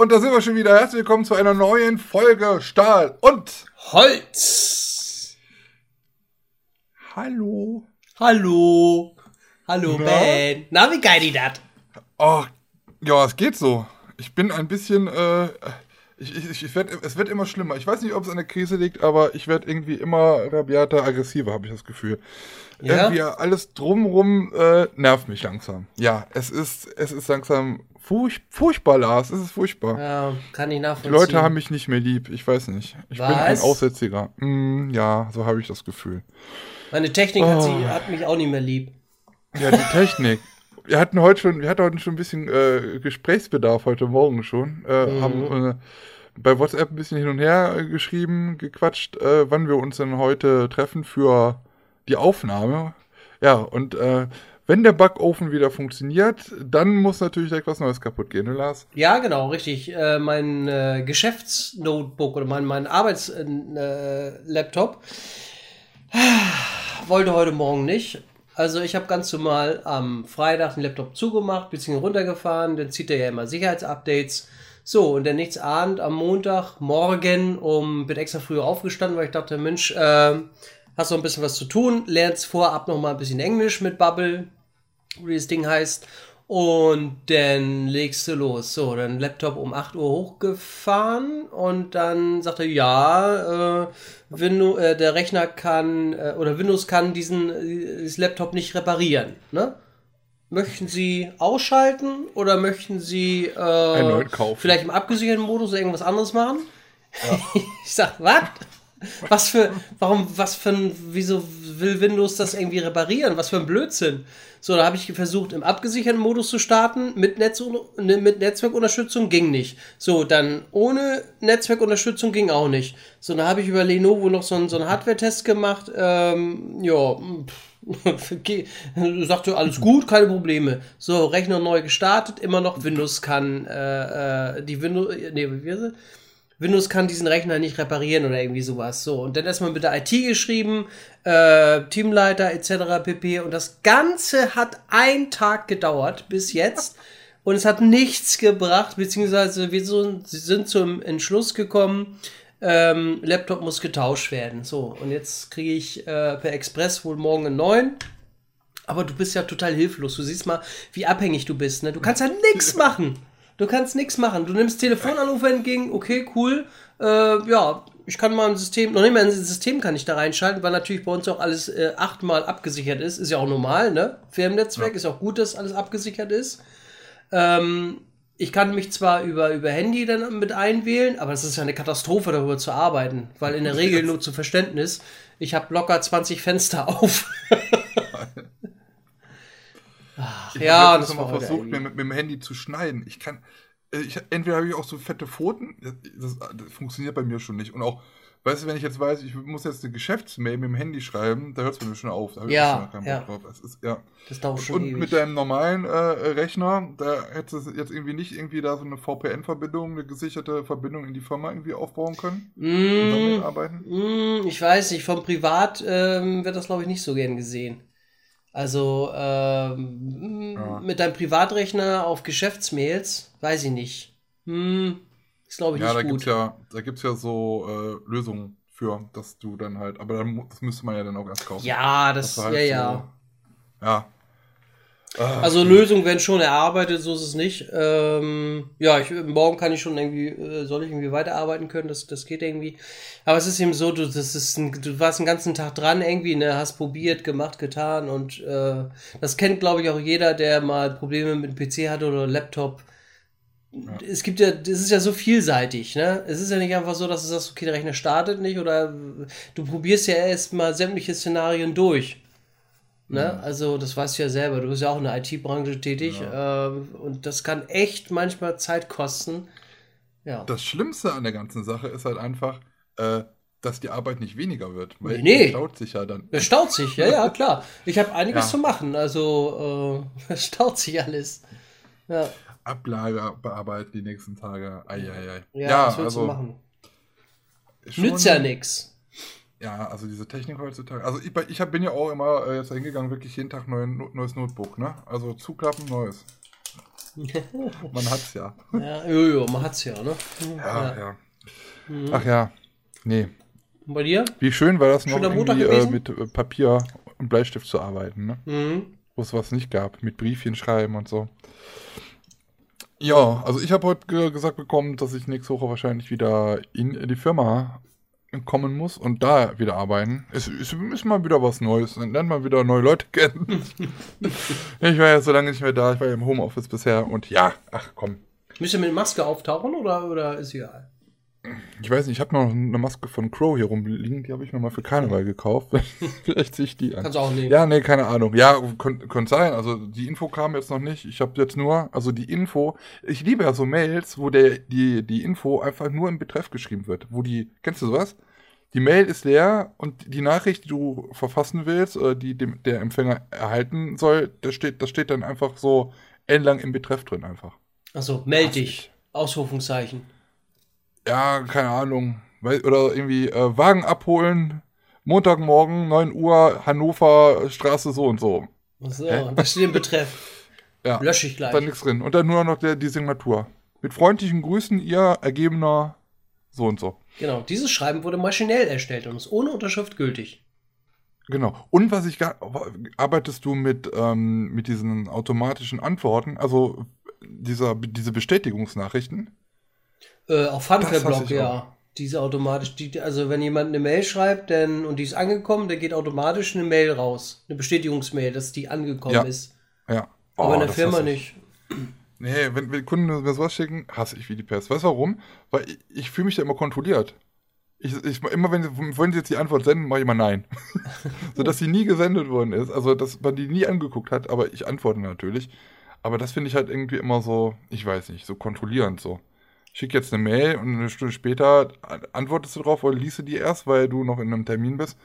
Und da sind wir schon wieder. Herzlich willkommen zu einer neuen Folge Stahl und Holz. Hallo. Hallo. Hallo, Na? Ben. Na, wie geil die dat? Oh, ja, es geht so. Ich bin ein bisschen, äh, ich, ich, ich werd, es wird immer schlimmer. Ich weiß nicht, ob es an der Krise liegt, aber ich werde irgendwie immer rabiater, aggressiver, habe ich das Gefühl. Ja? Irgendwie alles drumrum äh, nervt mich langsam. Ja, es ist, es ist langsam furch, furchtbar, Lars. Es ist furchtbar. Ja, kann ich Die nachvollziehen. Leute haben mich nicht mehr lieb. Ich weiß nicht. Ich bin ein Was? Aussätziger. Mm, ja, so habe ich das Gefühl. Meine Technik hat, Oh. sie, hat mich auch nicht mehr lieb. Ja, die Technik. Wir hatten heute schon, wir hatten heute schon ein bisschen äh, Gesprächsbedarf heute Morgen schon. Äh, Mhm. Haben äh, bei WhatsApp ein bisschen hin und her äh, geschrieben, gequatscht, äh, wann wir uns denn heute treffen für die Aufnahme. Ja, und äh, wenn der Backofen wieder funktioniert, dann muss natürlich direkt was Neues kaputt gehen, ne, Lars? Ja, genau, richtig. Äh, mein äh, Geschäftsnotebook oder mein, mein Arbeitslaptop äh, wollte heute Morgen nicht. Also ich habe ganz normal am Freitag den Laptop zugemacht, bisschen runtergefahren, dann zieht er ja immer Sicherheitsupdates. So, und dann nichts ahnt, am Montag, morgen, um, bin extra früher aufgestanden, weil ich dachte, Mensch, äh, hast noch ein bisschen was zu tun, lernst vorab noch mal ein bisschen Englisch mit Bubble, wie das Ding heißt. Und dann legst du los. So, dann Laptop um 8 Uhr hochgefahren und dann sagt er, ja, äh, Windows, äh, der Rechner kann äh, oder Windows kann diesen äh, Laptop nicht reparieren. Ne? Möchten Sie ausschalten oder möchten Sie äh, kaufen. vielleicht im abgesicherten Modus irgendwas anderes machen? ich sag, was? Was für, warum, was für ein, wieso will Windows das irgendwie reparieren? Was für ein Blödsinn. So, da habe ich versucht, im abgesicherten Modus zu starten, mit, Netz, ne, mit Netzwerkunterstützung ging nicht. So, dann ohne Netzwerkunterstützung ging auch nicht. So, dann habe ich über Lenovo noch so einen, so einen Hardware-Test gemacht. Ähm, ja, sagte, alles gut, keine Probleme. So, Rechner neu gestartet, immer noch Windows kann, äh, äh, die Windows, nee, wie heißt es? Windows kann diesen Rechner nicht reparieren oder irgendwie sowas. So, und dann erstmal mit der IT geschrieben, äh, Teamleiter etc. pp. Und das Ganze hat einen Tag gedauert bis jetzt. Und es hat nichts gebracht, beziehungsweise wir so, sie sind zum Entschluss gekommen, ähm, Laptop muss getauscht werden. So, und jetzt kriege ich äh, per Express wohl morgen einen neuen. Aber du bist ja total hilflos. Du siehst mal, wie abhängig du bist. Ne? Du kannst ja nichts machen. Du kannst nichts machen. Du nimmst Telefonanrufe entgegen, okay, cool. Äh, ja, ich kann mal ein System, noch nicht mal ein System kann ich da reinschalten, weil natürlich bei uns auch alles äh, achtmal abgesichert ist. Ist ja auch normal, ne? Firmennetzwerk ist auch gut, dass alles abgesichert ist. Ähm, ich kann mich zwar über, über Handy dann mit einwählen, aber es ist ja eine Katastrophe, darüber zu arbeiten, weil in der Regel nur zum Verständnis, ich habe locker 20 Fenster auf. Ich ja, habe das mal versucht, mir mit, mit dem Handy zu schneiden. Ich kann, äh, ich, entweder habe ich auch so fette Pfoten, das, das funktioniert bei mir schon nicht. Und auch, weißt du, wenn ich jetzt weiß, ich muss jetzt eine Geschäftsmail mit dem Handy schreiben, da hört es bei mir schon auf. Da Ja, schon keinen ja. Bock drauf. Das ist, ja. Das dauert schon Und ewig. mit deinem normalen äh, Rechner, da hättest du jetzt irgendwie nicht irgendwie da so eine VPN-Verbindung, eine gesicherte Verbindung in die Firma irgendwie aufbauen können und damit Mm, arbeiten? mm, ich weiß nicht, vom Privat ähm, wird das, glaube ich, nicht so gern gesehen. Also ähm, Ja. mit deinem Privatrechner auf Geschäftsmails, weiß ich nicht. Hm, ist, glaube ich, Ja, da nicht gibt's gut. ja, da gibt's ja so äh, Lösungen für, dass du dann halt, aber dann, das müsste man ja dann auch erst kaufen. Ja, das, halt ja, so- ja. Ja. Ah, Also Lösungen werden schon erarbeitet, so ist es nicht. Ähm, ja, ich, morgen kann ich schon irgendwie, äh, soll ich irgendwie weiterarbeiten können, das, das geht irgendwie. Aber es ist eben so, du, das ist ein, du warst den ganzen Tag dran irgendwie, ne, hast probiert, gemacht, getan und äh, das kennt, glaube ich, auch jeder, der mal Probleme mit dem PC hatte oder Laptop. Es gibt ja, das ist ja so vielseitig, ne? Es ist ja nicht einfach so, dass du sagst, okay, der Rechner startet nicht oder du probierst ja erst mal sämtliche Szenarien durch. Ne? Also, das weißt du ja selber. Du bist ja auch in der IT-Branche tätig. ähm, und das kann echt manchmal Zeit kosten. Ja. Das Schlimmste an der ganzen Sache ist halt einfach, äh, dass die Arbeit nicht weniger wird. Weil Nee. die staut sich ja dann. Es staut sich, ja, ja, klar. Ich habe einiges Ja. zu machen. Also, äh, es staut sich alles. Ja, Ablager bearbeiten die nächsten Tage. Eieiei. ja, was willst du machen? Nützt ja nix. Ja, also diese Technik heutzutage. Also ich, ich hab, bin ja auch immer äh, jetzt hingegangen, wirklich jeden Tag neu, neues Notebook, ne? Also zuklappen, neues. man hat's ja. Ja, jojo, man hat's ja, ne? Ja, ja. Ach ja, nee. Und bei dir? Wie schön war das noch, irgendwie, äh, mit äh, Papier und Bleistift zu arbeiten, ne? Mhm. Wo es was nicht gab, mit Briefchen schreiben und so. Ja, also ich habe heute ge gesagt bekommen, dass ich nächste Woche wahrscheinlich wieder in die Firma kommen muss und da wieder arbeiten. Es ist, ist mal wieder was Neues. Dann lernt man wieder neue Leute kennen. ich war ja so lange nicht mehr da. Ich war ja im Homeoffice bisher und ja, ach komm. Müsst ihr mit Maske auftauchen oder, oder ist egal? Ich weiß nicht, ich habe noch eine Maske von Crow hier rumliegen. Die habe ich mir mal für Karneval gekauft. Vielleicht ziehe ich die an. Kannst du auch nehmen. Ja, nee, keine Ahnung. Ja, könnte könnt sein. Also die Info kam jetzt noch nicht. Ich habe jetzt nur, also die Info, ich liebe ja so Mails, wo der, die, die Info einfach nur im Betreff geschrieben wird. Wo die, kennst du sowas? Die Mail ist leer und die Nachricht, die du verfassen willst, oder die dem, der Empfänger erhalten soll, das steht, das steht dann einfach so endlang im Betreff drin einfach. Achso, meld dich. Ausrufungszeichen. Ja, keine Ahnung. Oder irgendwie äh, Wagen abholen, Montagmorgen, 9 Uhr, Hannover, Straße so und so. So, Hä? das steht im Betreff. Ja. Lösche ich Da gleich. nichts drin. Und dann nur noch der, die Signatur. Mit freundlichen Grüßen, ihr ergebener so und so. Genau, dieses Schreiben wurde maschinell erstellt und ist ohne Unterschrift gültig. Genau. Und was ich gar, arbeitest du mit, ähm, mit diesen automatischen Antworten, also dieser, diese Bestätigungsnachrichten? Äh, auf Funfair-Blog, ich ja. Diese automatisch, die, also wenn jemand eine Mail schreibt dann, und die ist angekommen, dann geht automatisch eine Mail raus. Eine Bestätigungsmail, dass die angekommen Ja. ist. Ja. Aber Oh, in der das Firma nicht. Nee, wenn, wenn Kunden mir sowas schicken, hasse ich wie die Pest. Weißt du warum? Weil ich, ich fühle mich da immer kontrolliert. Ich, ich, immer wenn sie, wenn sie jetzt die Antwort senden, mache ich immer Nein. Sodass sie nie gesendet worden ist. Also, dass man die nie angeguckt hat, aber ich antworte natürlich. Aber das finde ich halt irgendwie immer so, ich weiß nicht, so kontrollierend so. Schick jetzt eine Mail und eine Stunde später an- antwortest du drauf oder liest du die erst, weil du noch in einem Termin bist.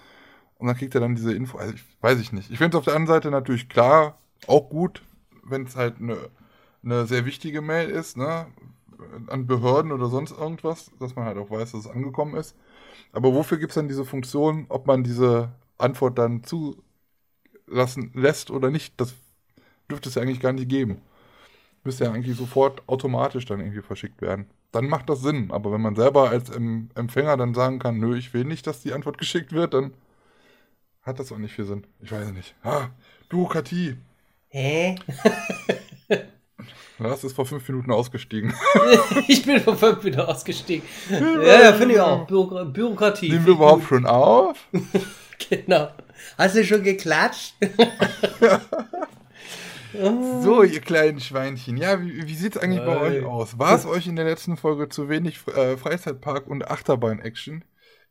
Und dann kriegt er dann diese Info. Also, ich weiß ich nicht. Ich finde es auf der anderen Seite natürlich klar, auch gut, wenn es halt eine, eine sehr wichtige Mail ist, ne? An Behörden oder sonst irgendwas, dass man halt auch weiß, dass es angekommen ist. Aber wofür gibt es dann diese Funktion, ob man diese Antwort dann zulassen lässt oder nicht? Das dürfte es ja eigentlich gar nicht geben. Müsste ja eigentlich sofort automatisch dann irgendwie verschickt werden. Dann macht das Sinn. Aber wenn man selber als em Empfänger dann sagen kann, nö, ich will nicht, dass die Antwort geschickt wird, dann hat das auch nicht viel Sinn. Ich weiß nicht. Ah, Bürokratie. Hä? Lars ist vor fünf Minuten ausgestiegen. ich bin von fünf wieder ausgestiegen. Ja, ja, finde ich auch. Büro Bürokratie. Nehmen wir überhaupt schon auf? Genau. Hast du schon geklatscht? So, ihr kleinen Schweinchen. Ja, wie, wie sieht es eigentlich bei euch aus? War es euch in der letzten Folge zu wenig äh, Freizeitpark und Achterbahn-Action?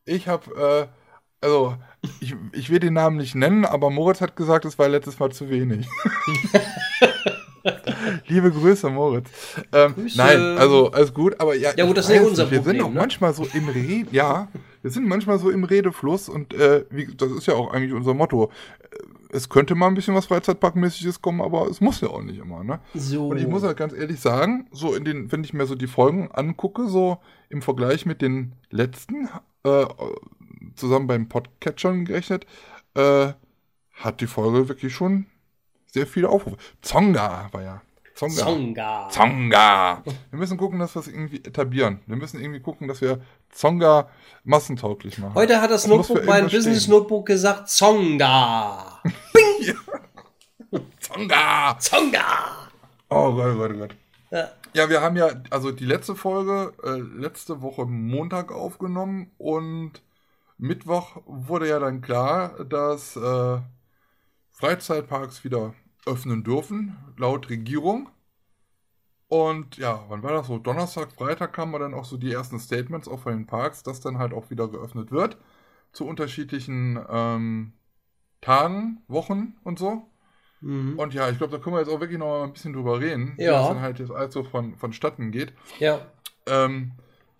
Ich habe, äh, also, ich, ich will den Namen nicht nennen, aber Moritz hat gesagt, es war letztes Mal zu wenig. Liebe Grüße, Moritz. Ähm, Grüße. nein, also alles gut, aber ja. Ja, gut, das ist unser nicht, Wir sind auch ne? manchmal so im Reden, ja, wir sind manchmal so im Redefluss und äh, wie, das ist ja auch eigentlich unser Motto. Es könnte mal ein bisschen was Freizeitparkmäßiges kommen, aber es muss ja auch nicht immer, ne? So. Und ich muss halt ganz ehrlich sagen, so in den, wenn ich mir so die Folgen angucke, so im Vergleich mit den letzten, äh, zusammen beim Podcatchern gerechnet, äh, hat die Folge wirklich schon sehr viele Aufrufe. Zonga war ja. Zonga. Zonga. Zonga. Wir müssen gucken, dass wir es irgendwie etablieren. Wir müssen irgendwie gucken, dass wir Zonga massentauglich machen. Heute hat das Notebook, mein Business stehen. Notebook gesagt, Zonga. Zonga. Zonga. Oh Gott, oh Gott, oh Gott. Ja. Ja, wir haben ja also die letzte Folge äh, letzte Woche Montag aufgenommen und Mittwoch wurde ja dann klar, dass äh, Freizeitparks wieder öffnen dürfen, laut Regierung. Und ja, wann war das so? Donnerstag, Freitag kamen dann auch so die ersten Statements auch von den Parks, dass dann halt auch wieder geöffnet wird. Zu unterschiedlichen ähm, Tagen, Wochen und so. Mhm. Und ja, ich glaube, da können wir jetzt auch wirklich noch mal ein bisschen drüber reden, wie Ja. das dann halt jetzt also von, vonstatten geht. Ja. Ähm,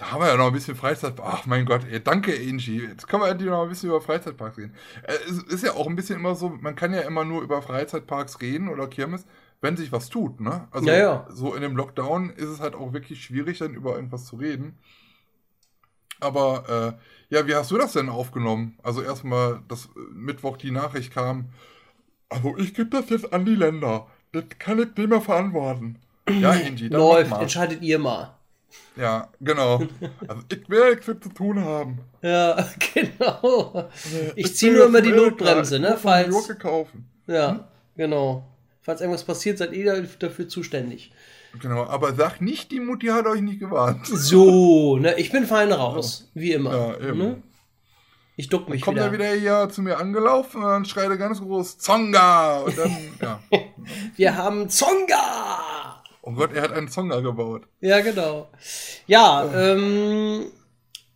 da haben wir ja noch ein bisschen Freizeit. Ach mein Gott, ey, danke Angie. Jetzt können wir endlich noch ein bisschen über Freizeitparks reden. Äh, es ist ja auch ein bisschen immer so, man kann ja immer nur über Freizeitparks reden oder Kirmes, wenn sich was tut, ne? Also Ja, ja. so in dem Lockdown ist es halt auch wirklich schwierig, dann über irgendwas zu reden. Aber äh, ja, wie hast du das denn aufgenommen? Also erstmal, dass äh, Mittwoch die Nachricht kam, also ich gebe das jetzt an die Länder. Das kann ich nicht mehr verantworten. Ja, Ingi, dann Läuft, entscheidet ihr mal. Ja, genau. Also ich will nichts mit zu tun haben. Ja, genau. Ich will ziehe nur immer die Notbremse, ne? Falls. Kaufen. Ja, genau. Falls irgendwas passiert, seid ihr dafür zuständig. Genau, aber sag nicht, die Mutti hat euch nicht gewarnt. So, ne? Ich bin fein raus. Wie immer. Ja, eben. Ne? Ich duck mich Kommt wieder. er wieder hier zu mir angelaufen und dann schreit er ganz groß Zonga und dann, ja. Wir haben Zonga! Oh Gott, er hat einen Zonga gebaut. Ja, genau. Ja, ähm,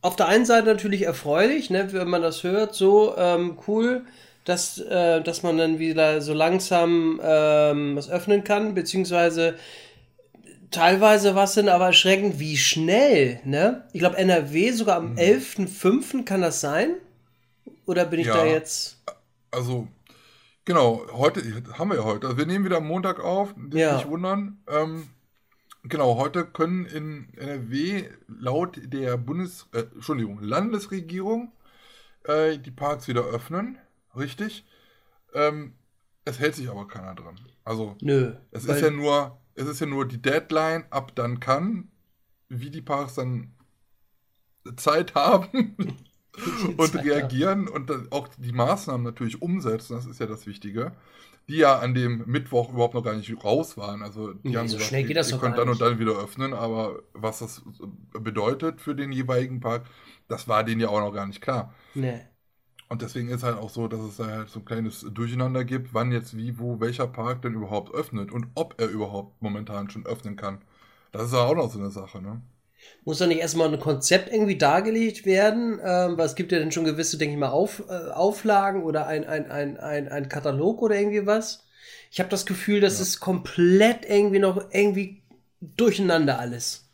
auf der einen Seite natürlich erfreulich, ne, wenn man das hört, so ähm, cool, dass, äh, dass man dann wieder so langsam ähm, was öffnen kann, beziehungsweise teilweise war es dann aber erschreckend, wie schnell, ne? Ich glaube, NRW sogar am 11.05. kann das sein? Oder bin ich Ja. da jetzt. Also, genau, heute haben wir ja heute. Also wir nehmen wieder am Montag auf, nicht Ja. nicht wundern. Ähm, genau, heute können in NRW laut der Bundes, äh, Entschuldigung, Landesregierung äh, die Parks wieder öffnen. Richtig. Ähm, es hält sich aber keiner dran. Also, Nö. es ist ja nur, es ist ja nur die Deadline, ab dann kann, wie die Parks dann Zeit haben und reagieren und auch die Maßnahmen natürlich umsetzen, das ist ja das Wichtige, die ja an dem Mittwoch überhaupt noch gar nicht raus waren. Also die Nee, haben so gesagt, schnell geht das ihr könnt dann und nicht. dann wieder öffnen, aber was das bedeutet für den jeweiligen Park, das war denen ja auch noch gar nicht klar. Nee. Und deswegen ist halt auch so, dass es da halt so ein kleines Durcheinander gibt, wann jetzt wie, wo, welcher Park denn überhaupt öffnet und ob er überhaupt momentan schon öffnen kann. Das ist ja auch noch so eine Sache, ne? Muss da nicht erstmal ein Konzept irgendwie dargelegt werden? Ähm, weil es gibt ja dann schon gewisse, denke ich mal, Auf, äh, Auflagen oder ein, ein, ein, ein, ein Katalog oder irgendwie was. Ich habe das Gefühl, das Ja. ist komplett irgendwie noch irgendwie durcheinander alles.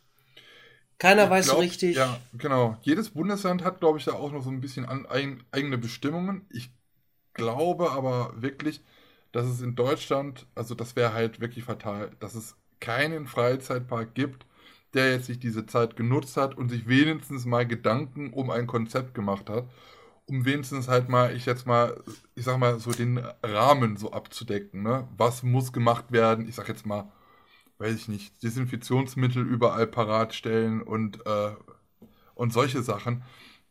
Keiner Ich weiß so glaub, richtig. Ja, genau. Jedes Bundesland hat, glaube ich, da auch noch so ein bisschen an, ein, eigene Bestimmungen. Ich glaube aber wirklich, dass es in Deutschland, also das wäre halt wirklich fatal, dass es keinen Freizeitpark gibt, der jetzt sich diese Zeit genutzt hat und sich wenigstens mal Gedanken um ein Konzept gemacht hat, um wenigstens halt mal, ich jetzt mal, ich sag mal, so den Rahmen so abzudecken, ne? Was muss gemacht werden? Ich sag jetzt mal, weiß ich nicht, Desinfektionsmittel überall parat stellen und, äh, und solche Sachen.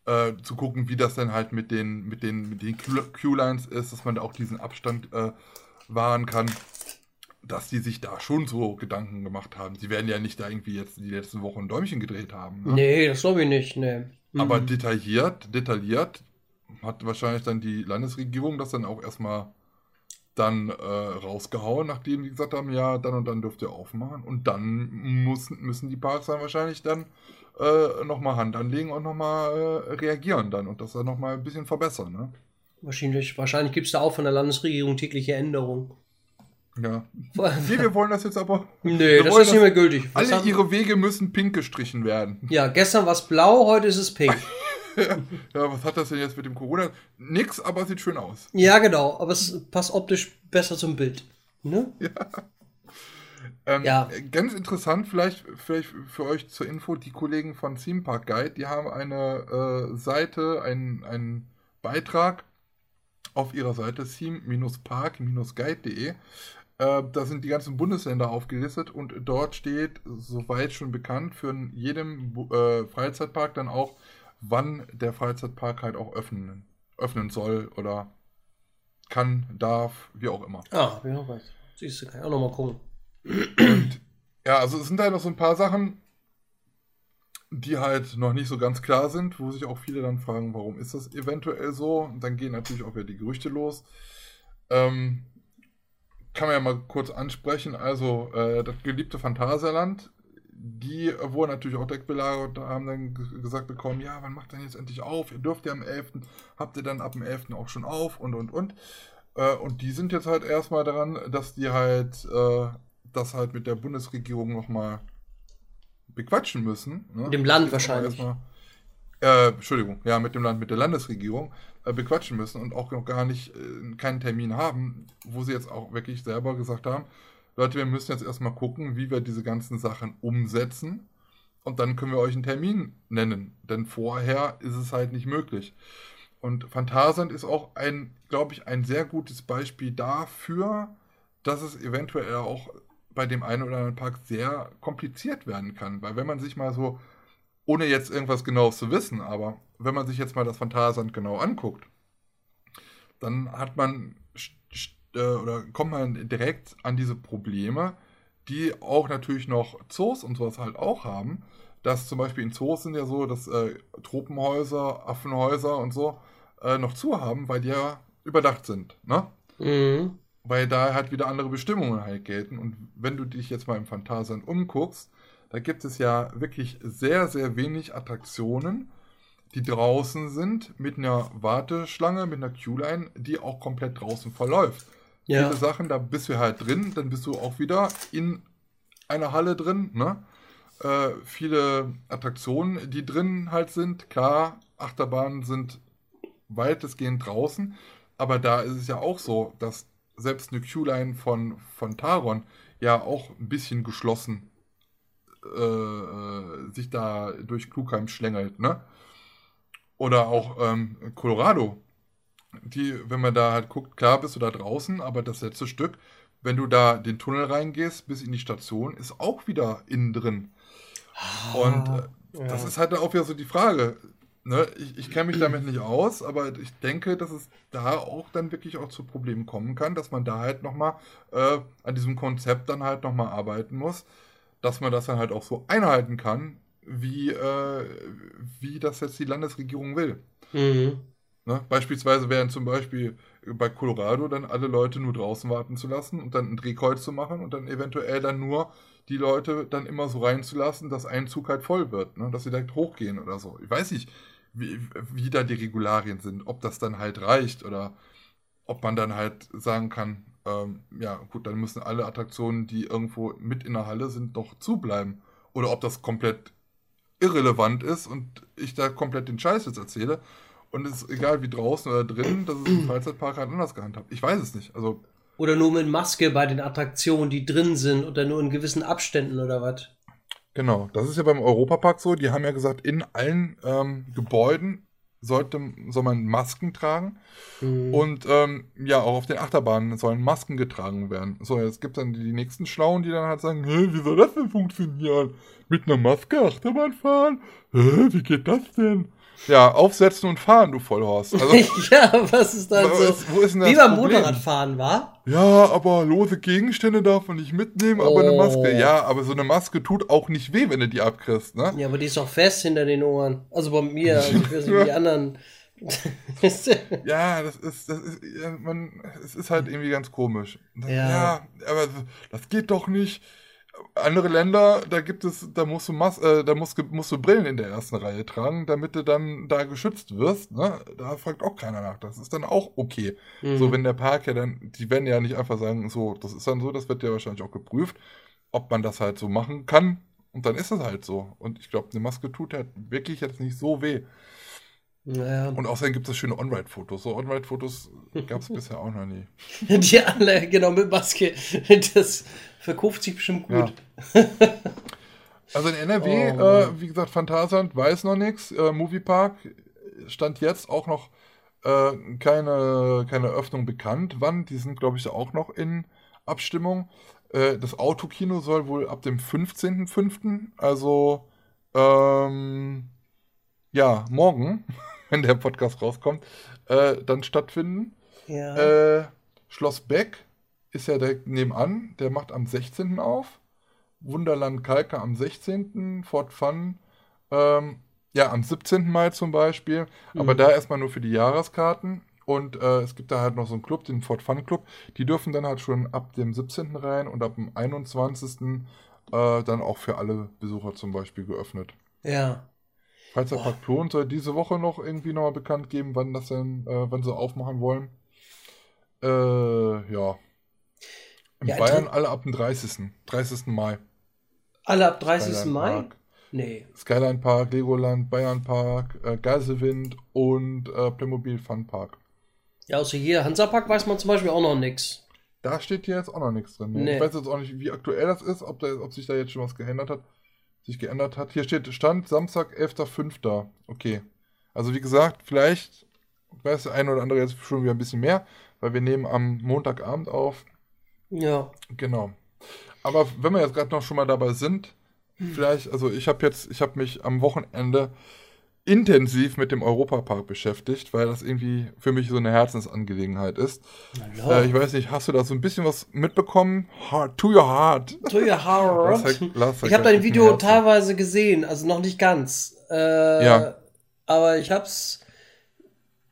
Äh, zu gucken, wie das dann halt mit den, mit den, mit den Q-Lines ist, dass man da auch diesen Abstand äh, wahren kann, dass die sich da schon so Gedanken gemacht haben. Sie werden ja nicht da irgendwie jetzt die letzten Wochen ein Däumchen gedreht haben. Ne? Nee, das glaube ich nicht. Nee. Aber Mhm. detailliert, detailliert hat wahrscheinlich dann die Landesregierung das dann auch erstmal dann äh, rausgehauen, nachdem die gesagt haben, ja, dann und dann dürft ihr aufmachen. Und dann müssen, müssen die Parks dann wahrscheinlich dann äh, nochmal Hand anlegen und nochmal äh, reagieren dann und das dann nochmal ein bisschen verbessern. Ne? Wahrscheinlich, wahrscheinlich gibt es da auch von der Landesregierung tägliche Änderungen. Ja. Nee, wir wollen das jetzt aber. Nee, das ist nicht mehr gültig. Was Alle ihre Wege müssen pink gestrichen werden. ja, gestern war es blau, heute ist es pink. Ja, was hat das denn jetzt mit dem Corona? Nix, aber sieht schön aus. ja, genau, aber es passt optisch besser zum Bild. Ne? Ähm, Ja. Ganz interessant, vielleicht, vielleicht für euch zur Info, die Kollegen von Theme Park Guide, die haben eine äh, Seite, einen, einen Beitrag auf ihrer Seite theme-park-guide.de. Äh, da sind die ganzen Bundesländer aufgelistet und dort steht, soweit schon bekannt, für jedem äh, Freizeitpark dann auch, wann der Freizeitpark halt auch öffnen, öffnen soll oder kann, darf, wie auch immer. Ah, ich noch was. Siehst du, kann ich auch noch mal gucken. Ja, also es sind halt noch so ein paar Sachen, die halt noch nicht so ganz klar sind, wo sich auch viele dann fragen, warum ist das eventuell so? Und dann gehen natürlich auch wieder die Gerüchte los. Ähm, kann man ja mal kurz ansprechen. Also, äh, das geliebte Phantasialand, die wurden natürlich auch direkt belagert und haben dann gesagt bekommen, ja, wann macht denn jetzt endlich auf? Ihr dürft ja am 11., habt ihr dann ab dem 11. auch schon auf und und und. Äh, und die sind jetzt halt erstmal daran, dass die halt äh, das halt mit der Bundesregierung nochmal bequatschen müssen. Ne? Mit dem Land wahrscheinlich. Äh, Entschuldigung, ja, mit dem Land, mit der Landesregierung bequatschen müssen und auch noch gar nicht äh, keinen Termin haben, wo sie jetzt auch wirklich selber gesagt haben, Leute, wir müssen jetzt erstmal gucken, wie wir diese ganzen Sachen umsetzen und dann können wir euch einen Termin nennen, denn vorher ist es halt nicht möglich. Und Phantasand ist auch ein, glaube ich, ein sehr gutes Beispiel dafür, dass es eventuell auch bei dem einen oder anderen Park sehr kompliziert werden kann. Weil wenn man sich mal so, ohne jetzt irgendwas Genaues zu wissen, aber wenn man sich jetzt mal das Phantasialand genau anguckt, dann hat man äh, oder kommt man direkt an diese Probleme, die auch natürlich noch Zoos und sowas halt auch haben. Dass zum Beispiel in Zoos sind ja so, dass äh, Tropenhäuser, Affenhäuser und so äh, noch zu haben, weil die ja überdacht sind. Ne? Mhm. Weil da halt wieder andere Bestimmungen halt gelten. Und wenn du dich jetzt mal im Phantasian umguckst, da gibt es ja wirklich sehr, sehr wenig Attraktionen, die draußen sind, mit einer Warteschlange, mit einer Q-Line, die auch komplett draußen verläuft. Ja. Viele Sachen, da bist du halt drin, dann bist du auch wieder in einer Halle drin, ne? Äh, viele Attraktionen, die drin halt sind, klar, Achterbahnen sind weitestgehend draußen, aber da ist es ja auch so, dass selbst eine Q-Line von, von Taron ja auch ein bisschen geschlossen äh, äh, sich da durch Klugheim schlängelt, ne? Oder auch ähm, Colorado. Die, wenn man da halt guckt, klar bist du da draußen, aber das letzte Stück, wenn du da den Tunnel reingehst bis in die Station, ist auch wieder innen drin. Ah, Und äh, ja. das ist halt auch wieder so die Frage. Ne? Ich, ich kenne mich damit nicht aus, aber ich denke, dass es da auch dann wirklich auch zu Problemen kommen kann, dass man da halt nochmal äh, an diesem Konzept dann halt nochmal arbeiten muss, dass man das dann halt auch so einhalten kann, wie, äh, wie das jetzt die Landesregierung will. Mhm. Ne? Beispielsweise wären zum Beispiel bei Colorado dann alle Leute nur draußen warten zu lassen und dann ein Drehkreuz zu machen und dann eventuell dann nur die Leute dann immer so reinzulassen, dass ein Zug halt voll wird, ne? dass sie direkt hochgehen oder so. Ich weiß nicht, wie, wie da die Regularien sind, ob das dann halt reicht oder ob man dann halt sagen kann, ähm, ja gut, dann müssen alle Attraktionen, die irgendwo mit in der Halle sind, doch zubleiben. Oder ob das komplett irrelevant ist und ich da komplett den Scheiß jetzt erzähle. Und es ist egal wie draußen oder drinnen, dass es im Freizeitpark halt anders gehandhabt. Ich weiß es nicht. Also oder nur mit Maske bei den Attraktionen, die drin sind oder nur in gewissen Abständen oder was? Genau, das ist ja beim Europapark so. Die haben ja gesagt, in allen ähm, Gebäuden sollte, soll man Masken tragen. Mhm. Und ähm, ja, auch auf den Achterbahnen sollen Masken getragen werden. So, jetzt gibt es dann die nächsten Schlauen, die dann halt sagen, Hä, wie soll das denn funktionieren? Mit einer Maske Achterbahn fahren? Hä, wie geht das denn? Ja, aufsetzen und fahren, du Vollhorst. Also, ja, was ist dann so? Ist, wo ist denn das Wie beim Motorradfahren war? Ja, aber lose Gegenstände darf man nicht mitnehmen, aber oh. eine Maske. Ja, aber so eine Maske tut auch nicht weh, wenn du die abkriegst, ne? Ja, aber die ist doch fest hinter den Ohren. Also bei mir, also ich weiß nicht, die anderen. ja, das ist, das ist, man, es ist halt irgendwie ganz komisch. Ja. ja, aber das geht doch nicht andere Länder, da gibt es, da musst du Mas äh, da musst, musst, du Brillen in der ersten Reihe tragen, damit du dann da geschützt wirst. Ne? Da fragt auch keiner nach. Das ist dann auch okay. Mhm. So, wenn der Park ja dann, die werden ja nicht einfach sagen, so, das ist dann so, das wird ja wahrscheinlich auch geprüft, ob man das halt so machen kann. Und dann ist es halt so. Und ich glaube, eine Maske tut halt wirklich jetzt nicht so weh. Naja. Und außerdem gibt es schöne On-Ride-Fotos. So On-Ride-Fotos gab es bisher auch noch nie. Die alle, genau, mit Maske. Das verkauft sich bestimmt gut. Ja. Also in NRW, oh, äh, wie gesagt, Phantasialand weiß noch nichts. Äh, Moviepark stand jetzt auch noch äh, keine, keine Öffnung bekannt. Wann? Die sind, glaube ich, auch noch in Abstimmung. Äh, das Autokino soll wohl ab dem 15.05., also ähm, ja, morgen wenn der Podcast rauskommt, äh, dann stattfinden. Ja. Äh, Schloss Beck ist ja direkt nebenan, der macht am 16. auf. Wunderland Kalka am 16. Fort Fun, ähm, ja, am 17. Mai zum Beispiel, mhm. aber da erstmal nur für die Jahreskarten. Und äh, es gibt da halt noch so einen Club, den Fort Fun Club. Die dürfen dann halt schon ab dem 17. rein und ab dem 21. Äh, dann auch für alle Besucher zum Beispiel geöffnet. Ja. Freizeitpark Plon soll diese Woche noch irgendwie nochmal bekannt geben, wann das denn, äh, wann sie aufmachen wollen. Äh, ja. In ja, Bayern alle ab dem 30. 30. Mai. Alle ab 30. Skyline Mai? Park. Nee. Skyline Park, Legoland, Bayern Park, äh, Geiselwind und äh, Playmobil Fun Park. Ja, außer hier Hansapark weiß man zum Beispiel auch noch nichts. Da steht hier jetzt auch noch nichts drin. Nee. Ich weiß jetzt auch nicht, wie aktuell das ist, ob, da, ob sich da jetzt schon was geändert hat sich geändert hat. Hier steht Stand Samstag, 11.05. Okay. Also wie gesagt, vielleicht weiß der eine oder andere jetzt schon wieder ein bisschen mehr, weil wir nehmen am Montagabend auf. Ja. Genau. aber wenn wir jetzt gerade noch schon mal dabei sind, hm. vielleicht, also ich habe jetzt, ich habe mich am Wochenende intensiv mit dem Europapark beschäftigt, weil das irgendwie für mich so eine Herzensangelegenheit ist. Äh, ich weiß nicht, hast du da so ein bisschen was mitbekommen? Heart, to your heart. To your heart. Lass, lass, ich habe dein Video teilweise gesehen, also noch nicht ganz. Äh, ja. Aber ich habe es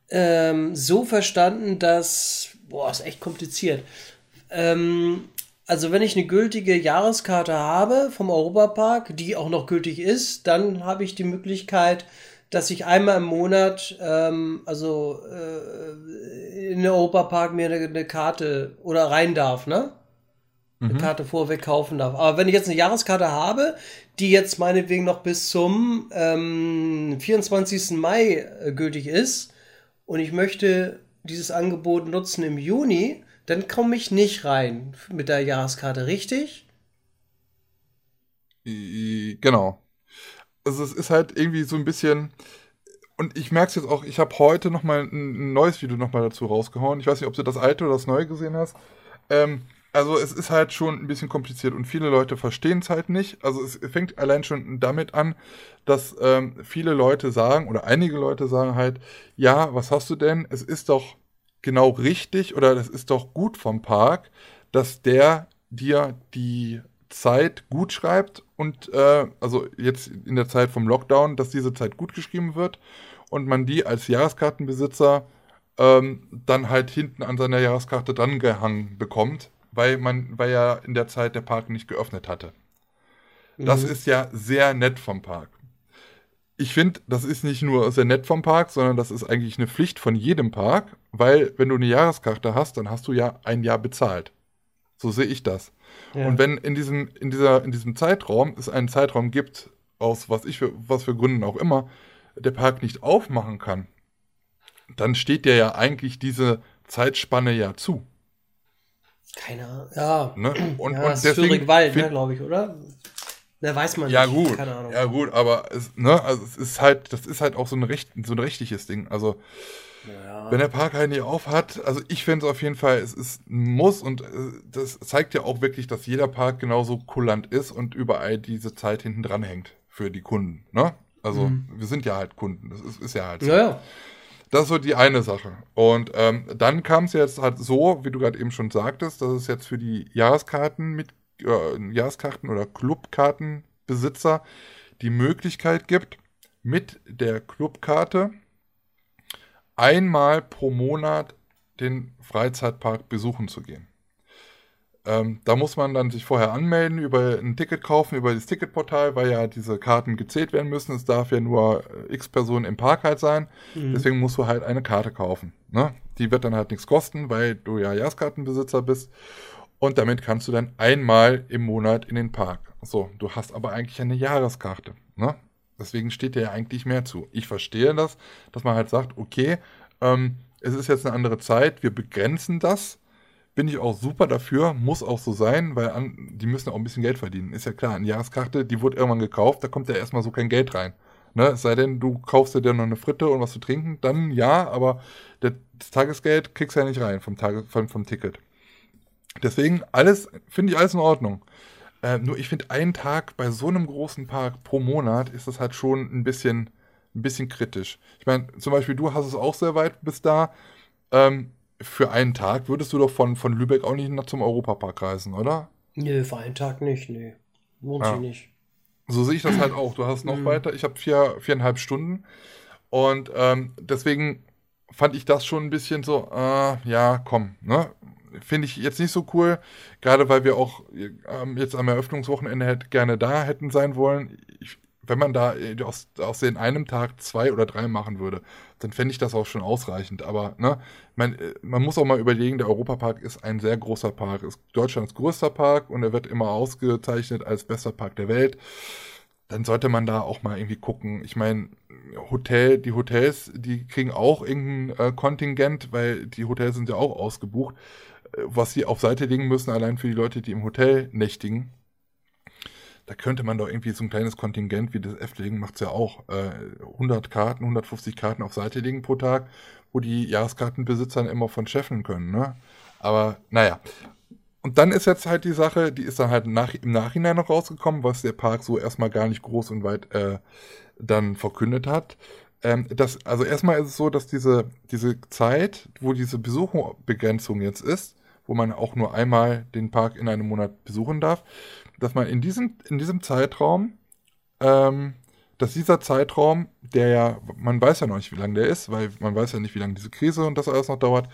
ähm, so verstanden, dass, boah, ist echt kompliziert. Ähm, also wenn ich eine gültige Jahreskarte habe vom Europapark, die auch noch gültig ist, dann habe ich die Möglichkeit, dass ich einmal im Monat, ähm, also äh, in den Europapark mir eine, eine, Karte oder rein darf, ne? Eine mhm. Karte vorweg kaufen darf. Aber wenn ich jetzt eine Jahreskarte habe, die jetzt meinetwegen noch bis zum ähm, 24. Mai äh, gültig ist und ich möchte dieses Angebot nutzen im Juni, dann komme ich nicht rein mit der Jahreskarte, richtig? Genau also es ist halt irgendwie so ein bisschen. Und ich merke es jetzt auch, ich habe heute nochmal ein, neues Video nochmal dazu rausgehauen. Ich weiß nicht, ob du das alte oder das neue gesehen hast. Ähm, also es ist halt schon ein bisschen kompliziert und viele Leute verstehen es halt nicht. Also es fängt allein schon damit an, dass ähm, viele Leute sagen oder einige Leute sagen halt, ja, was hast du denn? Es ist doch genau richtig oder es ist doch gut vom Park, dass der dir die Zeit gut schreibt und äh, also jetzt in der Zeit vom Lockdown, dass diese Zeit gut geschrieben wird und man die als Jahreskartenbesitzer ähm, dann halt hinten an seiner Jahreskarte dran gehangen bekommt, weil man, weil ja in der Zeit der Park nicht geöffnet hatte. Mhm. Das ist ja sehr nett vom Park. Ich finde, das ist nicht nur sehr nett vom Park, sondern das ist eigentlich eine Pflicht von jedem Park, weil wenn du eine Jahreskarte hast, dann hast du ja ein Jahr bezahlt. So sehe ich das. Ja. Und wenn in diesem, in, dieser, in diesem Zeitraum es einen Zeitraum gibt, aus was ich für, was für Gründen auch immer, der Park nicht aufmachen kann, dann steht dir ja eigentlich diese Zeitspanne ja zu. Keine Ahnung. Ja. Ne? Und, ja, und deswegen Wald, ne, glaube ich, oder? Da weiß man ja, nicht. Gut. Keine Ahnung. Ja, gut, aber es, ne, also es ist halt, das ist halt auch so ein, recht, so ein rechtliches Ding. Also ja. Wenn der Park halt nicht auf hat, also ich finde es auf jeden Fall, es ist ein Muss und äh, das zeigt ja auch wirklich, dass jeder Park genauso kulant ist und überall diese Zeit hinten dran hängt für die Kunden. Ne? Also mhm. wir sind ja halt Kunden, das ist, ist ja halt so. Ja, ja. Das ist so die eine Sache. Und ähm, dann kam es jetzt halt so, wie du gerade eben schon sagtest, dass es jetzt für die Jahreskarten mit äh, Jahreskarten oder Clubkartenbesitzer die Möglichkeit gibt, mit der Clubkarte einmal pro Monat den Freizeitpark besuchen zu gehen. Ähm, da muss man dann sich vorher anmelden, über ein Ticket kaufen, über das Ticketportal, weil ja diese Karten gezählt werden müssen. Es darf ja nur äh, x Personen im Park halt sein. Mhm. Deswegen musst du halt eine Karte kaufen. Ne? Die wird dann halt nichts kosten, weil du ja Jahreskartenbesitzer bist. Und damit kannst du dann einmal im Monat in den Park. So, du hast aber eigentlich eine Jahreskarte. Ne? Deswegen steht dir ja eigentlich mehr zu. Ich verstehe das, dass man halt sagt, okay, ähm, es ist jetzt eine andere Zeit, wir begrenzen das. Bin ich auch super dafür, muss auch so sein, weil an, die müssen auch ein bisschen Geld verdienen. Ist ja klar, eine Jahreskarte, die wurde irgendwann gekauft, da kommt ja erstmal so kein Geld rein. Ne? Es sei denn, du kaufst dir noch eine Fritte und was zu trinken, dann ja, aber das Tagesgeld kriegst du ja nicht rein vom, Tage, vom, vom Ticket. Deswegen alles, finde ich alles in Ordnung. Äh, nur ich finde, einen Tag bei so einem großen Park pro Monat ist das halt schon ein bisschen, ein bisschen kritisch. Ich meine, zum Beispiel, du hast es auch sehr weit bis da. Ähm, für einen Tag würdest du doch von, von Lübeck auch nicht nach zum Europapark reisen, oder? Nö, für einen Tag nicht, nee. Lohnt ja. sich nicht. So sehe ich das halt auch. Du hast noch mhm. weiter, ich habe vier, viereinhalb Stunden. Und ähm, deswegen fand ich das schon ein bisschen so, äh, ja, komm, ne? Finde ich jetzt nicht so cool, gerade weil wir auch ähm, jetzt am Eröffnungswochenende hätte, gerne da hätten sein wollen. Ich, wenn man da äh, aus, aus in einem Tag zwei oder drei machen würde, dann fände ich das auch schon ausreichend. Aber ne, man, äh, man muss auch mal überlegen, der Europapark ist ein sehr großer Park, ist Deutschlands größter Park und er wird immer ausgezeichnet als bester Park der Welt. Dann sollte man da auch mal irgendwie gucken. Ich meine, Hotel, die Hotels, die kriegen auch irgendein äh, Kontingent, weil die Hotels sind ja auch ausgebucht was sie auf Seite legen müssen, allein für die Leute, die im Hotel nächtigen. Da könnte man doch irgendwie so ein kleines Kontingent wie das Efteling macht es ja auch. Äh, 100 Karten, 150 Karten auf Seite legen pro Tag, wo die Jahreskartenbesitzer immer von scheffeln können. Ne? Aber naja, und dann ist jetzt halt die Sache, die ist dann halt nach, im Nachhinein noch rausgekommen, was der Park so erstmal gar nicht groß und weit äh, dann verkündet hat. Ähm, das, also erstmal ist es so, dass diese, diese Zeit, wo diese Besuchbegrenzung jetzt ist, wo man auch nur einmal den Park in einem Monat besuchen darf, dass man in diesem, in diesem Zeitraum, ähm, dass dieser Zeitraum, der ja, man weiß ja noch nicht, wie lange der ist, weil man weiß ja nicht, wie lange diese Krise und das alles noch dauert,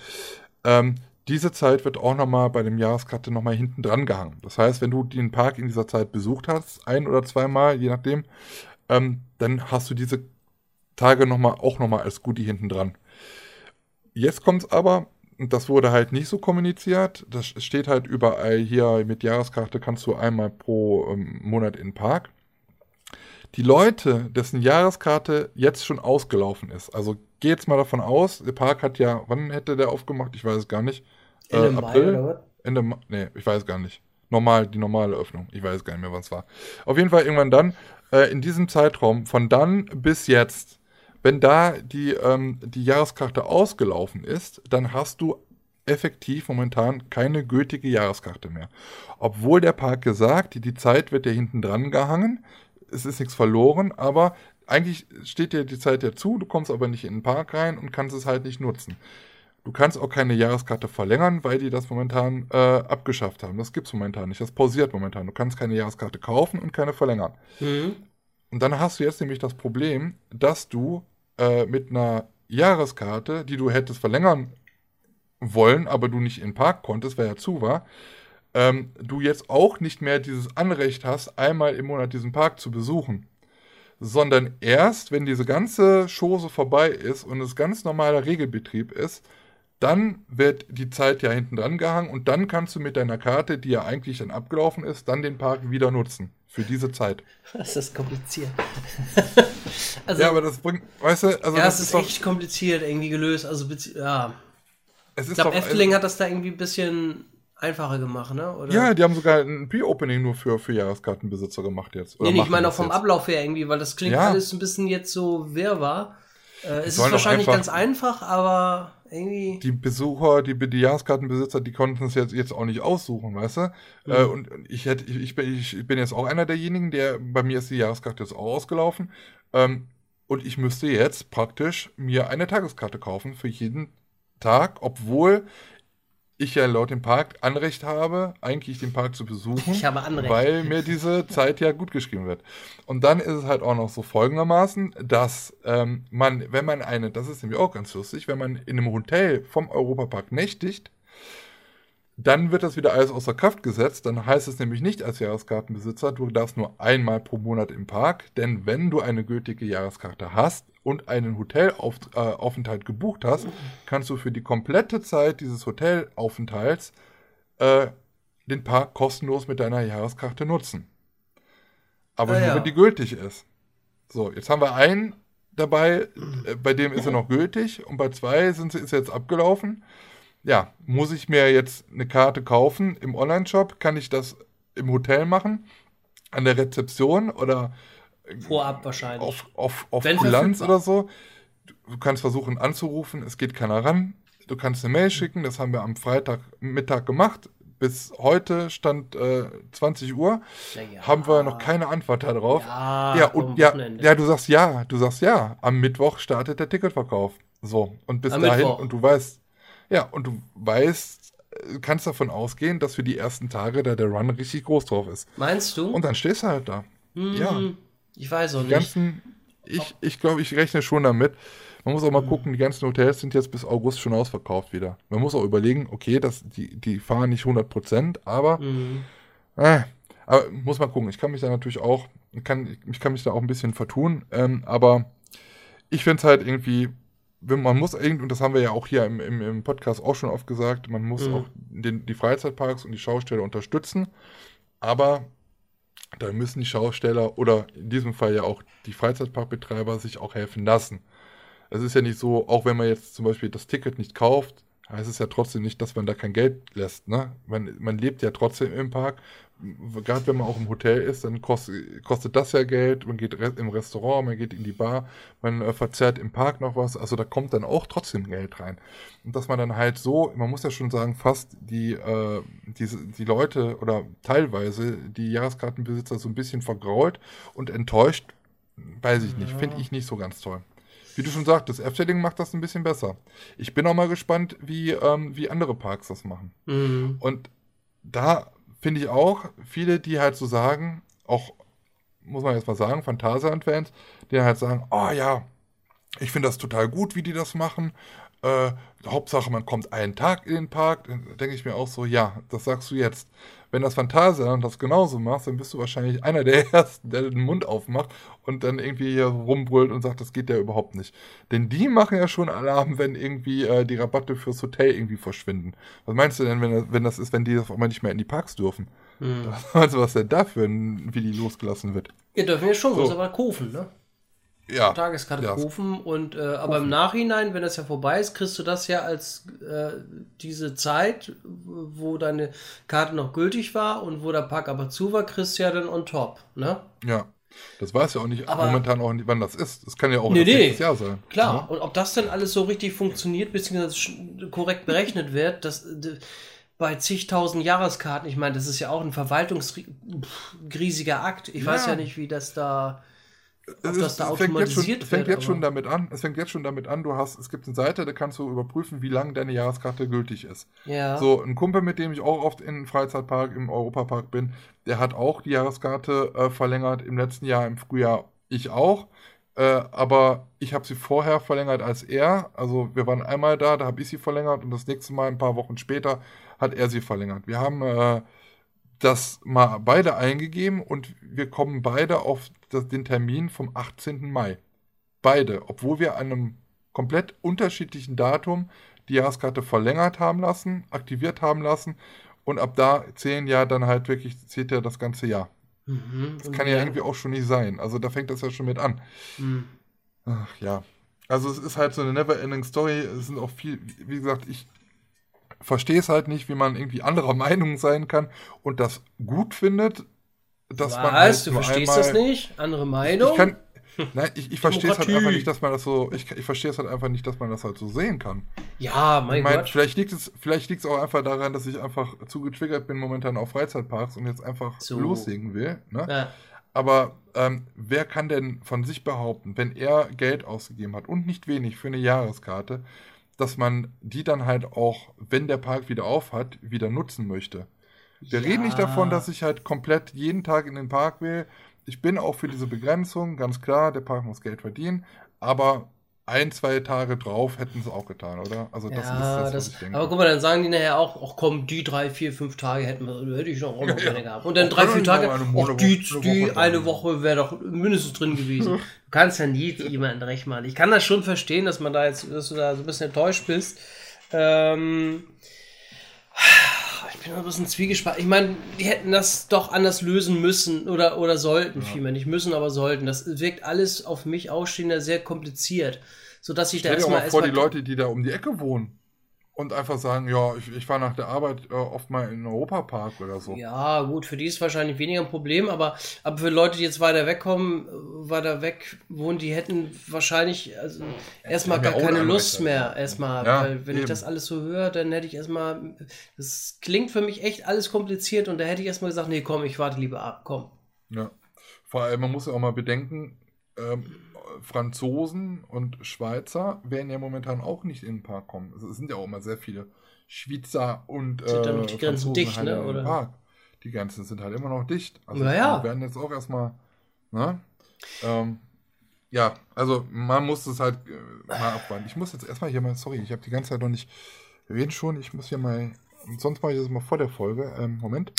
ähm, diese Zeit wird auch nochmal bei dem Jahreskarte nochmal hinten dran gehangen. Das heißt, wenn du den Park in dieser Zeit besucht hast, ein oder zweimal, je nachdem, ähm, dann hast du diese Tage noch mal, auch nochmal als Goodie hinten dran. Jetzt kommt es aber, das wurde halt nicht so kommuniziert, das steht halt überall hier mit Jahreskarte kannst du einmal pro ähm, Monat in den Park. Die Leute, dessen Jahreskarte jetzt schon ausgelaufen ist, also geh jetzt mal davon aus, der Park hat ja, wann hätte der aufgemacht? Ich weiß es gar nicht. Ende äh, April? Mai oder was? Ende Mai, nee, ich weiß gar nicht. Normal, die normale Öffnung. Ich weiß gar nicht mehr, was es war. Auf jeden Fall irgendwann dann, äh, in diesem Zeitraum, von dann bis jetzt, wenn da die, ähm, die Jahreskarte ausgelaufen ist, dann hast du effektiv momentan keine gültige Jahreskarte mehr. Obwohl der Park gesagt, die, die Zeit wird ja hinten dran gehangen, es ist nichts verloren, aber eigentlich steht dir die Zeit ja zu, du kommst aber nicht in den Park rein und kannst es halt nicht nutzen. Du kannst auch keine Jahreskarte verlängern, weil die das momentan äh, abgeschafft haben. Das gibt es momentan nicht. Das pausiert momentan. Du kannst keine Jahreskarte kaufen und keine verlängern. Mhm. Und dann hast du jetzt nämlich das Problem, dass du äh, mit einer Jahreskarte, die du hättest verlängern wollen, aber du nicht in den Park konntest, weil er zu war, ähm, du jetzt auch nicht mehr dieses Anrecht hast, einmal im Monat diesen Park zu besuchen sondern erst, wenn diese ganze Chose vorbei ist und es ganz normaler Regelbetrieb ist, dann wird die Zeit ja hinten dran gehangen und dann kannst du mit deiner Karte, die ja eigentlich dann abgelaufen ist, dann den Park wieder nutzen. Für diese Zeit. Das ist kompliziert. also, ja, aber das bringt, weißt du, also. Ja, das es ist, ist echt kompliziert irgendwie gelöst. Also, ja. ich glaube, Efteling also, hat das da irgendwie ein bisschen einfacher gemacht, ne? Oder? Ja, die haben sogar ein Pre-Opening nur für, für Jahreskartenbesitzer gemacht jetzt. Oder nee, ich meine auch vom jetzt. Ablauf her irgendwie, weil das klingt ja. alles ein bisschen jetzt so wirrbar. Äh, es ist wahrscheinlich ganz einfach, aber irgendwie. Die Besucher, die, die Jahreskartenbesitzer, die konnten es jetzt, jetzt auch nicht aussuchen, weißt du? Mhm. Äh, und ich, hätte, ich, ich, bin, ich bin jetzt auch einer derjenigen, der bei mir ist die Jahreskarte jetzt auch ausgelaufen. Ähm, und ich müsste jetzt praktisch mir eine Tageskarte kaufen für jeden Tag, obwohl ich ja laut dem Park Anrecht habe, eigentlich den Park zu besuchen. Ich habe Anrecht. Weil mir diese Zeit ja gut geschrieben wird. Und dann ist es halt auch noch so folgendermaßen, dass ähm, man, wenn man eine, das ist nämlich auch ganz lustig, wenn man in einem Hotel vom Europapark nächtigt, dann wird das wieder alles außer Kraft gesetzt. Dann heißt es nämlich nicht als Jahreskartenbesitzer, du darfst nur einmal pro Monat im Park. Denn wenn du eine gültige Jahreskarte hast und einen Hotelaufenthalt äh, gebucht hast, kannst du für die komplette Zeit dieses Hotelaufenthalts äh, den Park kostenlos mit deiner Jahreskarte nutzen. Aber ah, nur, ja. wenn die gültig ist. So, jetzt haben wir einen dabei, äh, bei dem ist er noch gültig und bei zwei sind sie, ist er jetzt abgelaufen ja, muss ich mir jetzt eine Karte kaufen im Online-Shop? Kann ich das im Hotel machen? An der Rezeption oder vorab wahrscheinlich. Auf, auf, auf Kulanz oder so. Du kannst versuchen anzurufen, es geht keiner ran. Du kannst eine Mail schicken, das haben wir am Freitag Mittag gemacht. Bis heute stand äh, 20 Uhr, ja. haben wir noch keine Antwort darauf. Ja, ja, und, ja, ja, du sagst ja, du sagst ja. Am Mittwoch startet der Ticketverkauf. So, und bis am dahin, Mittwoch. und du weißt, ja, und du weißt, äh, kannst davon ausgehen, dass für die ersten Tage da der Run richtig groß drauf ist. Meinst du? Und dann stehst du halt da. Hm, ja. Ich weiß auch die nicht. Ganzen, ich ich glaube, ich rechne schon damit. Man muss auch mal hm. gucken, die ganzen Hotels sind jetzt bis August schon ausverkauft wieder. Man muss auch überlegen, okay, das, die, die fahren nicht 100%, aber, hm. äh, aber muss man gucken. Ich kann mich da natürlich auch, kann, ich kann mich da auch ein bisschen vertun, ähm, aber ich finde es halt irgendwie man muss irgendwie, und das haben wir ja auch hier im, im, im Podcast auch schon oft gesagt, man muss mhm. auch den, die Freizeitparks und die Schausteller unterstützen, aber da müssen die Schausteller oder in diesem Fall ja auch die Freizeitparkbetreiber sich auch helfen lassen. Es ist ja nicht so, auch wenn man jetzt zum Beispiel das Ticket nicht kauft, heißt es ja trotzdem nicht, dass man da kein Geld lässt. Ne? Man, man lebt ja trotzdem im Park, gerade wenn man auch im Hotel ist, dann kostet, kostet das ja Geld, man geht im Restaurant, man geht in die Bar, man äh, verzehrt im Park noch was, also da kommt dann auch trotzdem Geld rein. Und dass man dann halt so, man muss ja schon sagen, fast die, äh, diese, die Leute oder teilweise die Jahreskartenbesitzer so ein bisschen vergrault und enttäuscht, weiß ich nicht, finde ich nicht so ganz toll. Wie du schon sagtest, Efteling macht das ein bisschen besser. Ich bin auch mal gespannt, wie, ähm, wie andere Parks das machen. Mhm. Und da finde ich auch viele, die halt so sagen, auch, muss man jetzt mal sagen, Phantasialand-Fans, die halt sagen, oh ja, ich finde das total gut, wie die das machen. Äh, Hauptsache, man kommt einen Tag in den Park. Dann denke ich mir auch so, ja, das sagst du jetzt. Wenn das Phantasialand das genauso macht, dann bist du wahrscheinlich einer der Ersten, der den Mund aufmacht und dann irgendwie hier rumbrüllt und sagt, das geht ja überhaupt nicht. Denn die machen ja schon Alarm, wenn irgendwie äh, die Rabatte fürs Hotel irgendwie verschwinden. Was meinst du denn, wenn das, wenn das ist, wenn die auf einmal nicht mehr in die Parks dürfen? Was meinst du, was denn dafür, wie die losgelassen wird? Ihr dürfen ja schon, So. muss aber kaufen, ne? Ja. Tageskarte ja. und äh, aber im Nachhinein, wenn das ja vorbei ist, kriegst du das ja als äh, diese Zeit, wo deine Karte noch gültig war und wo der Park aber zu war, kriegst du ja dann on top, ne? Ja. Das weiß ja auch nicht Aber- momentan auch nicht, wann das ist. Das kann ja auch Nee, erst nee. nächstes Jahr sein. Klar, und ob das dann alles so richtig funktioniert, beziehungsweise korrekt berechnet wird, das d- bei zigtausend Jahreskarten, ich meine, das ist ja auch ein verwaltungsriesiger Akt. Ich weiß Ja. ja nicht, wie das da, ob Es da fängt jetzt schon, fängt wird. jetzt schon damit an. Es fängt jetzt schon damit an. Du hast, es gibt eine Seite, da kannst du überprüfen, wie lange deine Jahreskarte gültig ist. ja. So, ein Kumpel, mit dem ich auch oft im Freizeitpark, im Europapark bin, der hat auch die Jahreskarte äh, verlängert im letzten Jahr, im Frühjahr. Ich auch. Äh, aber ich habe sie vorher verlängert als er. Also wir waren einmal da, da habe ich sie verlängert und das nächste Mal, ein paar Wochen später, hat er sie verlängert. Wir haben äh, das mal beide eingegeben und wir kommen beide auf das, den Termin vom 18. Mai. Beide, obwohl wir an einem komplett unterschiedlichen Datum die Jahreskarte verlängert haben lassen, aktiviert haben lassen und ab da zählen ja dann halt wirklich, zählt ja das ganze Jahr. Mhm. Das kann ja irgendwie auch schon nicht sein. Also da fängt das ja schon mit an. Mhm. Ach ja. Also es ist halt so eine never-ending Story. Es sind auch viel, wie gesagt, ich verstehe es halt nicht, wie man irgendwie anderer Meinung sein kann und das gut findet, dass Was? man halt du verstehst einmal, das nicht? Andere Meinung? Ich kann, nein, ich, ich verstehe es halt einfach nicht, dass man das so, ich, ich verstehe es halt einfach nicht, dass man das halt so sehen kann. ja, mein Ich meine, Gott. vielleicht liegt es, vielleicht liegt es auch einfach daran, dass ich einfach zu getriggert bin momentan auf Freizeitparks und jetzt einfach So. loslegen will. Ne? Ja. Aber ähm, wer kann denn von sich behaupten, wenn er Geld ausgegeben hat und nicht wenig für eine Jahreskarte, dass man die dann halt auch, wenn der Park wieder auf hat, wieder nutzen möchte? Wir Ja. reden nicht davon, dass ich halt komplett jeden Tag in den Park will. Ich bin auch für diese Begrenzung, ganz klar, der Park muss Geld verdienen, aber ein, zwei Tage drauf hätten sie auch getan, oder? Also das ja, ist das, das, ich denke. aber guck mal, dann sagen die nachher auch, ach komm, die drei, vier, fünf Tage hätten wir, hätte ich noch auch noch Ja. gerne gehabt. Und dann drei, vier Tage, ach die, eine die Woche eine. Woche wäre doch mindestens drin gewesen. Du kannst ja nie jemanden recht machen. Ich kann das schon verstehen, dass man da jetzt, dass du da so ein bisschen enttäuscht bist. Ähm, bin ein bisschen zwiegespalten. Ich meine, die hätten das doch anders lösen müssen oder, oder sollten, vielmehr. Nicht müssen, aber sollten. Das wirkt alles auf mich ausstehender sehr kompliziert. Sodass ich da Stell dir auch erstmal. mal vor, die Leute, die da um die Ecke wohnen und einfach sagen, ja, ich, ich fahre nach der Arbeit äh, oft mal in den Europapark oder so. Ja, gut, für die ist wahrscheinlich weniger ein Problem, aber, aber für Leute, die jetzt weiter wegkommen, äh, weiter weg wohnen, die hätten wahrscheinlich also erstmal gar keine eine Lust mehr. Erstmal, Ja, weil wenn ich eben. das alles so höre, dann hätte ich erstmal. Das klingt für mich echt alles kompliziert und da hätte ich erstmal gesagt, nee, komm, ich warte lieber ab, komm. Ja. Vor allem, man muss ja auch mal bedenken, ähm, Franzosen und Schweizer werden ja momentan auch nicht in den Park kommen. Also Es sind ja auch immer sehr viele Schweizer und äh, Sind dann die Grenzen Franzosen dicht, halt ne, oder? Park. Die Grenzen sind halt immer noch dicht. Also Na ja. die werden jetzt auch erstmal, ne? Ähm, ja, also man muss es halt äh, mal abwarten. Ich muss jetzt erstmal hier mal, sorry, ich habe die ganze Zeit noch nicht, wir reden schon, ich muss hier mal, sonst mache ich das mal vor der Folge. Ähm, Moment.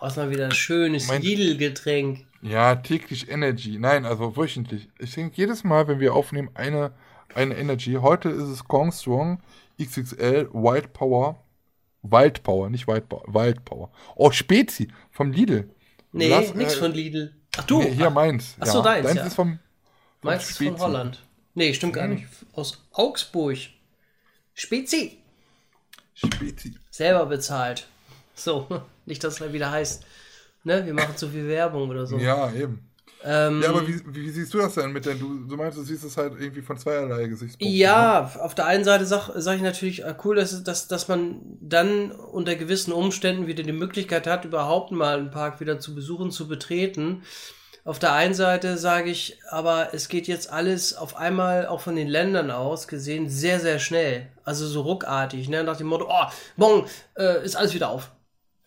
Brauchst mal wieder ein schönes Lidl-Getränk. Ja, täglich Energy. Nein, also wöchentlich. Ich trinke jedes Mal, wenn wir aufnehmen, eine, eine Energy. Heute ist es Kong Strong XXL Wild Power. Wild Power, nicht Wild Power. Wild Power. Oh, Spezi vom Lidl. Nee, Lass, nix äh, von Lidl. Ach du, Nee, hier ach, meins. ach so, deins, Deins ja. ist vom, vom meinst du von. Holland? Nee, stimmt gar Mhm. nicht. Aus Augsburg. Spezi. Spezi. Selber bezahlt. So, nicht, dass es halt wieder heißt, ne, wir machen zu viel Werbung oder so. Ja, eben. Ähm, Ja, aber wie, wie siehst du das denn mit der, du, du meinst, du siehst es halt irgendwie von zweierlei Gesichtspunkten. ne? Ja, auf der einen Seite sage sag ich natürlich, äh, cool, dass, dass, dass man dann unter gewissen Umständen wieder die Möglichkeit hat, überhaupt mal einen Park wieder zu besuchen, zu betreten. Auf der einen Seite sage ich, aber es geht jetzt alles auf einmal auch von den Ländern aus gesehen sehr, sehr schnell. Also so ruckartig, ne? Nach dem Motto, oh, morgen äh, ist alles wieder auf.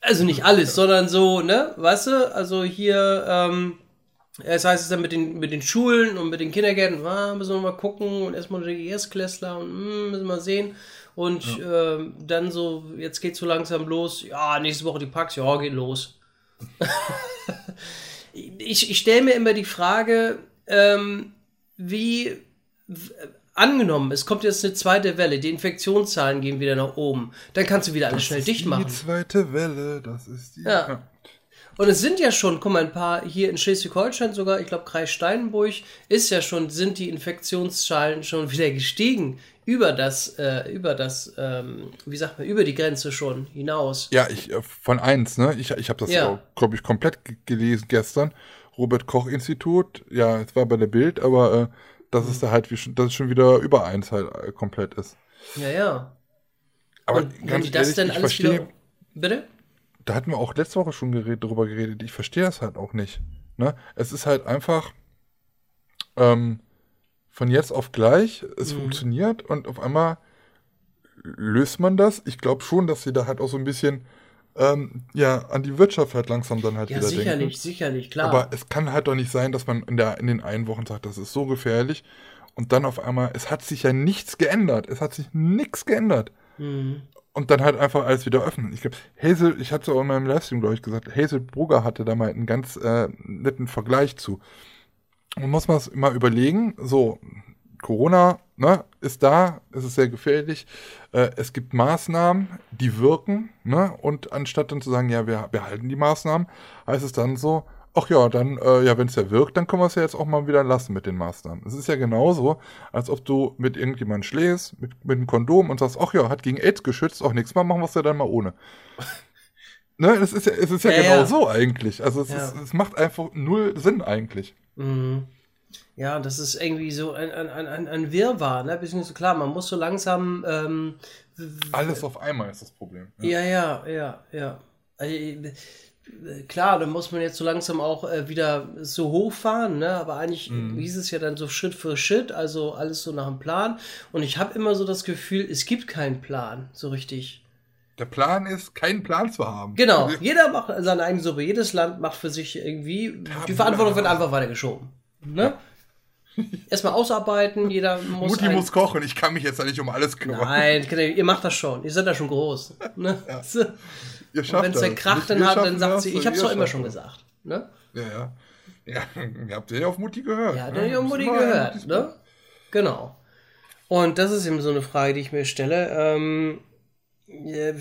Also nicht alles, sondern so, ne? Weißt du? Also hier, ähm, das heißt es dann mit den, mit den Schulen und mit den Kindergärten, ah, müssen wir mal gucken und erstmal die Erstklässler und mm, müssen wir mal sehen. Und ähm, dann so, jetzt geht so langsam los, ja, nächste Woche die Parks, ja, geht los. ich ich stelle mir immer die Frage, ähm, wie angenommen, es kommt jetzt eine zweite Welle, die Infektionszahlen gehen wieder nach oben, dann kannst du wieder alles schnell Das dicht ist machen. Die zweite Welle, das ist die. Ja. Und es sind ja schon, guck mal, ein paar hier in Schleswig-Holstein sogar, ich glaube Kreis Steinburg, ist ja schon, sind die Infektionszahlen schon wieder gestiegen über das, äh, über das, ähm, wie sagt man, über die Grenze schon hinaus. Ja, ich äh, von eins, ne? Ich, ich habe das Ja. glaube ich, komplett ge- gelesen gestern. Robert Koch Institut, ja, es war bei der Bild, aber äh, dass es da halt wie schon, dass es schon wieder über eins halt äh, komplett ist. Ja, ja. Aber Und wenn die das dann ich alles verstehe, wieder. Bitte? da hatten wir auch letzte Woche schon geredet, darüber geredet. Ich verstehe das halt auch nicht. Ne? Es ist halt einfach ähm, von jetzt auf gleich, es Mhm. funktioniert und auf einmal löst man das. Ich glaube schon, dass sie da halt auch so ein bisschen ähm, ja, an die Wirtschaft halt langsam dann halt Ja, wieder sicherlich, denken. sicherlich, klar. Aber es kann halt doch nicht sein, dass man in, der, in den einen Wochen sagt, das ist so gefährlich und dann auf einmal, es hat sich ja nichts geändert. Es hat sich nichts geändert Mhm. und dann halt einfach alles wieder öffnen. Ich glaube, Hazel, ich hatte es auch in meinem Livestream, glaube ich, gesagt, Hazel Brugger hatte da mal einen ganz äh, netten Vergleich zu. Man muss es immer überlegen, so, Corona ne, ist da, es ist sehr gefährlich, äh, es gibt Maßnahmen, die wirken, ne, und anstatt dann zu sagen, ja, wir, wir halten die Maßnahmen, heißt es dann so, ach ja, dann, äh, ja, wenn es ja wirkt, dann können wir es ja jetzt auch mal wieder lassen mit den Maßnahmen. Es ist ja genauso, als ob du mit irgendjemandem schläfst, mit, mit einem Kondom und sagst, ach ja, hat gegen AIDS geschützt, auch nichts mal, machen wir es ja dann mal ohne. ne, es ist ja, es ist ja, Ja, genau ja. so eigentlich. Also es, Ja. ist, es macht einfach null Sinn eigentlich. Mhm. Ja, das ist irgendwie so ein, ein, ein- ein, Wirrwarr, ne? Beziehungsweise klar, man muss so langsam. Ähm, Alles auf einmal ist das Problem. ja, ja, ja, ja. Äh, Klar, dann muss man jetzt so langsam auch äh, wieder so hochfahren, ne? Aber eigentlich hieß es ja dann so Schritt für Schritt, also alles so nach dem Plan. Und ich habe immer so das Gefühl, es gibt keinen Plan, so richtig. Der Plan ist, keinen Plan zu haben. Genau, jeder macht seine eigene Suppe, jedes Land macht für sich irgendwie, die Verantwortung wird einfach weitergeschoben. Ne? Erstmal ausarbeiten, jeder muss. Mutti ein- muss kochen, ich kann mich jetzt ja nicht um alles kümmern. Nein, ihr macht das schon. Ihr seid ja schon groß. Ne? So. Ihr Und schafft wenn es kracht, Nicht dann, hat, dann sagt das, sie, ich hab's ihr doch immer schon gesagt. Ne? Ja, ja. Ja, ihr habt ja auf Mutti gehört. Ja, ne? der hat Mutti Das war gehört. Ne? Genau. Und das ist eben so eine Frage, die ich mir stelle. Ähm, ja,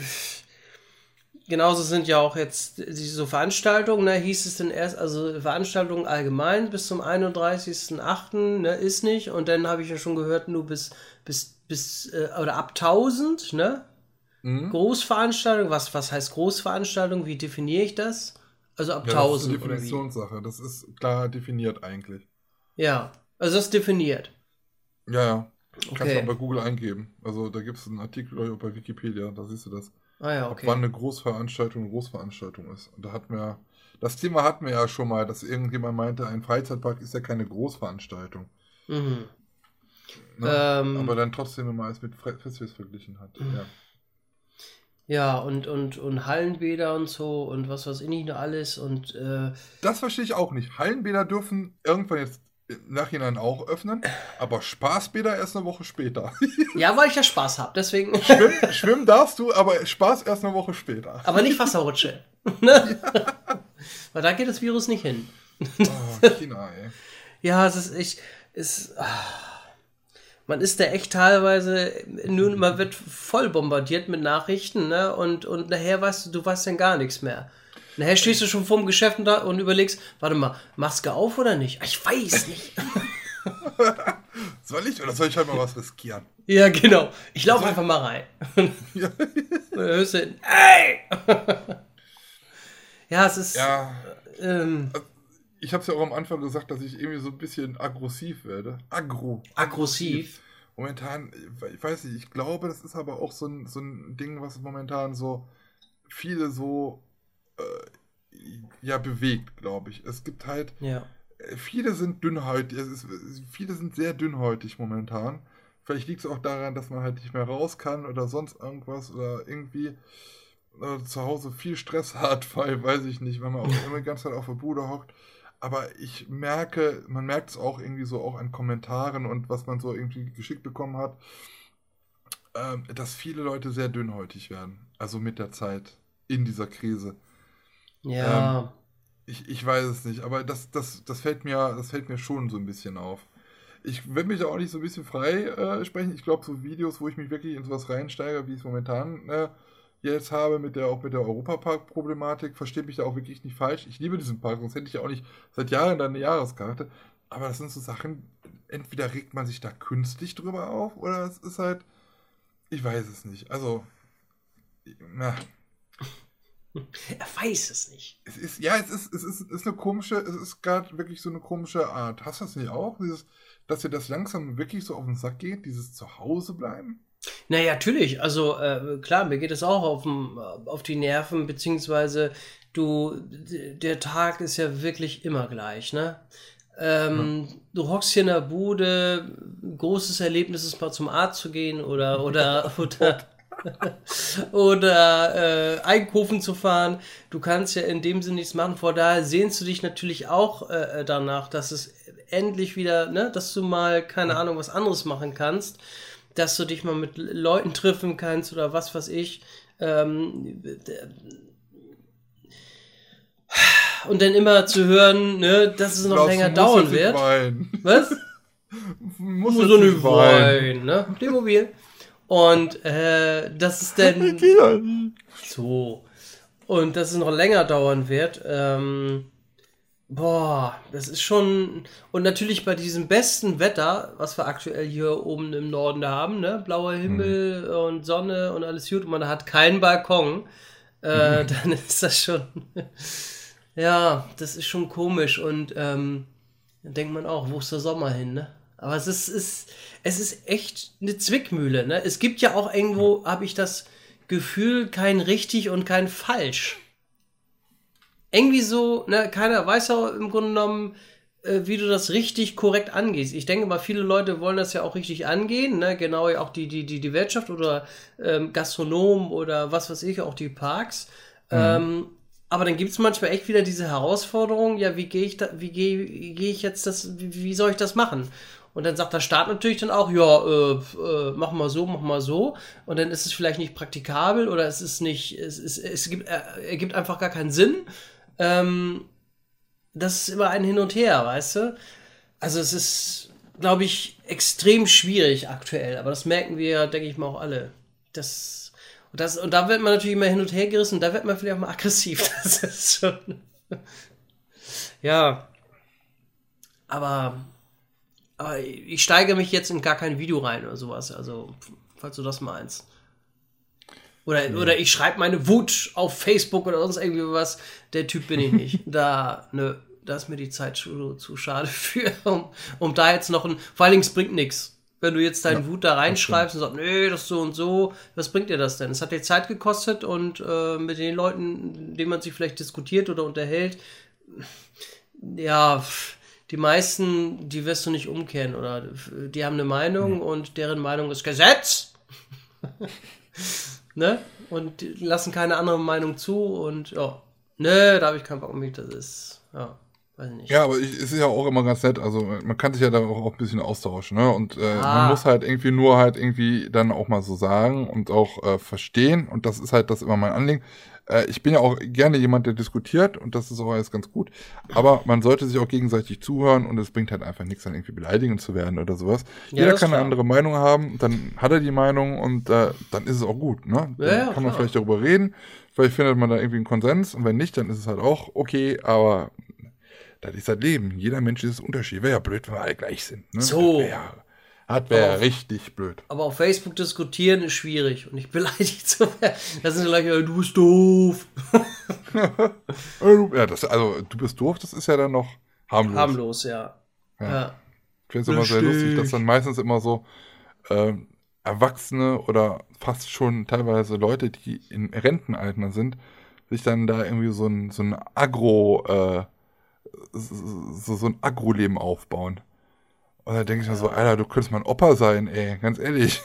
genauso sind ja auch jetzt diese Veranstaltungen, ne, hieß es denn erst, also Veranstaltungen allgemein bis zum 31.08. Ne, ist nicht. Und dann habe ich ja schon gehört, nur bis, bis, bis, äh, oder ab 1000, ne? Mhm. Großveranstaltung, was, was heißt Großveranstaltung? Wie definiere ich das? Also ab Ja, das ist eine 1000? Definitionssache. Das ist klar definiert eigentlich. Ja, also das ist definiert. Ja, ja. Kannst Okay. du auch bei Google eingeben. Also da gibt es einen Artikel bei Wikipedia, da siehst du das. Ah ja, Ab okay. wann eine Großveranstaltung eine Großveranstaltung ist. Und da hatten wir, das Thema hatten wir ja schon mal, dass irgendjemand meinte, ein Freizeitpark ist ja keine Großveranstaltung. Mhm. Ne? Ähm. Aber dann trotzdem immer als mit Festivals verglichen hat. Ja. Ja, und, und, und Hallenbäder und so und was weiß ich nicht nur alles und äh, Das verstehe ich auch nicht. Hallenbäder dürfen irgendwann jetzt im Nachhinein auch öffnen, aber Spaßbäder erst eine Woche später. ja, weil ich ja Spaß habe, deswegen. Schwimmen, schwimmen darfst du, aber Spaß erst eine Woche später. Aber nicht Wasserrutsche. ne? Weil da geht das Virus nicht hin. Oh, China, ey. Ja, es ist echt. Es, ah. man ist da echt teilweise, nur, man wird voll bombardiert mit Nachrichten, ne? Und, und nachher weißt du, du weißt dann gar nichts mehr. Nachher stehst du schon vor dem Geschäft und, da, und überlegst, warte mal, Maske auf oder nicht? Ah, Ich weiß nicht. Soll ich oder soll ich halt mal was riskieren? Ja, genau. Ich laufe einfach mal rein. Ja. Dann hörst du hin, ey! ja, es ist. ja. Ähm, Ich habe es ja auch am Anfang gesagt, dass ich irgendwie so ein bisschen aggressiv werde. Agro. Aggressiv. Momentan, ich weiß nicht, ich glaube, das ist aber auch so ein, so ein Ding, was momentan so viele so äh, ja bewegt, glaube ich. Es gibt halt, ja. äh, viele sind dünnhäutig, ist, viele sind sehr dünnhäutig momentan. Vielleicht liegt es auch daran, dass man halt nicht mehr raus kann oder sonst irgendwas oder irgendwie äh, zu Hause viel Stress hat, weil, weiß ich nicht, wenn man auch immer die ganze Zeit auf der Bude hockt. Aber ich merke, man merkt es auch irgendwie so auch an Kommentaren und was man so irgendwie geschickt bekommen hat, ähm, dass viele Leute sehr dünnhäutig werden. Also mit der Zeit in dieser Krise. Ja. Ich, ich weiß es nicht, aber das, das, das, fällt mir, das fällt mir schon so ein bisschen auf. Ich will mich da auch nicht so ein bisschen frei äh, sprechen. Ich glaube, so Videos, wo ich mich wirklich in sowas reinsteige, wie ich es momentan äh, jetzt habe, mit der, auch mit der Europapark-Problematik, verstehe mich da auch wirklich nicht falsch. Ich liebe diesen Park, sonst hätte ich ja auch nicht seit Jahren da eine Jahreskarte. Aber das sind so Sachen, entweder regt man sich da künstlich drüber auf, oder es ist halt, ich weiß es nicht. Also, na, er weiß es nicht. es ist, ja, es ist, es ist, es ist eine komische, es ist gerade wirklich so eine komische Art. Hast du das nicht auch? Dieses, dass dir das langsam wirklich so auf den Sack geht, dieses Zuhause bleiben? Naja, natürlich. Also äh, klar, mir geht es auch auf, dem- auf die Nerven, beziehungsweise du, der Tag ist ja wirklich immer gleich, ne? Ähm, Du hockst hier in der Bude, großes Erlebnis ist mal zum Arzt zu gehen oder oder oder oder äh, einkaufen zu fahren. Du kannst ja in dem Sinne nichts machen. Vor daher sehnst du dich natürlich auch äh, danach, dass es endlich wieder, ne, dass du mal keine Ahnung was anderes machen kannst dass du dich mal mit Leuten treffen kannst oder was weiß ich. Ähm, und dann immer zu hören, ne, dass es noch länger dauern wird. weinen. Was? Muss so eine Wein, ne? Playmobil. Und äh, das ist dann so. Und dass es noch länger dauern wird. Ähm, boah, das ist schon. Und natürlich bei diesem besten Wetter, was wir aktuell hier oben im Norden haben, ne? Blauer Himmel und Sonne und alles gut. Und man hat keinen Balkon. Äh, dann ist das schon. ja, das ist schon komisch. Und ähm, dann denkt man auch, wo ist der Sommer hin, ne? Aber es ist, ist, es ist echt eine Zwickmühle, ne? Es gibt ja auch irgendwo, habe ich das Gefühl, kein richtig und kein falsch. Irgendwie so, ne, keiner weiß ja im Grunde genommen, äh, wie du das richtig korrekt angehst. Ich denke mal, viele Leute wollen das ja auch richtig angehen, ne? Genau ja auch die, die, die, die Wirtschaft oder ähm, Gastronomen oder was weiß ich, auch die Parks. Ähm, aber dann gibt es manchmal echt wieder diese Herausforderung, ja, wie gehe ich da, wie gehe gehe ich jetzt das, wie, wie soll ich das machen? Und dann sagt der Staat natürlich dann auch, ja, äh, äh, mach mal so, mach mal so. Und dann ist es vielleicht nicht praktikabel oder es ist nicht, es, ist, es gibt, äh, ergibt einfach gar keinen Sinn. Ähm, das ist immer ein Hin und Her, weißt du? Also es ist, glaube ich, extrem schwierig aktuell, aber das merken wir, denke ich mal, auch alle. Das, und, das, und da wird man natürlich immer hin und her gerissen, da wird man vielleicht auch mal aggressiv. Das ist schon. ja. Aber, aber ich steige mich jetzt in gar kein Video rein oder sowas. Also, falls du das meinst. Oder, oder ich schreibe meine Wut auf Facebook oder sonst irgendwie was. Der Typ bin ich nicht. Da, nö, da ist mir die Zeit zu, zu schade für, um, um da jetzt noch ein. Vor allen Dingen, es bringt nichts. Wenn du jetzt deinen Wut da reinschreibst und sagst, nee, das so und so, was bringt dir das denn? Es hat dir Zeit gekostet und äh, mit den Leuten, mit denen man sich vielleicht diskutiert oder unterhält, ja, pff, die meisten, die wirst du nicht umkehren oder die haben eine Meinung und deren Meinung ist Gesetz. ne? Und die lassen keine andere Meinung zu und ja, ne, da habe ich keinen Bock mehr. Das ist, ja, weiß ich nicht. Ja, aber ich, es ist ja auch immer ganz nett. Also man kann sich ja da auch, auch ein bisschen austauschen, ne? Und äh, Ah. man muss halt irgendwie nur halt irgendwie dann auch mal so sagen und auch äh, verstehen. Und das ist halt das immer mein Anliegen. Äh, ich bin ja auch gerne jemand, der diskutiert und das ist auch alles ganz gut. Aber man sollte sich auch gegenseitig zuhören und es bringt halt einfach nichts, dann irgendwie beleidigend zu werden oder sowas. Ja, Jeder kann eine klar. andere Meinung haben, dann hat er die Meinung und äh, dann ist es auch gut, ne? Dann Ja, ja, kann man klar. vielleicht darüber reden. Vielleicht findet man da irgendwie einen Konsens und wenn nicht, dann ist es halt auch okay, aber Das ist das Leben. Jeder Mensch ist Unterschied. Wäre ja blöd, wenn wir alle gleich sind. Ne? So. Das wäre richtig blöd. Aber auf Facebook diskutieren ist schwierig und nicht beleidigt zu werden. Da sind gleich, äh, du bist doof. Ja, das, also, du bist doof, das ist ja dann noch harmlos. Harmlos, ja. Ja. Ich finde es immer sehr Lustig. lustig, dass dann meistens immer so ähm, Erwachsene oder fast schon teilweise Leute, die im Rentenalter sind, sich dann da irgendwie so ein, so ein Agro, äh, so, so ein Agro-Leben aufbauen. Und da denke ich mir so, Alter, du könntest mal ein Opa sein, ey, ganz ehrlich.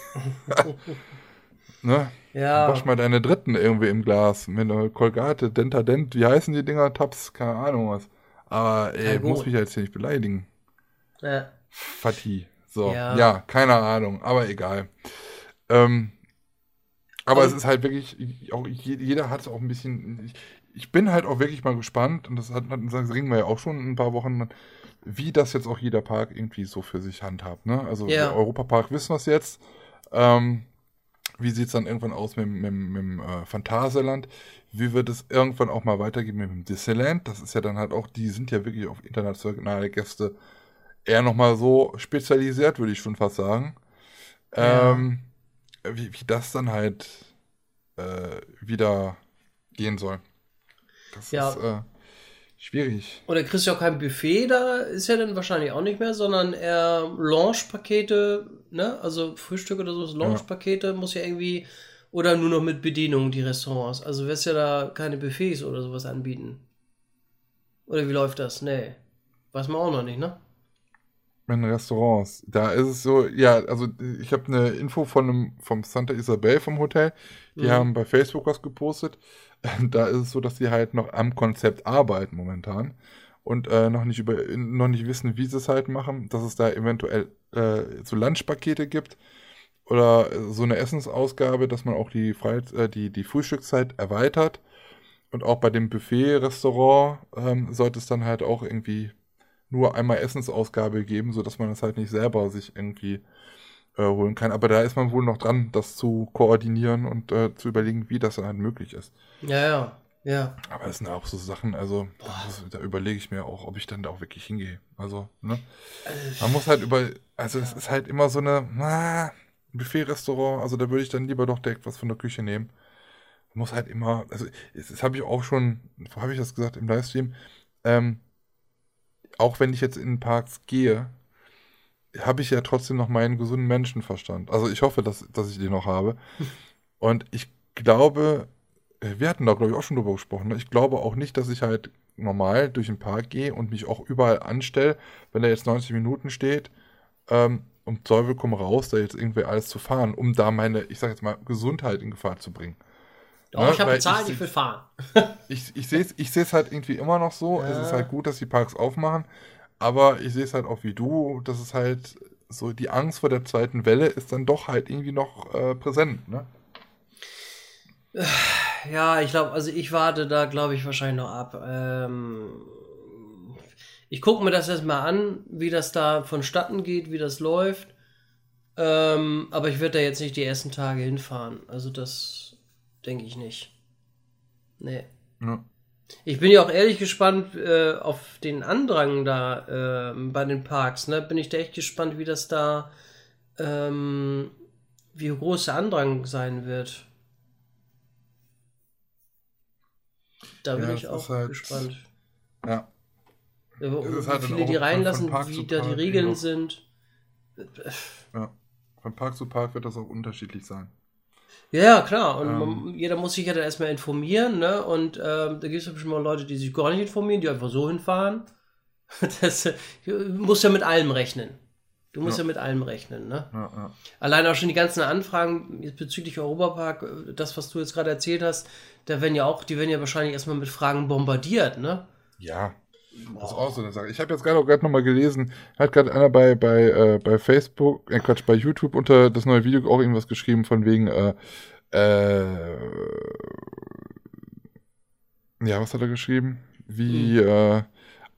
ne? Ja. Wasch mal deine Dritten irgendwie im Glas mit einer Colgate, Dentadent, wie heißen die Dinger? Tabs, keine Ahnung was. Aber ey, Kein muss mich jetzt hier nicht beleidigen. ja. Fatih. So, Ja. ja. keine Ahnung, aber egal. Ähm, aber Und- es ist halt wirklich, auch je- jeder hat es auch ein bisschen. Ich, ich bin halt auch wirklich mal gespannt, und das, hat, das reden wir ja auch schon in ein paar Wochen, wie das jetzt auch jeder Park irgendwie so für sich handhabt. Ne? Also Ja. der Europapark wissen wir es jetzt. Ähm, wie sieht es dann irgendwann aus mit, dem- mit, mit dem äh, Phantasialand? Wie wird es irgendwann auch mal weitergehen mit dem Disneyland? Das ist ja dann halt auch, die sind ja wirklich auf internationale Gäste eher nochmal so spezialisiert, würde ich schon fast sagen. Ja. Ähm, wie, wie das dann halt äh, wieder gehen soll. Das Ja. ist äh, schwierig. Oder kriegst du auch kein Buffet da, ist ja dann wahrscheinlich auch nicht mehr, sondern eher Lounge-Pakete, ne? Also Frühstück oder so, Lounge-Pakete muss ja irgendwie, oder nur noch mit Bedienung die Restaurants. Also wirst ja da keine Buffets oder sowas anbieten. Oder wie läuft das? Nee. Weiß man auch noch nicht, ne? In Restaurants. Da ist es so, ja, also ich habe eine Info von einem, vom Santa Isabel vom Hotel. Die Mhm. haben bei Facebook was gepostet. Da ist es so, dass die halt noch am Konzept arbeiten momentan und äh, noch nicht über noch nicht wissen, wie sie es halt machen, dass es da eventuell äh, so Lunchpakete gibt oder so eine Essensausgabe, dass man auch die Freizeit, äh, die die Frühstückszeit erweitert und auch bei dem Buffet-Restaurant ähm, sollte es dann halt auch irgendwie nur einmal Essensausgabe geben, sodass man das halt nicht selber sich irgendwie äh, holen kann. Aber da ist man wohl noch dran, das zu koordinieren und äh, zu überlegen, wie das dann halt möglich ist. Ja, ja. Ja. Aber es sind auch so Sachen, also da, muss, da überlege ich mir auch, ob ich dann da auch wirklich hingehe. Also, ne? Man muss halt über, also es ist halt immer so eine, na, Buffet-Restaurant, also da würde ich dann lieber doch direkt was von der Küche nehmen. Man muss halt immer, also das, das habe ich auch schon, wo habe ich das gesagt im Livestream, ähm, auch wenn ich jetzt in Parks gehe, habe ich ja trotzdem noch meinen gesunden Menschenverstand. Also ich hoffe, dass, dass ich den noch habe. Und ich glaube, äh, wir hatten da, glaube ich, auch schon drüber gesprochen. Ne? Ich glaube auch nicht, dass ich halt normal durch den Park gehe und mich auch überall anstelle, wenn da jetzt 90 Minuten steht, ähm, um Teufel komm raus, da jetzt irgendwie alles zu fahren, um da meine, ich sag jetzt mal, Gesundheit in Gefahr zu bringen. Doch, Ja, ich habe bezahlt, ich- ich will fahren. Ich, ich sehe es ich seh's halt irgendwie immer noch so. Es Ja. ist halt gut, dass die Parks aufmachen, aber ich sehe es halt auch wie du, dass es halt so die Angst vor der zweiten Welle ist dann doch halt irgendwie noch äh, präsent, ne? Ja, ich glaube, also ich warte da, glaube ich, wahrscheinlich noch ab. Ähm, ich gucke mir das erstmal an, wie das da vonstatten geht, wie das läuft. Ähm, aber ich werde da jetzt nicht die ersten Tage hinfahren. Also das denke ich nicht. Nee. Ja. Ich bin ja auch ehrlich gespannt äh, auf den Andrang da ähm, bei den Parks. Ne? Bin ich da echt gespannt, wie das da, ähm, wie groß der Andrang sein wird. Da bin Ja, ich auch halt- gespannt. Ja. Ja, ist wie halt viele die reinlassen, wie da die Regeln sind. ja. Von Park zu Park wird das auch unterschiedlich sein. Ja, klar. Und Ähm. man, jeder muss sich ja dann erstmal informieren, ne? Und ähm, da gibt es ja bestimmt mal Leute, die sich gar nicht informieren, die einfach so hinfahren. Das äh, du musst ja mit allem rechnen. Du musst ja, Ja. mit allem rechnen, ne? Ja, ja. Allein auch schon die ganzen Anfragen bezüglich Europapark, äh, das, was du jetzt gerade erzählt hast, da werden ja auch, die werden ja wahrscheinlich erstmal mit Fragen bombardiert, ne? Ja, das ist auch so eine Sache. Ich habe jetzt gerade auch gerade nochmal gelesen, hat gerade einer bei, bei, äh, bei Facebook, äh, Quatsch, bei YouTube unter das neue Video auch irgendwas geschrieben von wegen, äh, äh, ja, was hat er geschrieben? Wie äh,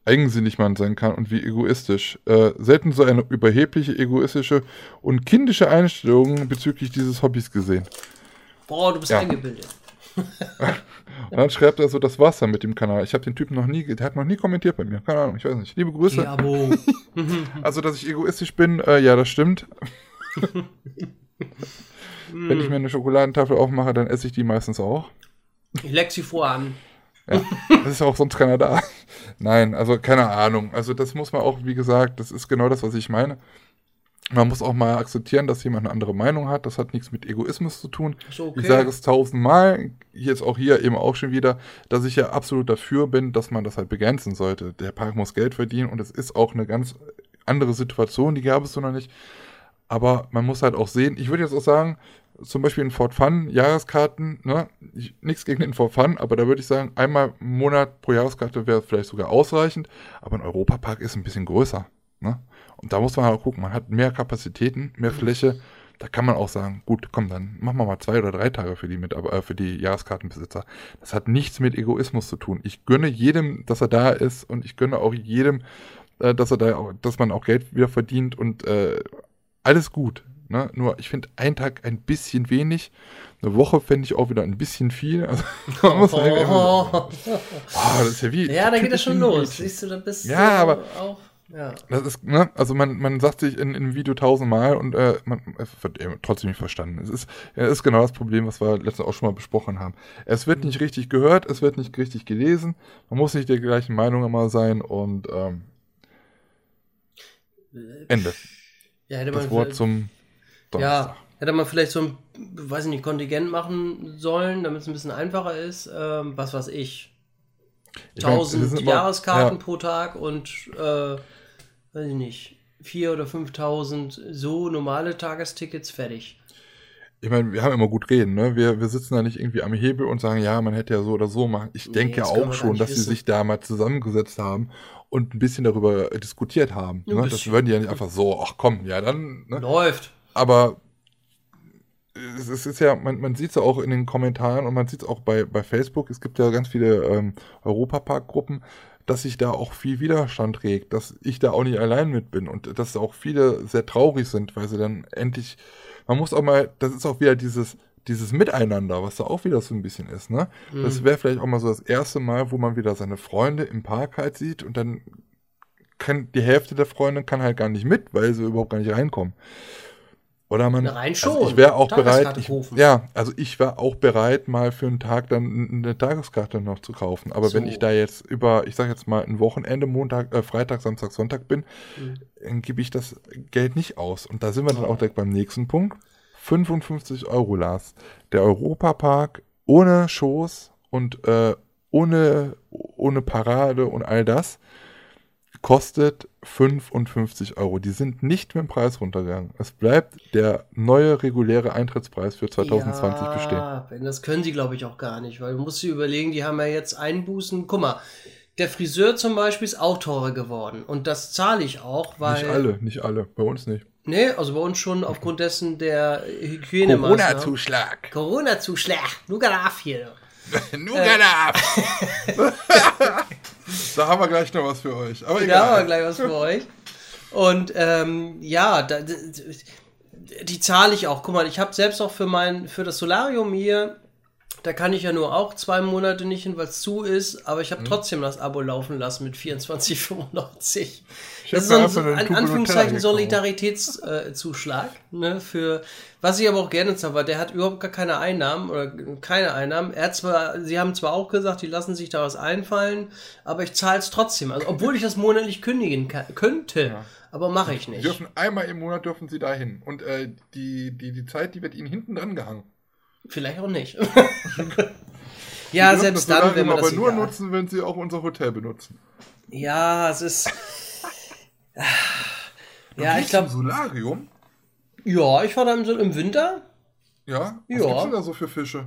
eigensinnig man sein kann und wie egoistisch. Äh, selten so eine überhebliche, egoistische und kindische Einstellung bezüglich dieses Hobbys gesehen. Boah, du bist Ja. eingebildet. Und dann schreibt er so, das war's dann mit dem Kanal. Ich habe den Typen noch nie, der hat noch nie kommentiert bei mir. Keine Ahnung, ich weiß nicht. Liebe Grüße. Ja? Also, dass ich egoistisch bin, äh, ja, das stimmt. Wenn ich mir eine Schokoladentafel aufmache, dann esse ich die meistens auch. Ich leck sie voran. Ja, das ist ja auch sonst keiner da. Nein, also keine Ahnung. Also das muss man auch, wie gesagt, das ist genau das, was ich meine. Man muss auch mal akzeptieren, dass jemand eine andere Meinung hat. Das hat nichts mit Egoismus zu tun. Okay. Ich sage es tausendmal, jetzt auch hier eben auch schon wieder, dass ich ja absolut dafür bin, dass man das halt begrenzen sollte. Der Park muss Geld verdienen und es ist auch eine ganz andere Situation, die gab es so noch nicht. Aber man muss halt auch sehen, ich würde jetzt auch sagen, zum Beispiel in Fort Fun, Jahreskarten, ne, ich, nichts gegen den Fort Fun, aber da würde ich sagen, einmal im Monat pro Jahreskarte wäre vielleicht sogar ausreichend, aber ein Europapark ist ein bisschen größer, ne? Und da muss man halt gucken, man hat mehr Kapazitäten, mehr Fläche, da kann man auch sagen, gut, komm, dann machen wir mal zwei oder drei Tage für die mit, äh, für die Jahreskartenbesitzer. Das hat nichts mit Egoismus zu tun. Ich gönne jedem, dass er da ist und ich gönne auch jedem, äh, dass er da, auch, dass man auch Geld wieder verdient und äh, alles gut. Ne? Nur ich finde einen Tag ein bisschen wenig. Eine Woche fände ich auch wieder ein bisschen viel. Also, man muss halt einfach- Oh. Das ist ja wie. Ja, da geht das schon los. Siehst du, da bist Ja, du aber- auch. Ja. Das ist, ne, also man, man sagt sich in, in einem Video tausendmal und äh, man es wird eben trotzdem nicht verstanden. Es ist, es ist genau das Problem, was wir letztens auch schon mal besprochen haben. Es wird nicht richtig gehört, es wird nicht richtig gelesen, man muss nicht der gleichen Meinung immer sein und ähm, Ende. Ja, hätte Das man Wort vielleicht- zum Donnerstag. ja, hätte man vielleicht so ein, weiß ich nicht, Kontingent machen sollen, damit es ein bisschen einfacher ist. Ähm, was weiß ich. Ich mein, wir 1000 sind immer- Jahreskarten ja. pro Tag und, äh, weiß ich nicht, 4.000 oder 5.000 so normale Tagestickets fertig. Ich meine, wir haben immer gut reden, ne? Wir, wir sitzen da nicht irgendwie am Hebel und sagen, ja, man hätte ja so oder so machen. Ich Nee, denke ja auch schon, dass sie wissen. sich da mal zusammengesetzt haben und ein bisschen darüber diskutiert haben. Ne? Das würden die ja nicht einfach so, ach komm, ja dann. Ne? Läuft. Aber es, es ist ja, man, man sieht es ja auch in den Kommentaren und man sieht es auch bei, bei Facebook. Es gibt ja ganz viele ähm, Europapark-Gruppen, dass sich da auch viel Widerstand regt, dass ich da auch nicht allein mit bin und dass auch viele sehr traurig sind, weil sie dann endlich, man muss auch mal, das ist auch wieder dieses, dieses Miteinander, was da auch wieder so ein bisschen ist, ne? Das wäre vielleicht auch mal so das erste Mal, wo man wieder seine Freunde im Park halt sieht und dann kann die Hälfte der Freunde kann halt gar nicht mit, weil sie überhaupt gar nicht reinkommen. Oder man. Rein Also schon. ich wäre auch bereit. Ich, ja, also ich wäre auch bereit, mal für einen Tag dann eine Tageskarte noch zu kaufen. Aber wenn So. ich da jetzt über, ich sage jetzt mal, ein Wochenende, Montag, äh, Freitag, Samstag, Sonntag bin, Mhm. dann gebe ich das Geld nicht aus. Und da sind wir dann auch direkt beim nächsten Punkt. 55 Euro, Lars. Der Europapark ohne Shows und äh, ohne, ohne Parade und all das kostet 55 Euro. Die sind nicht mit dem Preis runtergegangen. Es bleibt der neue reguläre Eintrittspreis für 2020 ja, bestehen. Das können sie, glaube ich, auch gar nicht, weil du musst dir überlegen, die haben ja jetzt Einbußen. Guck mal, der Friseur zum Beispiel ist auch teurer geworden. Und das zahle ich auch, weil. Nicht alle, nicht alle. Bei uns nicht. Nee, also bei uns schon aufgrund dessen der Hygienemaßnahmen. Corona-Zuschlag. Corona-Zuschlag. Nur darf hier. Nur äh. Da haben wir gleich noch was für euch. Aber Da haben wir egal. gleich was für euch. Und ähm, ja, da, die zahle ich auch. Guck mal, ich habe selbst auch für mein für das Solarium hier, da kann ich ja nur auch zwei Monate nicht hin, weil es zu ist, aber Mhm. ich habe trotzdem das Abo laufen lassen mit 24,95. Das ist mir so ein, Anführungszeichen. Solidaritätszuschlag, ne, für, was ich aber auch gerne zahle, weil der hat überhaupt gar keine Einnahmen oder keine Einnahmen. Er hat zwar, sie haben zwar auch gesagt, die lassen sich da was einfallen, aber ich zahle es trotzdem. Also, obwohl ich das monatlich kündigen kann, könnte, aber mache ich Sie nicht. dürfen einmal im Monat dürfen sie dahin. Und äh, die, die, die Zeit, die wird ihnen hinten dran gehangen. Vielleicht auch nicht. Sie ja, selbst dann, wenn man aber das nur egal. nutzen, wenn sie auch unser Hotel benutzen. Ja, es ist. Du Ja, ich glaube, Solarium? ja, ich war dann so im Winter. Ja? Was Ja. gibt's denn da so für Fische?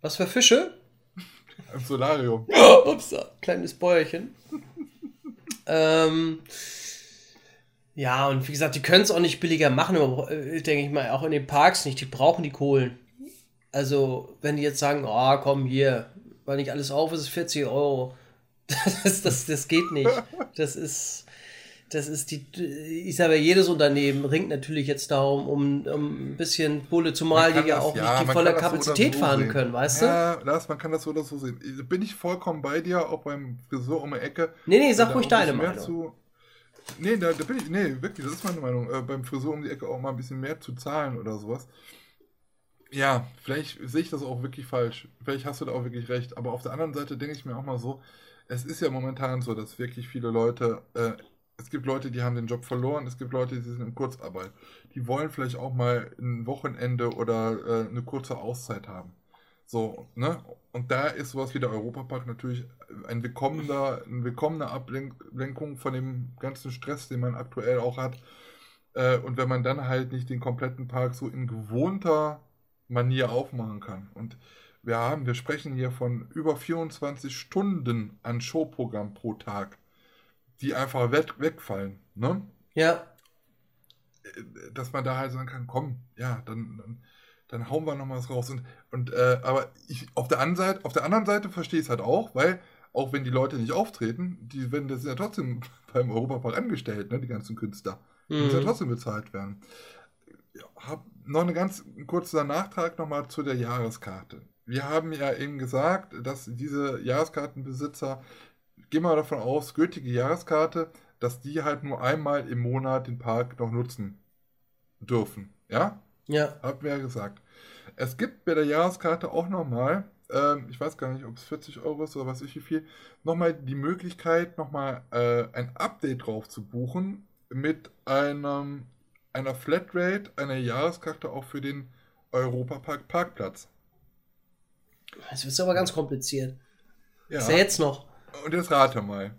Was für Fische? Im Solarium. Ups, kleines Bäuerchen. ähm, ja, und wie gesagt, die können es auch nicht billiger machen, aber äh, denke ich mal, auch in den Parks nicht. Die brauchen die Kohlen. Also, wenn die jetzt sagen, oh, komm hier, weil nicht alles auf ist, ist 40 Euro. Das, das, das geht nicht. Das ist. Das ist die, ich sage ja, jedes Unternehmen ringt natürlich jetzt darum, um, um ein bisschen Bulle, zumal die ja das- auch ja, nicht die man volle das so Kapazität oder so fahren sehen. können, weißt du? Ja, Lars, man kann das so oder so sehen. Bin ich vollkommen bei dir, auch beim Friseur um die Ecke. Nee, nee, sag ruhig deine Meinung. Zu, nee, da, da bin ich, nee, wirklich, das ist meine Meinung. Äh, beim Friseur um die Ecke auch mal ein bisschen mehr zu zahlen oder sowas. Ja, vielleicht sehe ich das auch wirklich falsch. Vielleicht hast du da auch wirklich recht. Aber auf der anderen Seite denke ich mir auch mal so, es ist ja momentan so, dass wirklich viele Leute, äh, es gibt Leute, die haben den Job verloren, es gibt Leute, die sind in Kurzarbeit. Die wollen vielleicht auch mal ein Wochenende oder äh, eine kurze Auszeit haben. So, ne? Und da ist sowas wie der Europapark natürlich ein willkommener, eine willkommene Ablenkung von dem ganzen Stress, den man aktuell auch hat. Äh, und wenn man dann halt nicht den kompletten Park so in gewohnter Manier aufmachen kann. Und wir haben, wir sprechen hier von über 24 Stunden an Showprogramm pro Tag, die einfach weg, wegfallen. Ne? Ja, dass man da halt sagen kann, komm, ja, dann, dann, dann hauen wir noch mal was raus. Und, und äh, aber ich, auf, der anderen Seite, auf der anderen Seite verstehe ich es halt auch, weil auch wenn die Leute nicht auftreten, die werden das ja trotzdem beim Europapark angestellt, ne, die ganzen Künstler. Die müssen ja Mhm. trotzdem bezahlt werden. Ja, hab noch eine ganz kurzer Nachtrag nochmal zu der Jahreskarte. Wir haben ja eben gesagt, dass diese Jahreskartenbesitzer, gehen wir davon aus, gültige Jahreskarte, dass die halt nur einmal im Monat den Park noch nutzen dürfen. Ja? ja. Haben wir ja gesagt. Es gibt bei der Jahreskarte auch nochmal, ähm, ich weiß gar nicht, ob es 40 Euro ist oder was ich wie viel, nochmal die Möglichkeit, nochmal äh, ein Update drauf zu buchen mit einem, einer Flatrate, einer Jahreskarte auch für den Europapark Parkplatz. Das ist aber ganz kompliziert. Ja. Ist ja jetzt noch. Und jetzt rate mal.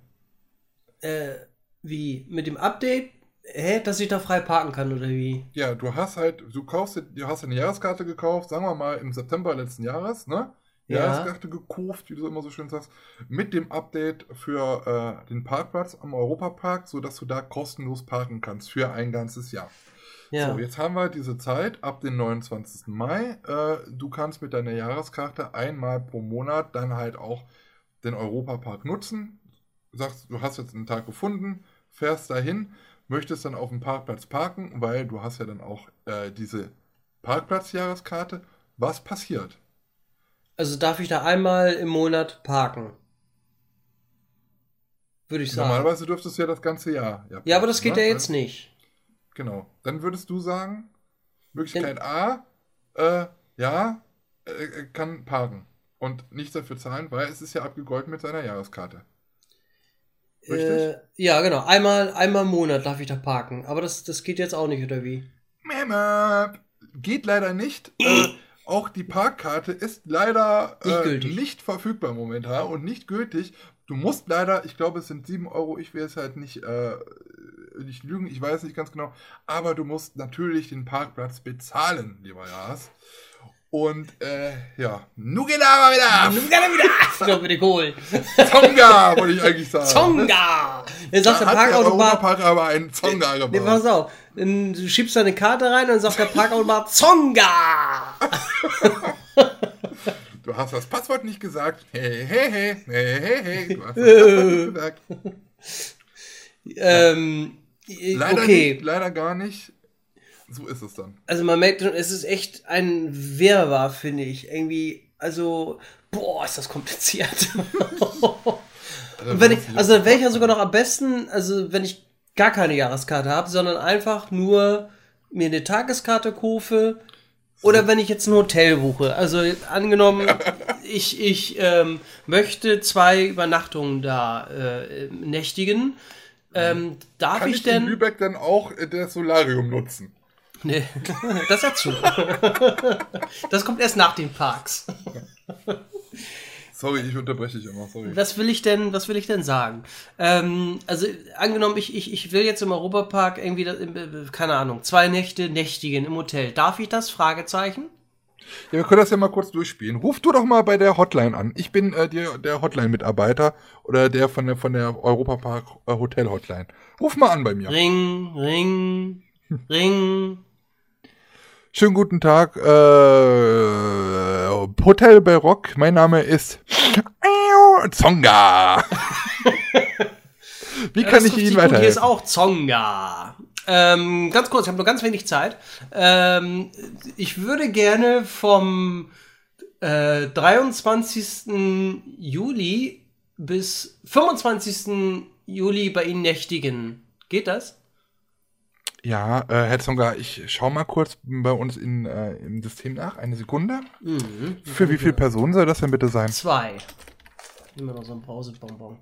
Äh, wie? Mit dem Update? Hä? Dass ich da frei parken kann, oder wie? Ja, du hast halt, du kaufst, du hast eine Jahreskarte gekauft, sagen wir mal im September letzten Jahres, ne? Ja. Jahreskarte gekauft, wie du immer so schön sagst, mit dem Update für äh, den Parkplatz am Europapark, sodass du da kostenlos parken kannst für ein ganzes Jahr. Ja. So, jetzt haben wir diese Zeit ab dem 29. Mai. Äh, du kannst mit deiner Jahreskarte einmal pro Monat dann halt auch den Europapark nutzen. Sagst, du hast jetzt einen Tag gefunden, fährst dahin, möchtest dann auf dem Parkplatz parken, weil du hast ja dann auch äh, diese Parkplatzjahreskarte. Was passiert? Also darf ich da einmal im Monat parken? Würde ich sagen. Normalerweise dürftest du ja das ganze Jahr. Ja, aber das geht ne? ja jetzt nicht. Genau. Dann würdest du sagen, Möglichkeit A, äh, ja, äh, äh, kann parken und nichts dafür zahlen, weil es ist ja abgegolten mit seiner Jahreskarte. Richtig? Äh, ja, genau. Einmal, einmal im Monat darf ich da parken. Aber das, das geht jetzt auch nicht, oder wie? Mama, geht leider nicht. äh, auch die Parkkarte ist leider Nicht äh, nicht verfügbar momentan und nicht gültig. Du musst leider, ich glaube, es sind 7 Euro, ich will es halt nicht, äh, nicht lügen, ich weiß nicht ganz genau, aber du musst natürlich den Parkplatz bezahlen, lieber Lars. Und äh, ja, nu geht aber wieder Nun kann er wieder Achtung mit den Kohlen. Zonga, wollte ich eigentlich sagen. Zonga! Jetzt Da sagt hat der Parkautomat. Europapark aber einen Zonga Nee, gebaut. pass auf. Dann Du schiebst da eine Karte rein und sagt der Parkautomat Zonga! Du hast das Passwort nicht gesagt. Hey, hey, hey, hey, hey, hey. Du hast das Passwort nicht gesagt. Ähm, äh, Leider okay. nicht, leider gar nicht. So ist es dann. Also man merkt schon, es ist echt ein Wirrwarr, finde ich. Irgendwie, also, boah, ist das kompliziert. Wenn ich, also dann wäre ich ja sogar noch am besten, also wenn ich gar keine Jahreskarte habe, sondern einfach nur mir eine Tageskarte kaufe oder wenn ich jetzt ein Hotel buche. Also angenommen, ich, ich ähm, möchte zwei Übernachtungen da äh, nächtigen. Ähm, darf Kann ich, ich in denn. Lübeck dann auch das Solarium nutzen? Nee, das ist ja zu. Das kommt erst nach den Parks. Sorry, ich unterbreche dich immer. Sorry. Was will ich denn, was will ich denn sagen? Ähm, also angenommen, ich, ich, ich will jetzt im Europapark irgendwie, das- äh, keine Ahnung, zwei Nächte nächtigen im Hotel. Darf ich das? Fragezeichen? Ja, wir können das ja mal kurz durchspielen. Ruf du doch mal bei der Hotline an. Ich bin äh, der, der Hotline-Mitarbeiter oder der von der, von der Europapark äh, Hotel Hotline. Ruf mal an bei mir. Ring, ring, ring. Schönen guten Tag, äh, Hotel Barock. Mein Name ist Zonga. Wie kann ich Ihnen gut. Hier ist weiterhelfen? auch Zonga. Ähm, ganz kurz, ich habe nur ganz wenig Zeit. Ähm, ich würde gerne vom äh, 23. Juli bis 25. Juli bei Ihnen nächtigen. Geht das? Ja, äh, Herr Zonga, ich schau mal kurz bei uns in, äh, im System nach. Eine Sekunde. Mhm. Für wie viele Personen soll das denn bitte sein? Zwei. Nehmen wir noch so einen Brausebonbon.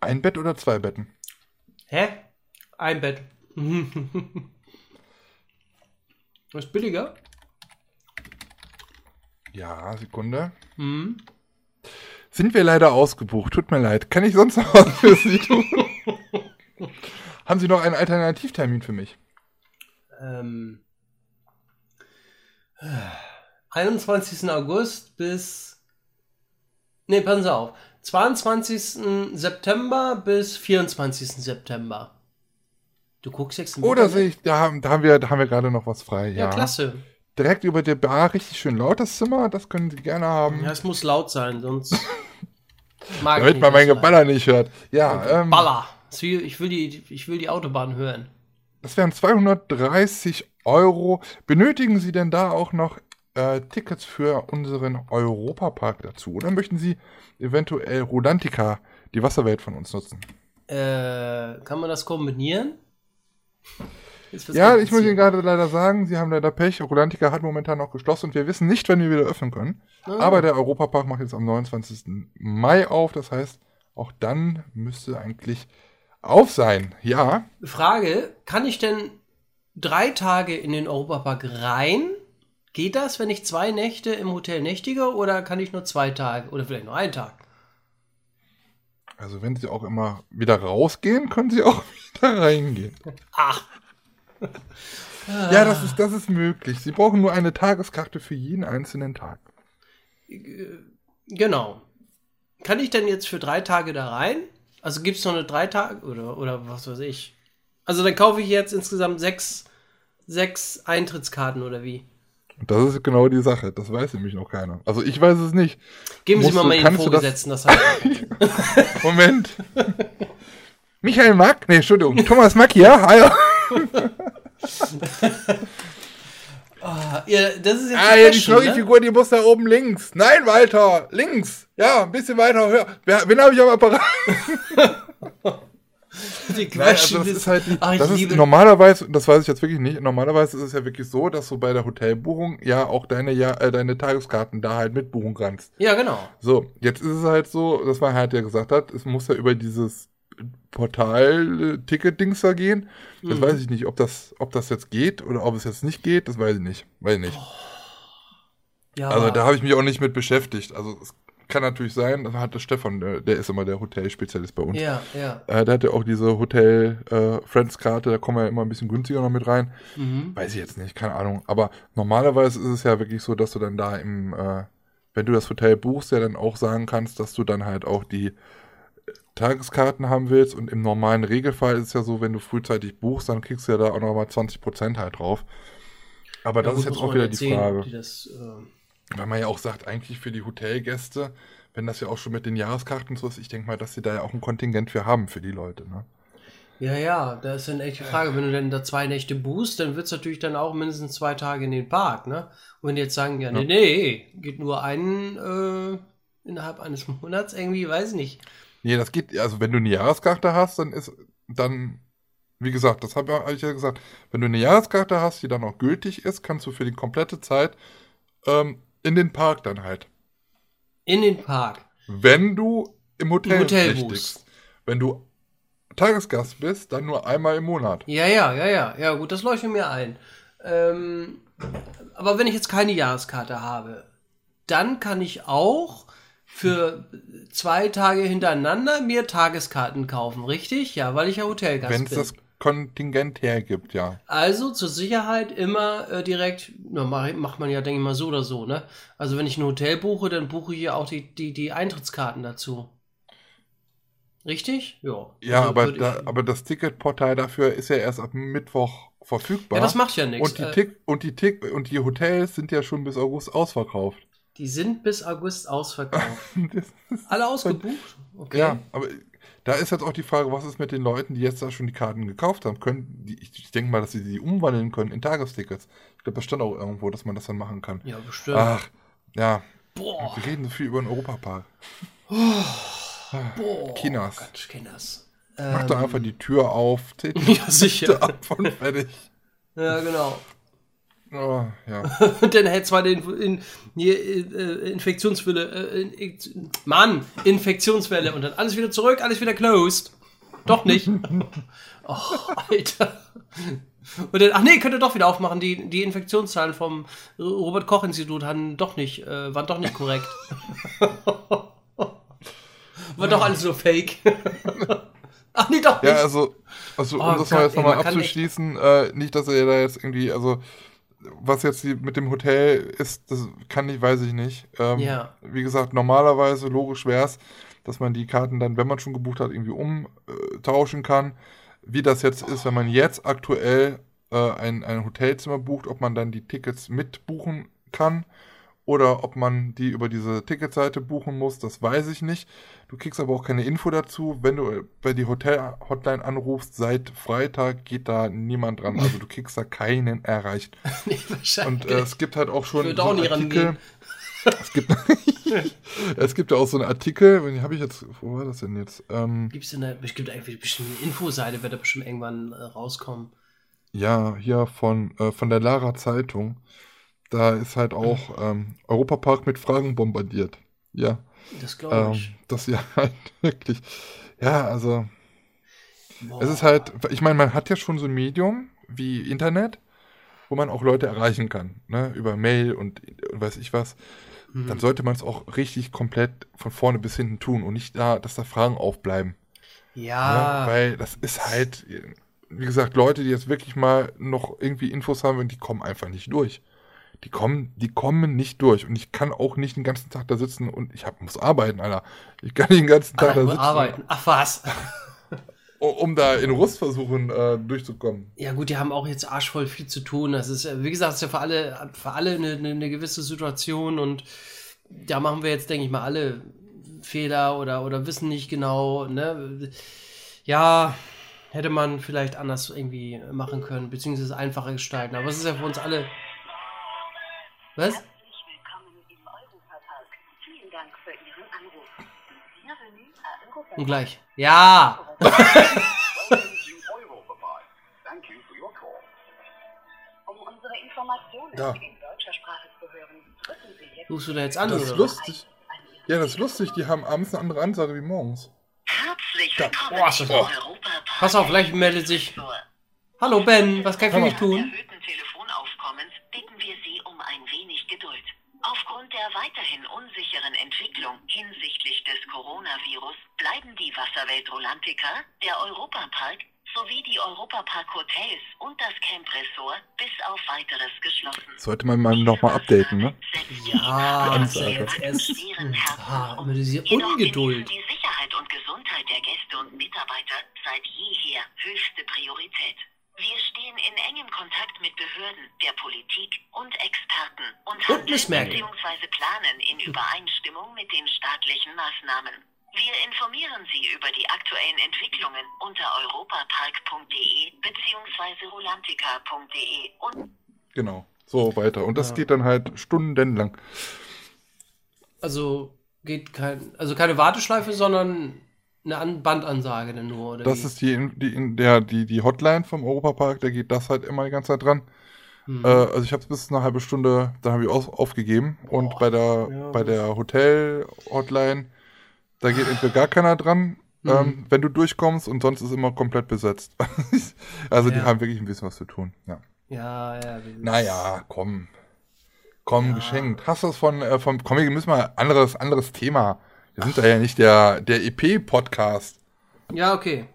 Ein Bett oder zwei Betten? Hä? Ein Bett. Was ist billiger? Ja, Sekunde. Hm. Sind wir leider ausgebucht. Tut mir leid. Kann ich sonst noch was für Sie tun? Haben Sie noch einen Alternativtermin für mich? Ähm, 21. August bis. Ne, passen Sie auf. 22. September bis 24. September. Du guckst jetzt Oder Internet? sehe ich, da haben, da haben wir, da haben wir gerade noch was frei. Ja, Ja, klasse. Direkt über der Bar, richtig schön laut das Zimmer. Das können Sie gerne haben. Ja, es muss laut sein, sonst. mag ich damit nicht, man mein Geballer nicht hört. Ja, ähm, Baller. Ich will, die, ich will die Autobahn hören. das wären 230 Euro. Benötigen Sie denn da auch noch äh, Tickets für unseren Europapark dazu? Oder möchten Sie eventuell Rolantica, die Wasserwelt von uns nutzen? Äh, kann man das kombinieren? Ja, ich muss Ihnen gerade leider sagen, Sie haben leider Pech. Rolantica hat momentan noch geschlossen und wir wissen nicht, wann wir wieder öffnen können. Ah. Aber der Europapark macht jetzt am 29. Mai auf. Das heißt, auch dann müsste eigentlich auf sein. Ja, Frage: Kann ich denn drei Tage in den Europapark rein? Geht das, wenn ich zwei Nächte im Hotel nächtige oder kann ich nur zwei Tage oder vielleicht nur einen Tag? also wenn Sie auch immer wieder rausgehen, können Sie auch wieder reingehen. Ach, Ja, das ist, das ist möglich. Sie brauchen nur eine Tageskarte für jeden einzelnen Tag. genau. Kann ich denn jetzt für drei Tage da rein? Also gibt es noch eine drei Tage oder, oder was weiß ich? Also dann kaufe ich jetzt insgesamt sechs, sechs Eintrittskarten oder wie? Das ist genau die Sache. Das weiß nämlich noch keiner. Also ich weiß es nicht. Geben Sie Musst mal du- mal Ihren kannst du das- Vorgesetzten das, halt. Moment. Michael Mack? Nee, Entschuldigung. Thomas Mack hier. Hallo. ja, das ist jetzt Ah, ja, die ne? Schnurri-Figur, die muss da oben links. Nein, Walter. Links. Ja, ein bisschen weiter höher. Wen habe ich am Apparat? Die Nein, also das ist halt Ach, ich das ist normalerweise, das weiß ich jetzt wirklich nicht, normalerweise ist es ja wirklich so, dass du bei der Hotelbuchung ja auch deine, ja, äh, deine Tageskarten da halt mitbuchen kannst. Ja, genau. So, jetzt ist es halt so, dass man halt ja gesagt hat, es muss ja über dieses Portal-Ticket-Dings da gehen. Jetzt Mhm. weiß ich nicht, ob das, ob das jetzt geht oder ob es jetzt nicht geht, das weiß ich nicht. Weiß ich nicht. Ja, Also da habe ich mich auch nicht mit beschäftigt. Also es kann natürlich sein, das hat der Stefan, der, ist immer der Hotelspezialist bei uns. ja, ja. Äh, der hat ja auch diese Hotel-Friends-Karte, da kommen wir ja immer ein bisschen günstiger noch mit rein. Mhm. Weiß ich jetzt nicht, keine Ahnung. Aber normalerweise ist es ja wirklich so, dass du dann da im, äh, wenn du das Hotel buchst, ja dann auch sagen kannst, dass du dann halt auch die äh, Tageskarten haben willst. Und im normalen Regelfall ist es ja so, wenn du frühzeitig buchst, dann kriegst du ja da auch nochmal 20% halt drauf. Aber das Ja, ist gut, jetzt auch wieder ja die Frage. Die das, äh, Weil man ja auch sagt, eigentlich für die Hotelgäste, wenn das ja auch schon mit den Jahreskarten so ist, ich denke mal, dass sie da ja auch ein Kontingent für haben für die Leute. Ne? ja, ja, da ist dann echt die Frage, wenn du denn da zwei Nächte buchst, dann wird es natürlich dann auch mindestens zwei Tage in den Park, ne? Und wenn die jetzt sagen, ja, nee, Ja. nee, geht nur einen äh, innerhalb eines Monats irgendwie, weiß ich nicht. Nee, das geht, also wenn du eine Jahreskarte hast, dann ist, dann, wie gesagt, das habe hab ich ja gesagt, wenn du eine Jahreskarte hast, die dann auch gültig ist, kannst du für die komplette Zeit ähm, in den Park dann halt. In den Park. Wenn du im Hotel, Im Hotel nächtigst. Wenn du Tagesgast bist, dann nur einmal im Monat. Ja, ja, ja, ja, ja, gut, das leuchtet mir ein. Ähm, aber wenn ich jetzt keine Jahreskarte habe, dann kann ich auch für zwei Tage hintereinander mir Tageskarten kaufen, richtig? Ja, weil ich ja Hotelgast Wenn es bin. das Kontingent hergibt, ja. Also zur Sicherheit immer äh, direkt, na, mach, macht man ja, denke ich mal, so oder so, ne? Also wenn ich ein Hotel buche, dann buche ich ja auch die, die, die Eintrittskarten dazu. Richtig? Ja. Ja, Also aber, da, aber das Ticketportal dafür ist ja erst ab Mittwoch verfügbar. ja, das macht ja nichts. und die, Äh, Tick, und, die Tick, und die Hotels sind ja schon bis August ausverkauft. Die sind bis August ausverkauft. Alle ausgebucht? Okay. Ja, aber da ist jetzt auch die Frage, was ist mit den Leuten, die jetzt da schon die Karten gekauft haben? Können die, ich denke mal, dass sie die umwandeln können in Tagestickets. Ich glaube, das stand auch irgendwo, dass man das dann machen kann. Ja, bestimmt. Ach, ja. Boah. Wir reden so viel über den Europapark. Oh. Boah. Kinas. Gott, Kinas. Mach ähm, doch einfach die Tür auf, zählt die ja, sicher. ab und fertig. Ja, genau. Oh, ja. und dann hätte zwar den in, hier, äh, Infektionswelle, äh, in, Mann, Infektionswelle und dann alles wieder zurück, alles wieder closed. Doch nicht. oh, Alter. Und dann, ach nee, könnt ihr doch wieder aufmachen. Die, die Infektionszahlen vom Robert-Koch-Institut waren doch nicht, äh, waren doch nicht korrekt. War doch alles nur Fake. ach nee, doch nicht. Ja, also, also um oh, das mal jetzt nochmal abzuschließen, äh, nicht, dass er da jetzt irgendwie, also was jetzt mit dem Hotel ist, das kann ich, weiß ich nicht. Ähm, ja. Wie gesagt, normalerweise, logisch wäre es, dass man die Karten dann, wenn man schon gebucht hat, irgendwie umtauschen kann. Wie das jetzt ist, wenn man jetzt aktuell äh, ein, ein Hotelzimmer bucht, ob man dann die Tickets mitbuchen kann oder ob man die über diese Ticketseite buchen muss, das weiß ich nicht. Du kriegst aber auch keine Info dazu. Wenn du bei die Hotel-Hotline anrufst, seit Freitag geht da niemand dran. Also du kriegst da keinen erreicht. nee, wahrscheinlich. Und äh, es gibt halt auch schon so einen Artikel. Es gibt, es gibt ja auch so einen Artikel, wenn habe ich jetzt, wo war das denn jetzt? Ähm, gibt es eine, bestimmt eigentlich bestimmt eine Infoseite, wird da bestimmt irgendwann äh, rauskommen. Ja, hier von, äh, von der Lara Zeitung. Da ist halt auch ähm, Europapark mit Fragen bombardiert. Ja. Das glaube ich. Ähm, das ja halt wirklich. Ja, also. Boah. Es ist halt, ich meine, man hat ja schon so ein Medium wie Internet, wo man auch Leute erreichen kann, ne? Über Mail und, und weiß ich was. Mhm. Dann sollte man es auch richtig komplett von vorne bis hinten tun und nicht da, dass da Fragen aufbleiben. Ja. Ne? Weil das ist halt, wie gesagt, Leute, die jetzt wirklich mal noch irgendwie Infos haben, die kommen einfach nicht durch die kommen, die kommen nicht durch. Und ich kann auch nicht den ganzen Tag da sitzen und ich hab, muss arbeiten, Alter. Ich kann nicht den ganzen Tag ah, da sitzen. arbeiten. Ach was. um da in Rust versuchen äh, durchzukommen. Ja gut, die haben auch jetzt arschvoll viel zu tun. Das ist, wie gesagt, das ist ja für alle, für alle eine, eine, eine gewisse Situation und da machen wir jetzt, denke ich mal, alle Fehler oder, oder wissen nicht genau, ne? Ja, hätte man vielleicht anders irgendwie machen können, beziehungsweise einfacher gestalten. Aber es ist ja für uns alle was? Herzlich willkommen im Europapark. Vielen Dank für Ihren Anruf. Bienvenue à Europapark. Und gleich. Ja! um unsere Informationen ja. in deutscher Sprache zu hören, drücken Sie jetzt. Rufst du da jetzt an? Das ist lustig. Ja, das ist lustig. Die haben abends eine andere Ansage wie morgens. Herzlich willkommen ja. im Europapark. Pass auf, vielleicht meldet sich. Hallo Ben, was kann ich für dich tun? Der weiterhin unsicheren Entwicklung hinsichtlich des Coronavirus bleiben die Wasserwelt Rolantica, der Europapark sowie die Europapark Hotels und das Camp Resort bis auf weiteres geschlossen. Sollte man mal nochmal updaten, ne? Ja, erst. Ah, immer diese Ungeduld. Die Sicherheit und Gesundheit der Gäste und Mitarbeiter seit jeher höchste Priorität. Wir stehen in engem Kontakt mit Behörden, der Politik und Experten und, und handeln bzw. planen in Übereinstimmung mit den staatlichen Maßnahmen. Wir informieren Sie über die aktuellen Entwicklungen unter europapark.de bzw. rolantica.de und Genau, so weiter. Und das ja. geht dann halt stundenlang. Also geht kein, also keine Warteschleife, sondern eine Bandansage denn nur, oder? Das wie? ist die, die, der, die, die Hotline vom Europapark, da geht das halt immer die ganze Zeit dran. Hm. Äh, also ich habe es bis eine halbe Stunde, dann habe ich auf, aufgegeben. Boah, und bei der, ja, bei der Hotel-Hotline, da geht entweder gar keiner dran, mhm. ähm, wenn du durchkommst, und sonst ist immer komplett besetzt. also ja. die haben wirklich ein bisschen was zu tun, ja. Ja, ja. Naja, komm. Komm, ja. geschenkt. Hast du das von, äh, vom, komm, wir müssen mal anderes, anderes Thema. Wir sind da ja nicht der, der EP-Podcast. Ja, okay.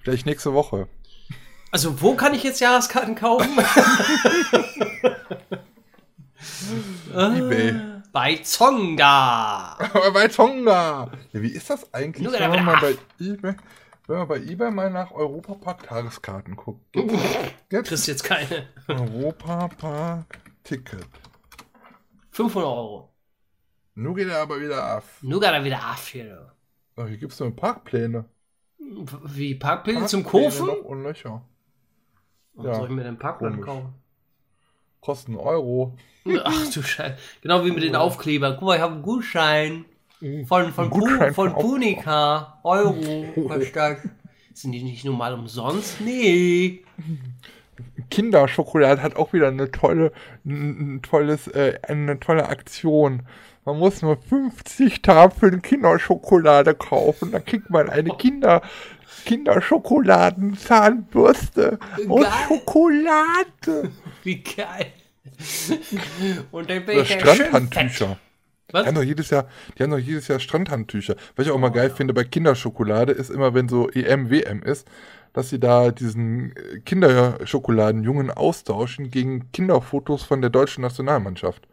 Vielleicht nächste Woche. Also, wo kann ich jetzt Jahreskarten kaufen? eBay. Bei Zonga. bei Zonga. Ja, wie ist das eigentlich, wenn man, mal bei eBay, wenn man bei eBay mal nach Europapark-Tageskarten guckt? Jetzt? Kriegst jetzt keine. Europapark-Ticket. 500 Euro. Nun geht er aber wieder ab. Nun geht er wieder ab hier. Ach, hier gibt es nur Parkpläne. Wie Parkpläne, Parkpläne zum noch und Löcher. Warum Ja. soll ich mir den Parkplatz Komisch. kaufen? Kosten Euro. Ach du Scheiße. Genau wie mit den Aufklebern. Guck mal, ich habe einen Gutschein. Von, von, Ein Gutschein von von Punica. Euro. Das? Sind die nicht nur mal umsonst? Nee. Kinderschokolade hat auch wieder eine tolle, ein, ein tolles, äh, eine tolle Aktion. Man muss nur 50 Tafeln Kinderschokolade kaufen, dann kriegt man eine Kinder, Kinderschokoladen-Zahnbürste aus Geil. Schokolade. Wie geil. Und dann bin Oder ich ja. Strandhandtücher. Die Was? haben, doch jedes Jahr, die haben doch jedes Jahr Strandhandtücher. Was ich auch mal geil finde bei Kinderschokolade, ist immer, wenn so EM, WM ist, dass sie da diesen äh, Kinderschokoladenjungen austauschen gegen Kinderfotos von der deutschen Nationalmannschaft.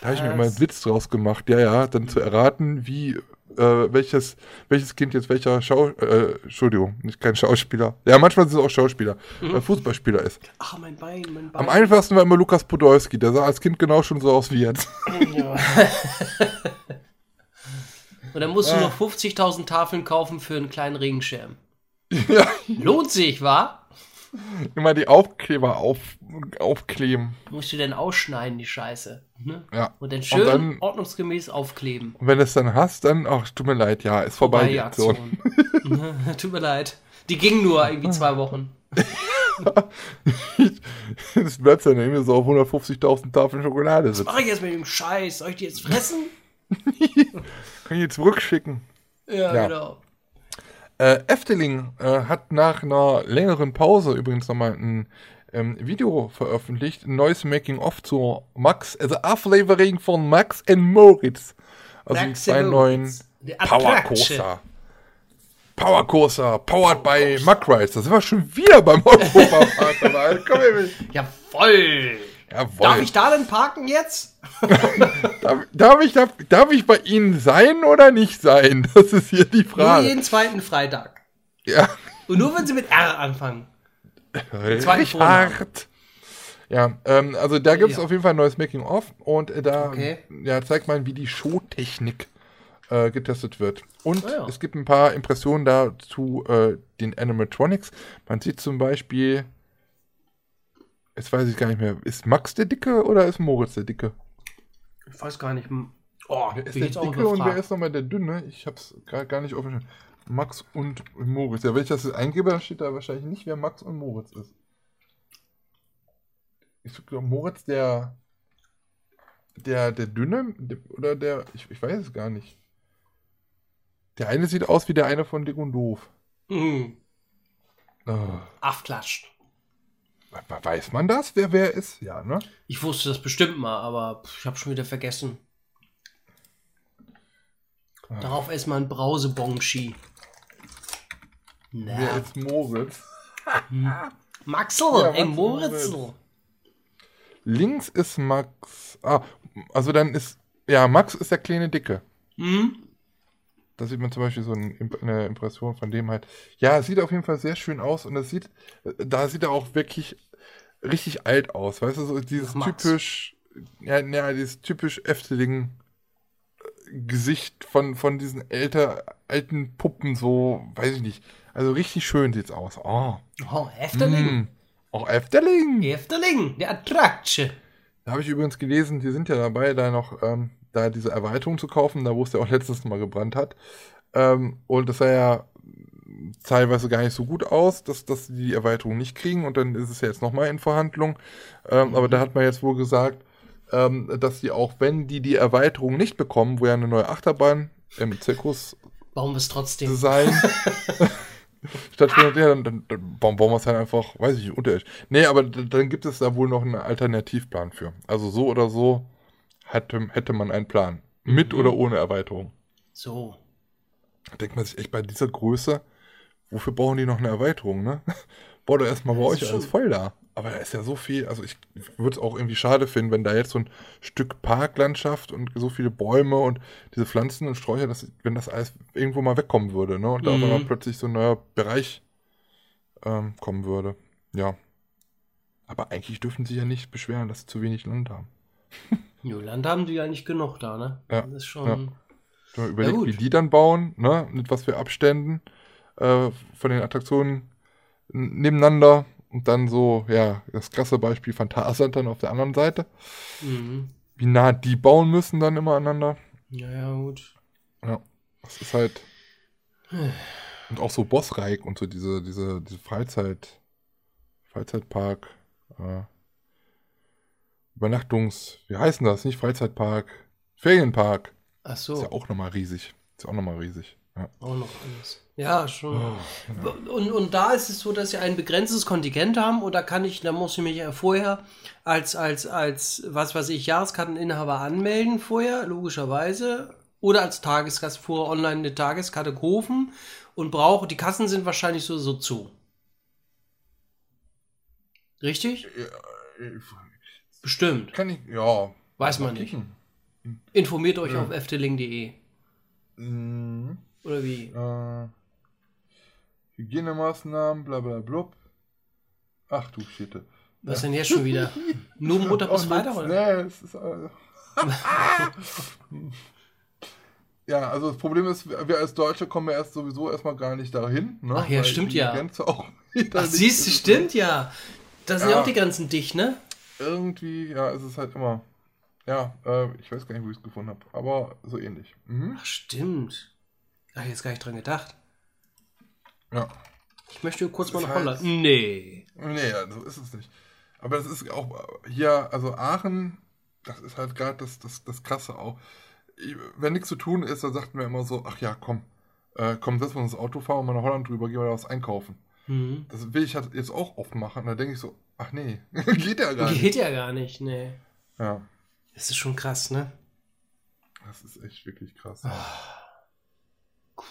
Da habe ich mir immer einen Witz draus gemacht, ja, ja, dann zu erraten, wie, äh, welches, welches Kind jetzt welcher Schau, äh, Entschuldigung, nicht kein Schauspieler. Ja, manchmal sind es auch Schauspieler, äh, Fußballspieler ist. Ach, mein Bein, mein Bein. Am einfachsten war immer Lukas Podolski, der sah als Kind genau schon so aus wie jetzt. Ja. Und dann musst du noch 50.000 Tafeln kaufen für einen kleinen Regenschirm. ja, Lohnt sich, wa? immer die Aufkleber auf, aufkleben. Musst du denn ausschneiden, die Scheiße. Ne? Ja. Und dann schön dann- ordnungsgemäß aufkleben. Und wenn du es dann hast, dann, ach, tut mir leid, ja, ist vorbei, die Aktion. Aktion. Tut mir leid. Die ging nur irgendwie zwei Wochen. Es bleibt dann irgendwie so auf 150.000 Tafeln Schokolade sitzen. Mach ich jetzt mit dem Scheiß? Soll ich die jetzt fressen? Kann ich die zurückschicken. Ja, Ja. genau. Äh, Efteling äh, hat nach einer längeren Pause übrigens nochmal ein ähm, Video veröffentlicht, ein neues Making-of zu Max, also A-Flavoring von Max and Moritz. Also die Max zwei neuen. Die Power Attraction. Coaster. Power Coaster, powered by Mack Rides. Da sind wir schon wieder beim Europapark dabei. Komm her, Jawoll. Jawohl. Darf ich da denn parken jetzt? Darf, darf, ich, darf, darf ich bei Ihnen sein oder nicht sein? Das ist hier die Nur Frage. jeden zweiten Freitag. Ja. Und nur wenn sie mit R anfangen. Richard. Ja, ähm, also da gibt es Ja. auf jeden Fall ein neues Making-of und äh, da Okay. ja, zeigt man, wie die Showtechnik äh, getestet wird. Und Ah ja. es gibt ein paar Impressionen da zu äh, den Animatronics. Man sieht zum Beispiel, jetzt weiß ich gar nicht mehr, ist Max der Dicke oder ist Moritz der Dicke? Ich weiß gar nicht. Oh, Wer ist der Dicke und wer ist nochmal der Dünne? Ich hab's gar, gar nicht offen. Max und Moritz. Ja, wenn ich das jetzt eingebe, dann steht da wahrscheinlich nicht, wer Max und Moritz ist. Ich glaube, Moritz der. Der, der Dünne? Der, oder der. Ich, ich weiß es gar nicht. Der eine sieht aus wie der eine von Dick und Doof. Mhm. Oh. Afklatscht. We- Weiß man das, wer wer ist? Ja, ne? Ich wusste das bestimmt mal, aber ich habe schon wieder vergessen. Ah. Darauf erstmal ein Brausebonski. Wer ist Moritz? Maxel, Ja, ey Max Moritzel. Links ist Max. Ah, also dann ist. Ja, Max ist der kleine Dicke. Hm? Da sieht man zum Beispiel so eine Impression von dem halt. Ja, es sieht auf jeden Fall sehr schön aus und es sieht, da sieht er auch wirklich richtig alt aus, weißt du, so dieses typisch, ja, ja, dieses typisch Efteling äh, Gesicht von, von diesen älter, alten Puppen, so, weiß ich nicht. Also richtig schön sieht's aus. Oh, Oh, Efteling. mm. Auch Efteling. Efteling, der Attraction. Da habe ich übrigens gelesen, die sind ja dabei, da noch ähm, da diese Erweiterung zu kaufen, da wo es ja auch letztens mal gebrannt hat. Ähm, und das sah ja teilweise gar nicht so gut aus, dass, dass die die Erweiterung nicht kriegen und dann ist es ja jetzt nochmal in Verhandlung. Ähm, Aber da hat man jetzt wohl gesagt, ähm, dass die auch, wenn die die Erweiterung nicht bekommen, wo ja eine neue Achterbahn im Zirkus Warum es trotzdem? Design stattfindet, ja, dann, dann, dann bauen bauen wir es halt einfach, weiß ich nicht, unterirdisch. Nee, aber dann gibt es da wohl noch einen Alternativplan für. Also so oder so hätte, hätte man einen Plan. Mit oder ohne Erweiterung. So. Da denkt man sich echt bei dieser Größe, wofür brauchen die noch eine Erweiterung, ne? Bau doch erstmal bei euch alles voll da. Aber da ist ja so viel, also ich würde es auch irgendwie schade finden, wenn da jetzt so ein Stück Parklandschaft und so viele Bäume und diese Pflanzen und Sträucher, dass, wenn das alles irgendwo mal wegkommen würde, ne? Und da Mhm. einmal plötzlich so ein neuer Bereich ähm, kommen würde. Ja. Aber eigentlich dürfen sie ja nicht beschweren, dass sie zu wenig Land haben. Land haben die eigentlich genug da, ne? Ja, Das ist schon. ja. Überlegt, gut. wie die dann bauen, ne? Mit was für Abständen äh, von den Attraktionen nebeneinander. Und dann so, ja, das krasse Beispiel Phantasialand dann auf der anderen Seite. Mhm. Wie nah die bauen müssen dann immer aneinander. Ja, ja, gut. Ja, das ist halt. Und auch so Bossreik und so diese, diese, diese Freizeit, Freizeitpark, äh, Übernachtungs, wie heißen das? Nicht Freizeitpark, Ferienpark. Ach Ist so, ja auch nochmal riesig. Ist ja auch nochmal riesig. Ja. auch noch alles. Ja, schon. Oh, genau. Und, und da ist es so, dass sie ein begrenztes Kontingent haben oder kann ich, da muss ich mich ja vorher als, als, als, was weiß ich, Jahreskarteninhaber anmelden vorher, logischerweise. Oder als Tagesgast vorher online eine Tageskarte kaufen und brauche, die Kassen sind wahrscheinlich so, so zu. Richtig? Bestimmt. Kann ich, ja. Weiß man nicht. kicken. Informiert euch Ja. auf efteling.de. Mhm. Oder wie? Äh, Hygienemaßnahmen, bla bla blub. Ach du Schitte. Was denn jetzt schon wieder? Nur Montag bis Auch Freitag, oder? Nee, es ist. Äh, ja, also das Problem ist, wir als Deutsche kommen ja erst sowieso erstmal gar nicht dahin. Ne? Ach ja, Weil stimmt die ja. Grenze auch Ach, siehst du, stimmt ja. Da sind ja. Ja. auch die ganzen dicht, ne? Irgendwie, ja, es ist halt immer. Ja, äh, ich weiß gar nicht, wo ich es gefunden habe, aber so ähnlich. Mhm. Ach, stimmt. Ach, jetzt gar nicht dran gedacht. Ja. Ich möchte kurz mal nach heißt- Holland. Nee. Nee, so ist es nicht. Aber das ist auch äh, hier, also Aachen, das ist halt gerade das, das, das Krasse auch. Ich- Wenn nichts zu tun ist, dann sagt man immer so, ach ja, komm, äh, komm, setzen wir uns ins Auto, fahren wir mal nach Holland drüber, gehen wir da was einkaufen. Hm. Das will ich halt jetzt auch oft machen. Da denke ich so, ach nee, geht ja gar nicht. Geht ja gar nicht, nee. Ja, Das ist schon krass, ne? das ist echt wirklich krass.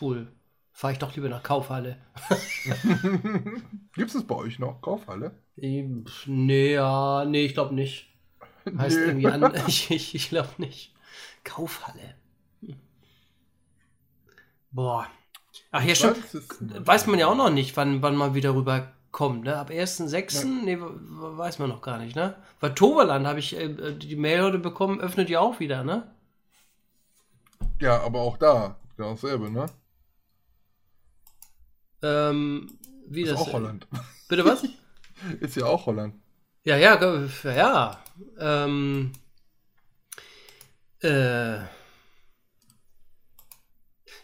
Cool. Fahr ich doch lieber nach Kaufhalle. Gibt es bei euch noch Kaufhalle? Ähm, Nee, ja, nee, ich glaube nicht. Heißt Nee. irgendwie an. Ich, ich, ich glaube nicht. Kaufhalle. Boah. Ach ja, stimmt. weiß man ja auch noch nicht, wann, wann man wieder rüberkommt, ne? Ab 1.6. Nee, w- w- weiß man noch gar nicht, ne? Weil Toverland habe ich äh, die Mail heute bekommen, öffnet ja auch wieder, ne? Ja, aber auch da, genau dasselbe, ne? Ähm, wie Ist das? auch Holland. Bitte was? Ist ja auch Holland. Ja, ja, ja. Ähm, äh,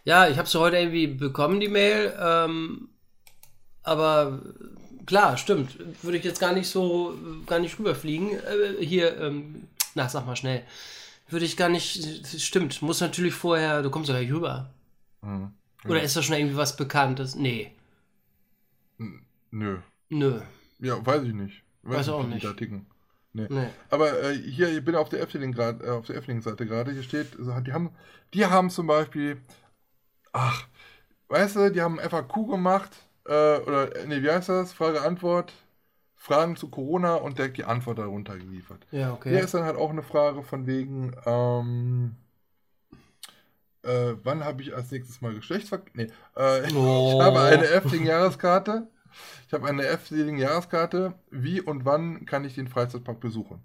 ja, ich habe sie heute irgendwie bekommen, die Mail. Ähm, aber klar, stimmt. Würde ich jetzt gar nicht so, gar nicht rüberfliegen. Äh, hier, ähm, na, sag mal schnell. Würde ich gar nicht, stimmt. Muss natürlich vorher, du kommst doch gleich rüber. Mhm. Oder ist da schon irgendwie was Bekanntes? Nee. Nö. Nö. Ja, weiß ich nicht. Weiß auch wie die nicht. Da ticken. Nee. Nee. Aber äh, hier, ich bin auf der Efteling grad, äh, auf der Efteling-Seite gerade. Hier steht, also, die haben, die haben zum Beispiel, ach, weißt du, die haben FAQ gemacht, äh, oder, äh, nee, wie heißt das? Frage-Antwort, Fragen zu Corona und direkt die Antwort darunter geliefert. Ja, okay. Hier ist dann halt auch eine Frage von wegen, ähm, äh, wann habe ich als nächstes mal Geschlechtsverkehr? Nee, äh, Oh. ich habe eine Efteling-Jahreskarte. Ich habe eine Efteling-Jahreskarte. Wie und wann kann ich den Freizeitpark besuchen?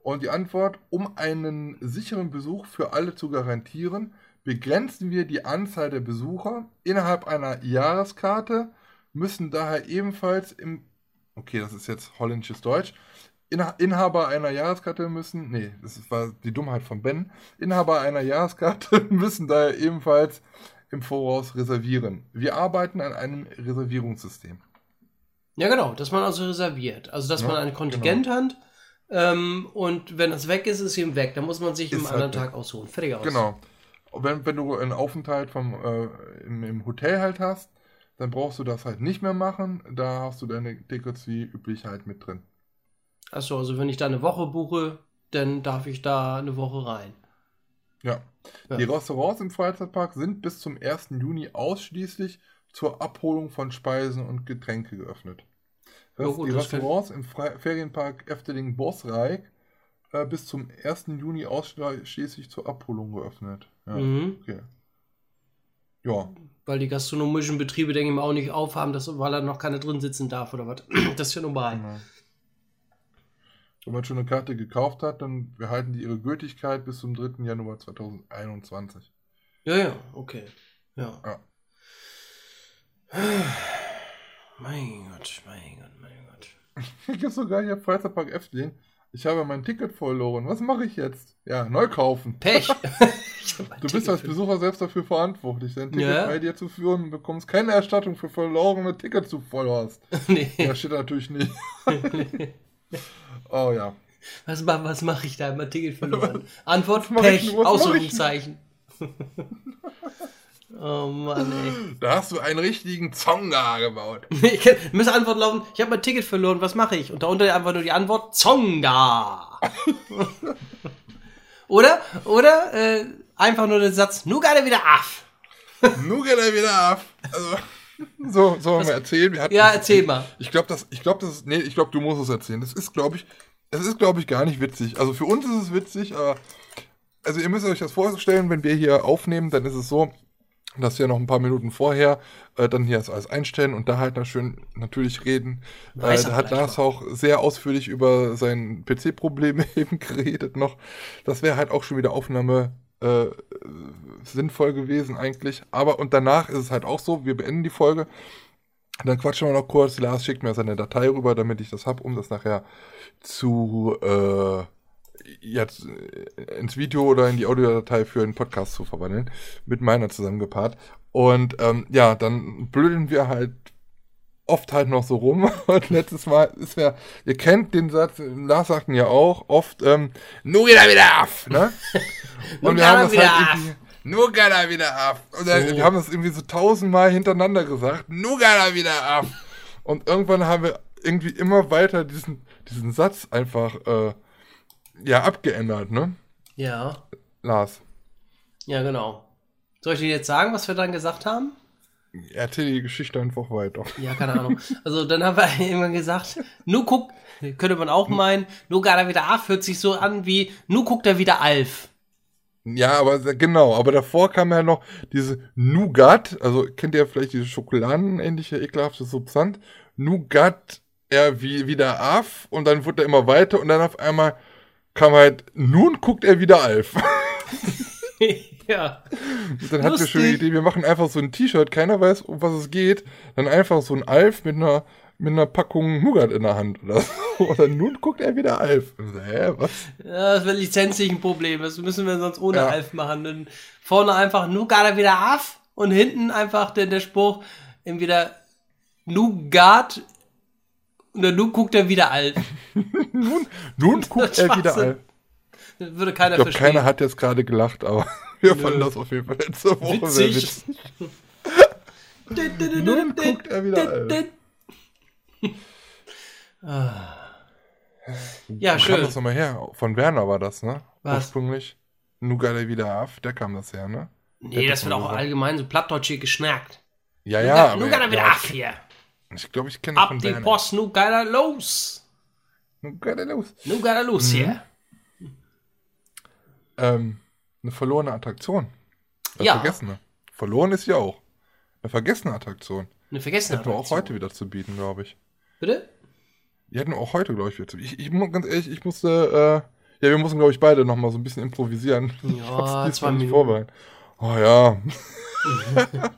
Und die Antwort, um einen sicheren Besuch für alle zu garantieren, begrenzen wir die Anzahl der Besucher innerhalb einer Jahreskarte, müssen daher ebenfalls im, okay, das ist jetzt holländisches Deutsch, Inha Inhaber einer Jahreskarte müssen, nee, das war die Dummheit von Ben, Inhaber einer Jahreskarte müssen daher ebenfalls im Voraus reservieren. Wir arbeiten an einem Reservierungssystem. Ja, genau, dass man also reserviert. Also, dass Ja, man ein Kontingent hat ähm, und wenn das weg ist, ist es eben weg. Dann muss man sich Ist einen halt anderen weg. Tag aussuchen. Fertig aus. Genau. Wenn, wenn du einen Aufenthalt vom, äh, im, im Hotel halt hast, dann brauchst du das halt nicht mehr machen. Da hast du deine Tickets wie üblich halt mit drin. Achso, also wenn ich da eine Woche buche, dann darf ich da eine Woche rein. Ja. Ja. Die Restaurants im Freizeitpark sind bis zum 1. Juni ausschließlich zur Abholung von Speisen und Getränke geöffnet. Heißt, gut, die kann- Restaurants im Fre Ferienpark Efteling Bosreich äh, bis zum 1. Juni ausschließlich zur Abholung geöffnet. Ja, Mhm. okay. Ja, Weil die gastronomischen Betriebe, denke ich mal, auch nicht aufhaben, dass, weil da noch keiner drin sitzen darf oder was. Das ist ja normal. genau. Wenn man schon eine Karte gekauft hat, dann behalten die ihre Gültigkeit bis zum 3. Januar 2021. Ja, ja, okay. Ja. Ja. Mein Gott, mein Gott, mein Gott. Ich habe sogar hier Freizeitpark Efteling. Ich habe mein Ticket verloren. Was mache ich jetzt? Ja, neu kaufen. Pech. Du bist als Besucher selbst dafür verantwortlich, dein Ticket Ja. bei dir zu führen und bekommst keine Erstattung für verlorene Tickets, du voll hast. nee. Ja, steht natürlich nicht. oh ja. Was, was mache ich da? Mein Ticket verloren. Antwort: Pech. Ausrufungszeichen. oh Mann, ey. Da hast du einen richtigen Zonga gebaut. Ich müsste Antwort laufen: Ich habe mein Ticket verloren, was mache ich? Und darunter einfach nur die Antwort: Zonga. oder? Oder äh, einfach nur den Satz: Nu gerade wieder af. Nun geht er wieder ab. Also, so, sollen wir erzählen? Wir Ja, erzähl mal. Ich glaube, das, ich glaube, das ist, nee, ich glaube, du musst es erzählen. Das ist, glaube ich, es ist, glaube ich, gar nicht witzig. Also für uns ist es witzig, aber, also ihr müsst euch das vorstellen, wenn wir hier aufnehmen, dann ist es so, dass wir noch ein paar Minuten vorher äh, dann hier das alles einstellen und da halt noch schön natürlich reden. Äh, da hat Lars auch sehr ausführlich über sein PC-Probleme eben geredet noch. Das wäre halt auch schon wieder Aufnahme äh, sinnvoll gewesen eigentlich. Aber und danach ist es halt auch so, wir beenden die Folge. Dann quatschen wir noch kurz. Lars schickt mir seine Datei rüber, damit ich das hab, um das nachher zu äh, jetzt äh, ins Video oder in die Audiodatei für einen Podcast zu verwandeln. Mit meiner zusammengepaart. Und ähm, ja, dann blödeln wir halt oft halt noch so rum. Und letztes Mal ist ja, ihr kennt den Satz, Lars sagten ja auch oft, ähm, nur geht er wieder ab, ne? Und wir haben das halt irgendwie, nur geht er wieder ab. Und dann, So. wir haben das irgendwie so tausendmal hintereinander gesagt, nur geht er wieder ab. Und irgendwann haben wir irgendwie immer weiter diesen, diesen Satz einfach, äh, ja, abgeändert, ne? Ja. Lars, Ja, genau. Soll ich dir jetzt sagen, was wir dann gesagt haben? Erzähl die Geschichte einfach weiter. Ja, keine Ahnung. Also dann haben wir irgendwann gesagt, nu guckt, könnte man auch meinen, nu geht er wieder af, hört sich so an wie, nu guckt er wieder Alf. Ja, aber genau, aber davor kam ja noch diese Nougat, also kennt ihr vielleicht diese schokoladenähnliche ekelhafte Substanz? Nougat, er wie wieder Af und dann wurde er immer weiter und dann auf einmal kam halt, nun guckt er wieder Alf. ja. dann hatten wir schon die Lustig. Idee, wir machen einfach so ein T-Shirt, keiner weiß, um was es geht, dann einfach so ein Alf mit einer mit einer Packung Nougat in der Hand oder so. Oder nun guckt er wieder Alf. Und Hä, was? ja, das wird lizenzlich ein Problem. Das müssen wir sonst ohne Ja. Alf machen. Dann vorne einfach, er wieder af und hinten einfach der, der Spruch, entweder nu geht oder nu guckt er wieder Alf. Nun guckt er wieder. Alf. Würde keiner Ich glaube, verstehen. keiner hat jetzt gerade gelacht, aber wir fanden das auf jeden Fall letzte Woche sehr Witzig. witzig. Nun guckt er wieder Alf. Ja, Wo kam schön. das nochmal her? Von Werner war das, ne? Was? Ursprünglich. Nuga der wieder af, der kam das her, ne? Nee, das wird auch allgemein so plattdeutsch hier geschnackt. Ja, ja. nu aber- geht er wieder ja, af hier. Ich glaube, ich kenne Ab von die Werner. Post, nu geht er los. Er los. Nu geht er los Mhm. hier. Ähm, eine verlorene Attraktion. Eine Ja. vergessene. Verloren ist ja auch. Eine vergessene Attraktion. Eine vergessene Hätten wir auch Attraktion. heute wieder zu bieten, glaube ich. Bitte? Die hätten wir auch heute, glaube ich, wieder zu bieten. Ich, ich muss ganz ehrlich, ich musste, äh, ja, wir mussten, glaube ich, beide nochmal so ein bisschen improvisieren. Ja, zwei Minuten. vorbereitet. Oh ja.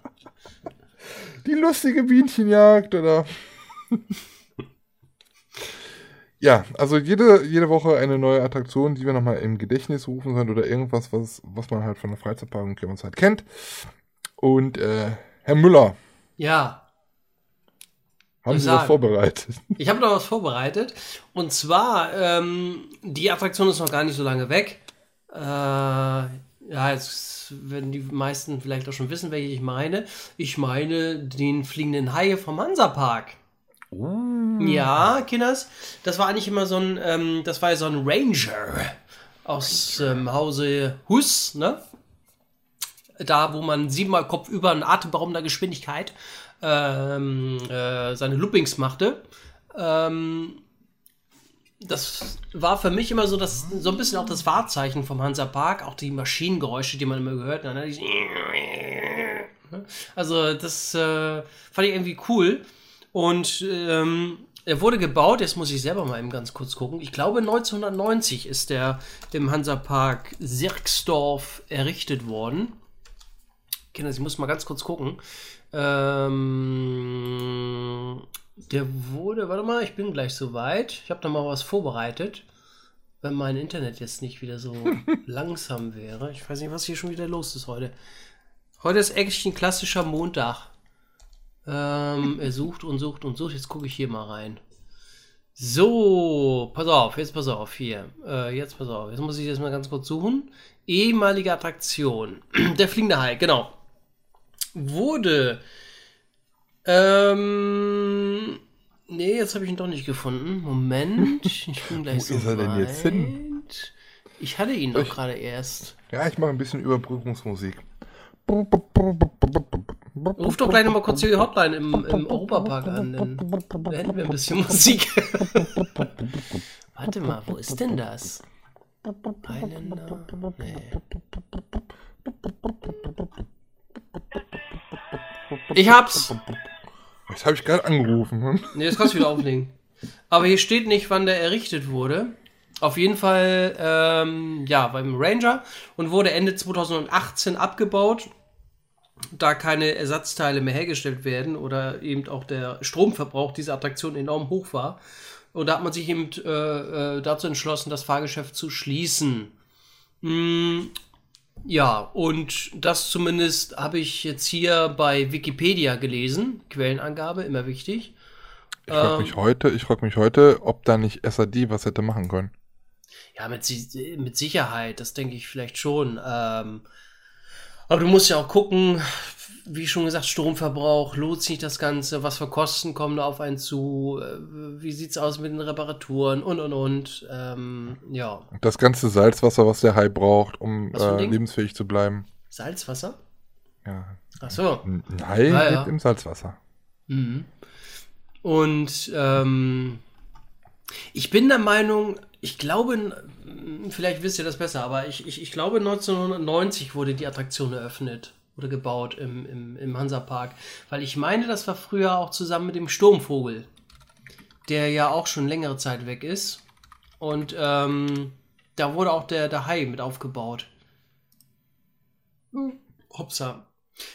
Die lustige Bienchenjagd, oder? ja, also jede, jede Woche eine neue Attraktion, die wir nochmal im Gedächtnis rufen sollen oder irgendwas, was, was man halt von der Freizeitpark und Kirmes halt kennt. Und äh, Herr Müller, Ja, haben Sie was sagen. vorbereitet? ich habe noch was vorbereitet. Und zwar, ähm, die Attraktion ist noch gar nicht so lange weg. Äh, ja, jetzt werden die meisten vielleicht auch schon wissen, welche ich meine. Ich meine den fliegenden Haie vom Hansapark. Ja, Kinders, das war eigentlich immer so ein, ähm, das war ja so ein Ranger aus ähm, Hause Hus, ne? Da, wo man siebenmal Kopf über in atemberaubender Geschwindigkeit ähm, äh, seine Loopings machte. Ähm, das war für mich immer so, das, so ein bisschen auch das Wahrzeichen vom Hansa Park, auch die Maschinengeräusche, die man immer gehört hat. Ne? Also, das äh, fand ich irgendwie cool. Und ähm, er wurde gebaut, jetzt muss ich selber mal eben ganz kurz gucken. Ich glaube 1990 ist der im Hansapark Sirksdorf errichtet worden. Kinder, ich muss mal ganz kurz gucken. Ähm, der wurde, warte mal, ich bin gleich soweit. Ich habe da mal was vorbereitet. Wenn mein Internet jetzt nicht wieder so langsam wäre. Ich weiß nicht, was hier schon wieder los ist heute. Heute ist eigentlich ein klassischer Montag. Ähm, er sucht und sucht und sucht. Jetzt gucke ich hier mal rein. So, pass auf, jetzt pass auf, hier. Äh, jetzt pass auf, jetzt muss ich das mal ganz kurz suchen. Ehemalige Attraktion. Der fliegende Hai, genau. Wurde. Ähm. Nee, jetzt habe ich ihn doch nicht gefunden. Moment, ich bin gleich Wo so ist er denn jetzt hin? Ich hatte ihn doch gerade erst. Ja, ich mache ein bisschen Überbrückungsmusik. Ruf doch gleich nochmal kurz die Hotline im, im Europapark an, dann hätten wir ein bisschen Musik. Warte mal, wo ist denn das? Highlander? Nee. Ich hab's! Das habe ich gerade angerufen. Hm? Nee, das kannst du wieder auflegen. Aber hier steht nicht, wann der errichtet wurde. Auf jeden Fall, ähm, ja, beim Ranger und wurde Ende 2018 abgebaut da keine Ersatzteile mehr hergestellt werden oder eben auch der Stromverbrauch dieser Attraktion enorm hoch war. Und da hat man sich eben äh, äh, dazu entschlossen, das Fahrgeschäft zu schließen. Mm, ja, und das zumindest habe ich jetzt hier bei Wikipedia gelesen. Quellenangabe, immer wichtig. Ich frage ähm, mich heute, ich frage mich heute, ob da nicht SAD was hätte machen können. Ja, mit, mit Sicherheit, das denke ich vielleicht schon. Ähm, aber du musst ja auch gucken, wie schon gesagt, Stromverbrauch, lohnt sich das Ganze, was für Kosten kommen da auf einen zu, äh, wie sieht es aus mit den Reparaturen und und und. Ähm, ja. Das ganze Salzwasser, was der Hai braucht, um äh, lebensfähig zu bleiben. Salzwasser? Ja. Ach so. Ein Hai ah, lebt ja. im Salzwasser. Mhm. Und ähm, ich bin der Meinung, ich glaube, vielleicht wisst ihr das besser, aber ich, ich, ich glaube 1990 wurde die Attraktion eröffnet oder gebaut im, im, im Hansapark. Weil ich meine, das war früher auch zusammen mit dem Sturmvogel, der ja auch schon längere Zeit weg ist. Und ähm, da wurde auch der, der Hai mit aufgebaut. Hm. Hopsa.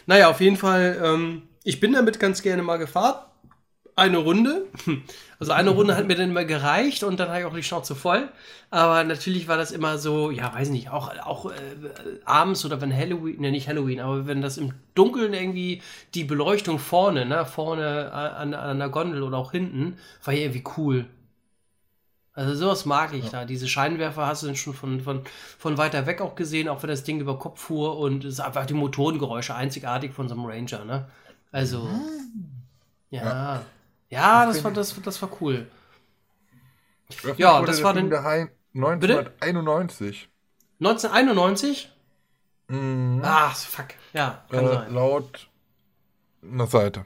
Naja, auf jeden Fall, ähm, ich bin damit ganz gerne mal gefahren eine Runde. Also eine Runde hat mir dann immer gereicht und dann habe ich auch die Schnauze voll. Aber natürlich war das immer so, ja, weiß nicht, auch, auch äh, abends oder wenn Halloween, ne, nicht Halloween, aber wenn das im Dunkeln irgendwie die Beleuchtung vorne, ne, vorne an, an der Gondel oder auch hinten, war ja irgendwie cool. Also sowas mag ich ja. da. Diese Scheinwerfer hast du dann schon von, von, von weiter weg auch gesehen, auch wenn das Ding über Kopf fuhr und es ist einfach die Motorengeräusche einzigartig von so einem Ranger, ne? Also, mhm. ja. ja. Ja, das war, das, das war cool. Ja, das war dann. 1991. 1991? Mhm. Ach, fuck. Ja, kann äh, sein. Laut einer Seite.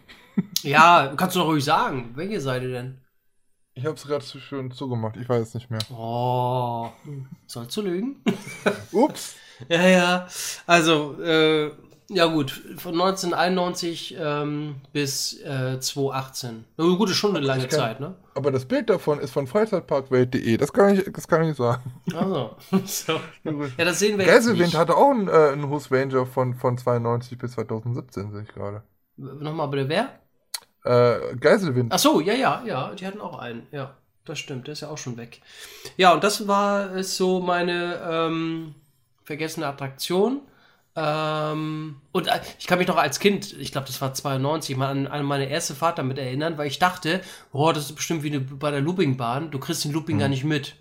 ja, kannst du doch ruhig sagen. Welche Seite denn? Ich hab's gerade zu schön zugemacht. Ich weiß es nicht mehr. Oh, sollst du lügen? Ups. ja, ja. Also, äh, ja gut, von 1991 ähm, bis äh, 2018. Eine gute Stunde, eine lange kann, Zeit, ne? Aber das Bild davon ist von freizeitparkwelt.de. Das kann ich, das kann ich sagen. Also, so. ja, das sehen wir Geiselwind jetzt nicht. hatte auch einen, äh, einen Hus Ranger von, von 92 bis 2017, sehe ich gerade. Nochmal bitte, wer? Äh, Geiselwind. Ach so, ja, ja, ja, die hatten auch einen, ja. Das stimmt, der ist ja auch schon weg. Ja, und das war ist so meine ähm, vergessene Attraktion. Ähm, und äh, ich kann mich noch als Kind, ich glaube, das war 92, mal an, an, meine erste Fahrt damit erinnern, weil ich dachte, oh, das ist bestimmt wie eine, bei der Loopingbahn, du kriegst den Looping mhm. gar nicht mit.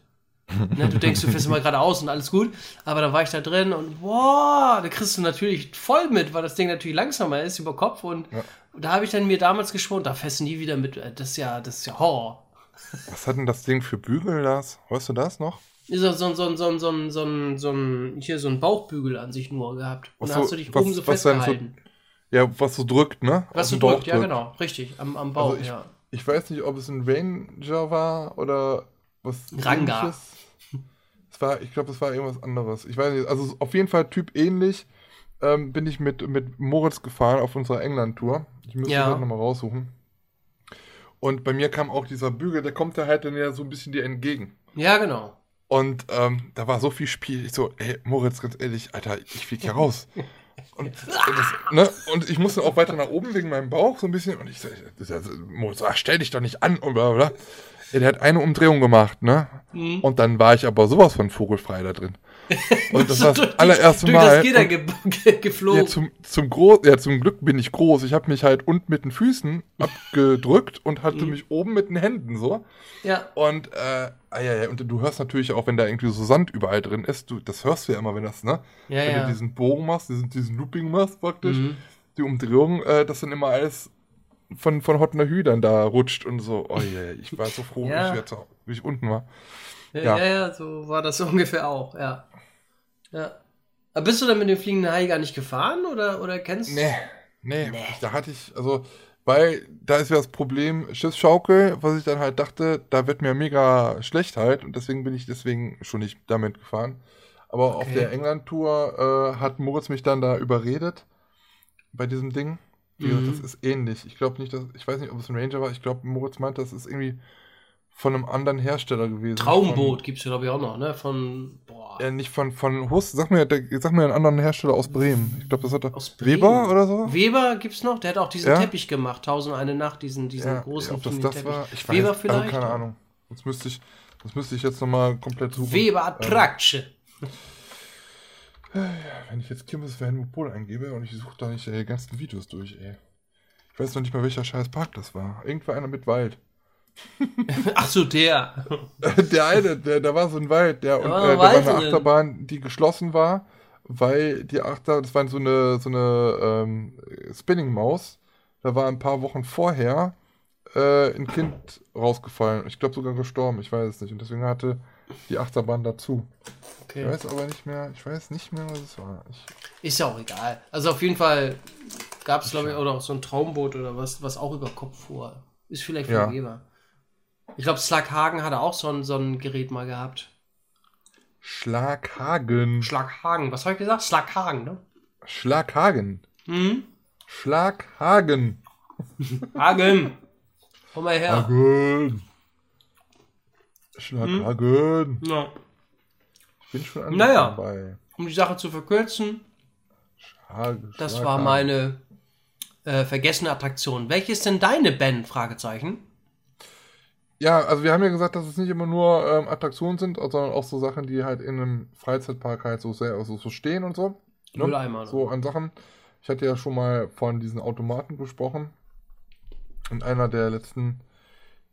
ne, du denkst, du fährst immer geradeaus und alles gut, aber da war ich da drin und boah, da kriegst du natürlich voll mit, weil das Ding natürlich langsamer ist über Kopf und ja. da habe ich dann mir damals geschworen, da fährst du nie wieder mit, äh, das ist ja, das ist ja Horror. Was hat denn das Ding für Bügel, Lars? Weißt du das noch? So, so, so, so, so, so, so, hier so ein Bauchbügel an sich nur gehabt. Und dann hast du dich was, oben so festgehalten. So, ja, was so drückt, ne? Was so drückt, ja genau, richtig, am, am Bauch, also ich, ja. Ich weiß nicht, ob es ein Ranger war oder was Ranga. Ähnliches. Es war, ich glaube, es war irgendwas anderes. Ich weiß nicht, also auf jeden Fall Typ ähnlich ähm, bin ich mit, mit Moritz gefahren auf unserer England-Tour. Ich müsste ja. das nochmal raussuchen. Und bei mir kam auch dieser Bügel, der kommt da halt dann ja so ein bisschen dir entgegen. Ja, genau. Und ähm, da war so viel Spiel. Ich so, ey, Moritz, ganz ehrlich, Alter, ich flieg hier raus. Und, das, ne? und ich musste auch weiter nach oben wegen meinem Bauch so ein bisschen. Und ich so, Moritz, ach, stell dich doch nicht an. Und bla bla. Ja, der hat eine Umdrehung gemacht, ne? Mhm. Und dann war ich aber sowas von vogelfrei da drin. Und das war das allererste durch, Mal. Durch das Gitter ge geflogen. Ja, zum, zum, Groß, ja, zum Glück bin ich groß. Ich habe mich halt unten mit den Füßen abgedrückt und hatte mhm. mich oben mit den Händen so. Ja. Und, äh, ah, ja, ja, und du hörst natürlich auch, wenn da irgendwie so Sand überall drin ist, du, das hörst du ja immer, wenn das, ne? Ja, wenn ja. du diesen Bogen machst, diesen, diesen Looping machst praktisch, mhm. die Umdrehung, äh, das sind immer alles von, von Hotner Hüdern da rutscht und so. Oh ja, ich war so froh, ja. wie, ich, wie ich unten war. Ja, ja, ja, so war das ungefähr auch, ja. Ja. Aber bist du dann mit dem fliegenden Hai gar nicht gefahren oder, oder kennst du? Nee, nee, nee, da hatte ich, also, weil da ist ja das Problem Schiffsschaukel, was ich dann halt dachte, da wird mir mega schlecht halt und deswegen bin ich deswegen schon nicht damit gefahren. Aber okay. auf der England-Tour äh, hat Moritz mich dann da überredet bei diesem Ding. Wie gesagt, mhm. das ist ähnlich. Ich glaube nicht, dass, ich weiß nicht, ob es ein Ranger war. Ich glaube, Moritz meint, das ist irgendwie von einem anderen Hersteller gewesen. Traumboot gibt es ja, glaube ich, auch noch, ne? Von, boah. Ja, nicht von, von Hus. Sag mir, der, sag mir einen anderen Hersteller aus Bremen. Ich glaube, das hat er. Aus Weber oder so? Weber gibt es noch. Der hat auch diesen ja? Teppich gemacht. Tausend eine Nacht, diesen, diesen ja, großen ob das das Teppich. war? Ich weiß, Weber also vielleicht? Also keine Ahnung. Das müsste ich, das müsste ich jetzt nochmal komplett suchen. Weber Attraction. Ähm. Wenn ich jetzt Kirmes für Helmut eingebe und ich suche da nicht die ganzen Videos durch, ey. Ich weiß noch nicht mal, welcher scheiß Park das war. Irgendwo einer mit Wald. Ach so, der. der eine, der, da war so ein Wald, der, und, äh, da war eine Achterbahn, die geschlossen war, weil die Achterbahn, das war so eine, so eine ähm, Spinning-Maus. Da war ein paar Wochen vorher äh, ein Kind rausgefallen. Ich glaube sogar gestorben, ich weiß es nicht. Und deswegen hatte die Achterbahn dazu. Okay. Ich weiß aber nicht mehr, ich weiß nicht mehr, was es war. Ich ist ja auch egal. Also auf jeden Fall gab es, glaube ich, oder auch so ein Traumboot oder was, was auch über Kopf fuhr. Ist vielleicht von ja. Ich glaube, Schlaghagen hatte auch so ein, so ein Gerät mal gehabt. Schlaghagen. Schlaghagen. Was habe ich gesagt? Schlaghagen, ne? Schlaghagen. Hm? Schlaghagen. Hagen. Komm mal her. Hagen. Schlaghagen. Hm? Ja. Ich bin schon naja, dabei. Um die Sache zu verkürzen. Schlag, das war meine äh, vergessene Attraktion. Welche ist denn deine Ben? Fragezeichen. Ja, also wir haben ja gesagt, dass es nicht immer nur ähm, Attraktionen sind, sondern auch so Sachen, die halt in einem Freizeitpark halt so sehr also so stehen und so. Ne? Mülleimer. So an Sachen. Ich hatte ja schon mal von diesen Automaten gesprochen. In einer der letzten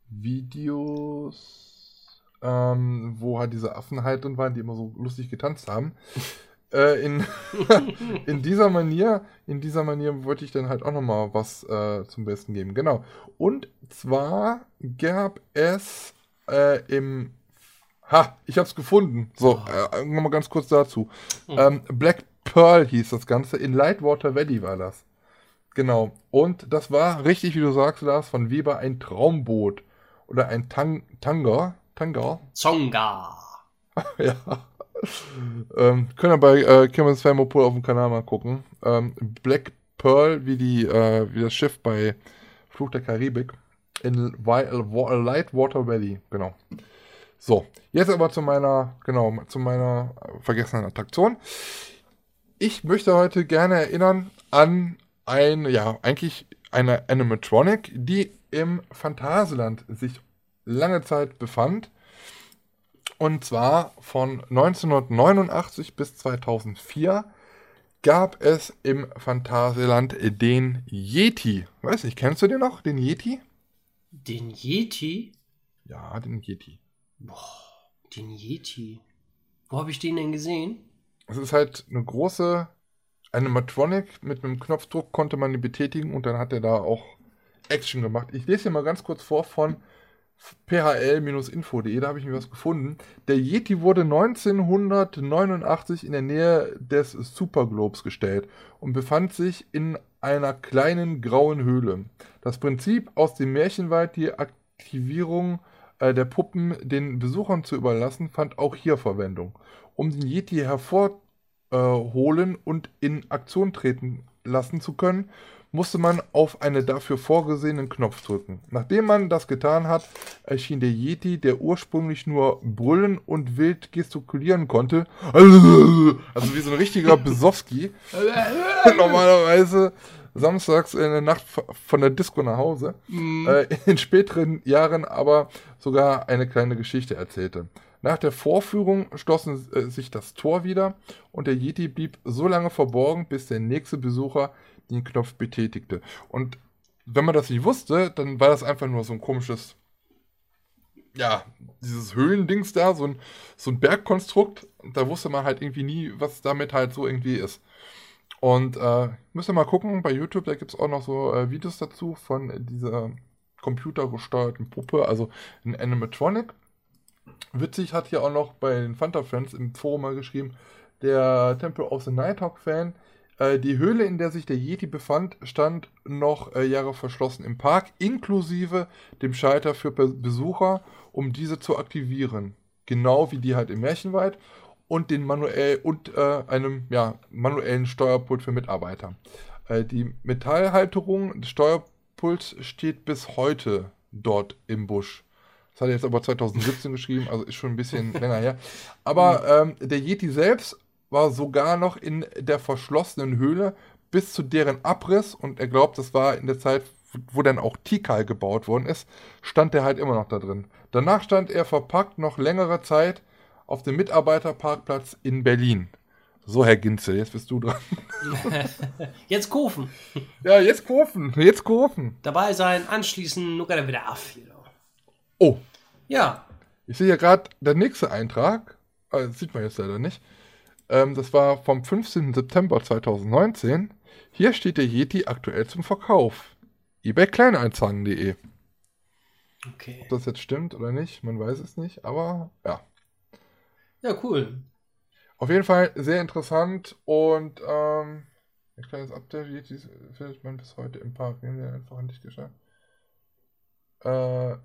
Videos, ähm, wo halt diese Affen halt drin waren, die immer so lustig getanzt haben. Äh, in, in dieser Manier, in dieser Manier wollte ich dann halt auch nochmal was äh, zum Besten geben. Genau. Und zwar gab es äh, im Ha, ich hab's gefunden. So, äh, nochmal ganz kurz dazu. Mhm. Ähm, Black Pearl hieß das Ganze. In Lightwater Valley war das. Genau. Und das war richtig, wie du sagst, Lars, von Weber ein Traumboot. Oder ein Tang Tanger. Tanger. Zonga. ja ähm, können wir bei äh, Kirmes Thermopol auf dem Kanal mal gucken. Ähm, Black Pearl, wie, die, äh, wie das Schiff bei Fluch der Karibik in Light Water Valley, genau. So, jetzt aber zu meiner, genau, zu meiner vergessenen Attraktion. Ich möchte heute gerne erinnern an ein, ja, eigentlich eine Animatronic, die im Phantasialand sich lange Zeit befand und zwar von 1989 bis 2004 gab es im Phantasialand den Yeti. Weiß nicht, kennst du den noch, den Yeti? Den Yeti? Ja, den Yeti. Boah, den Yeti. Wo habe ich den denn gesehen? Es ist halt eine große Animatronic. Mit einem Knopfdruck konnte man ihn betätigen und dann hat er da auch Action gemacht. Ich lese hier mal ganz kurz vor von phl-info.de, da habe ich mir was gefunden. Der Yeti wurde 1989 in der Nähe des Superglobes gestellt und befand sich in einer kleinen grauen Höhle. Das Prinzip aus dem Märchenwald, die Aktivierung äh, der Puppen den Besuchern zu überlassen, fand auch hier Verwendung. Um den Yeti hervorholen äh, und in Aktion treten lassen zu können, musste man auf einen dafür vorgesehenen Knopf drücken. Nachdem man das getan hat, erschien der Yeti, der ursprünglich nur brüllen und wild gestikulieren konnte. Also wie so ein richtiger Besowski. Normalerweise samstags in der Nacht von der Disco nach Hause. Mhm. Äh, in späteren Jahren aber sogar eine kleine Geschichte erzählte. Nach der Vorführung schlossen äh, sich das Tor wieder und der Yeti blieb so lange verborgen, bis der nächste Besucher den Knopf betätigte. Und wenn man das nicht wusste, dann war das einfach nur so ein komisches, ja, dieses Höhlendings da, so ein, so ein Bergkonstrukt. Da wusste man halt irgendwie nie, was damit halt so irgendwie ist. Und äh, müsst ihr mal gucken, bei YouTube, da gibt es auch noch so äh, Videos dazu von dieser computergesteuerten Puppe, also ein Animatronic. Witzig hat hier auch noch bei den Fanta Friends im Forum mal geschrieben, der Temple of the Nighthawk Fan, äh, die Höhle, in der sich der Yeti befand, stand noch äh, Jahre verschlossen im Park, inklusive dem Schalter für Besucher, um diese zu aktivieren. Genau wie die halt im Märchenwald und den manuell und äh, einem ja, manuellen Steuerpult für Mitarbeiter. Äh, die Metallhalterung des Steuerpults steht bis heute dort im Busch. Das hat er jetzt aber 2017 geschrieben, also ist schon ein bisschen länger her. Aber ähm, der Yeti selbst war sogar noch in der verschlossenen Höhle bis zu deren Abriss und er glaubt, das war in der Zeit, wo dann auch Tikal gebaut worden ist, stand er halt immer noch da drin. Danach stand er verpackt noch längere Zeit auf dem Mitarbeiterparkplatz in Berlin. So, Herr Ginzel, jetzt bist du dran. jetzt Kofen. Ja, jetzt Kofen. Jetzt Kofen. Dabei sein, anschließen, nur gerade wieder auf. Oh. Ja. Ich sehe ja gerade, der nächste Eintrag, also das sieht man jetzt leider nicht, ähm, das war vom 15. September 2019. Hier steht der Yeti aktuell zum Verkauf. eBay Kleineinzangen.de. Okay. Ob das jetzt stimmt oder nicht, man weiß es nicht, aber ja. Ja, cool. Auf jeden Fall sehr interessant und ähm, ein kleines Update, Yeti findet man bis heute im Park. Wir haben den einfach nicht geschafft. Äh,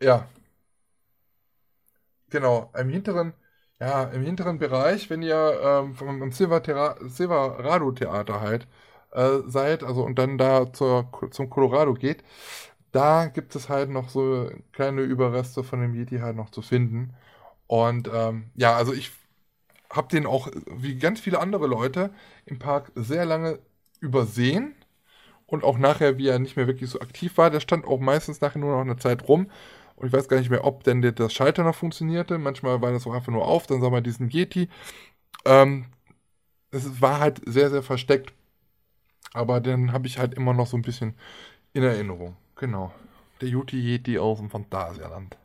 ja. Genau, im hinteren ja, im hinteren Bereich, wenn ihr ähm, vom Silverado Theater halt äh, seid, also und dann da zur, zum Colorado geht, da gibt es halt noch so kleine Überreste von dem Yeti halt noch zu finden. Und ähm, ja, also ich habe den auch, wie ganz viele andere Leute, im Park sehr lange übersehen. Und auch nachher, wie er nicht mehr wirklich so aktiv war, der stand auch meistens nachher nur noch eine Zeit rum. Und ich weiß gar nicht mehr, ob denn das Schalter noch funktionierte. Manchmal war das auch einfach nur auf, dann sah man diesen Yeti. Ähm, es war halt sehr, sehr versteckt. Aber den habe ich halt immer noch so ein bisschen in Erinnerung. Genau. Der Juti Yeti aus dem Phantasialand.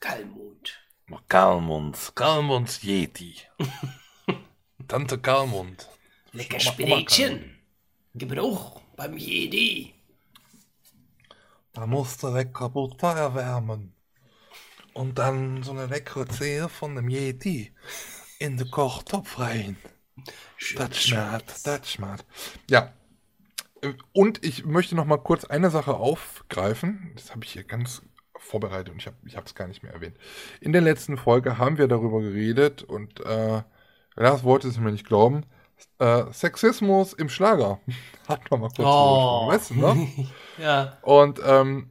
Kalmund. Kalmund. Kalmunds Yeti. Tante Kalmund. Lecker Spinätchen. Gebrauch beim Yeti. Da musst du lecker Butter erwärmen. Und dann so eine leckere Zehe von dem Yeti in den Kochtopf rein. Das schmeckt, das schmeckt. Ja. Und ich möchte noch mal kurz eine Sache aufgreifen. Das habe ich hier ganz vorbereitet und ich habe es gar nicht mehr erwähnt. In der letzten Folge haben wir darüber geredet und äh, Lars wollte es mir nicht glauben. Äh, Sexismus im Schlager. Hat man mal kurz oh. weißt du, ne? ja. Und ähm,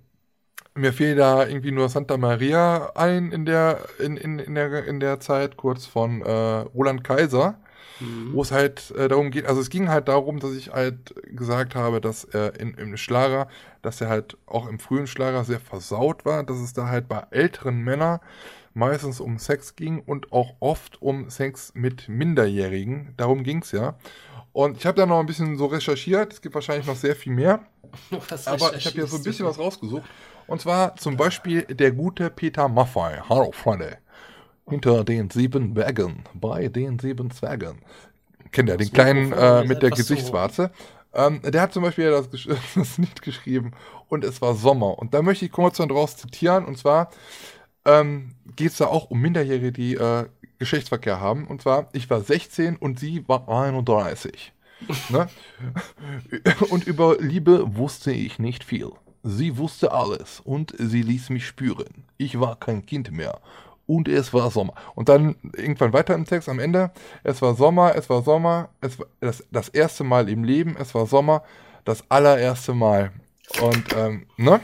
mir fiel da irgendwie nur Santa Maria ein in der, in, in, in der, in der Zeit, kurz von äh, Roland Kaiser, mhm. wo es halt äh, darum geht, also es ging halt darum, dass ich halt gesagt habe, dass er in, im Schlager, dass er halt auch im frühen Schlager sehr versaut war, dass es da halt bei älteren Männern meistens um Sex ging und auch oft um Sex mit Minderjährigen. Darum ging es ja. Und ich habe da noch ein bisschen so recherchiert. Es gibt wahrscheinlich noch sehr viel mehr. aber ich habe hier so ein bisschen was rausgesucht. Und zwar zum Beispiel der gute Peter Maffei. Hallo Freunde. Hinter den sieben Bergen, bei den sieben Zwergen. Kennt ihr den kleinen äh, mit der Gesichtswarze? Ähm, der hat zum Beispiel das, das Lied geschrieben und es war Sommer. Und da möchte ich kurz daraus zitieren. Und zwar, ähm, geht es da auch um Minderjährige, die äh, Geschlechtsverkehr haben. Und zwar, ich war 16 und sie war 31. ne? Und über Liebe wusste ich nicht viel. Sie wusste alles und sie ließ mich spüren. Ich war kein Kind mehr und es war Sommer. Und dann irgendwann weiter im Text am Ende, es war Sommer, es war Sommer, es war das, das erste Mal im Leben, es war Sommer, das allererste Mal. Und, ähm, ne?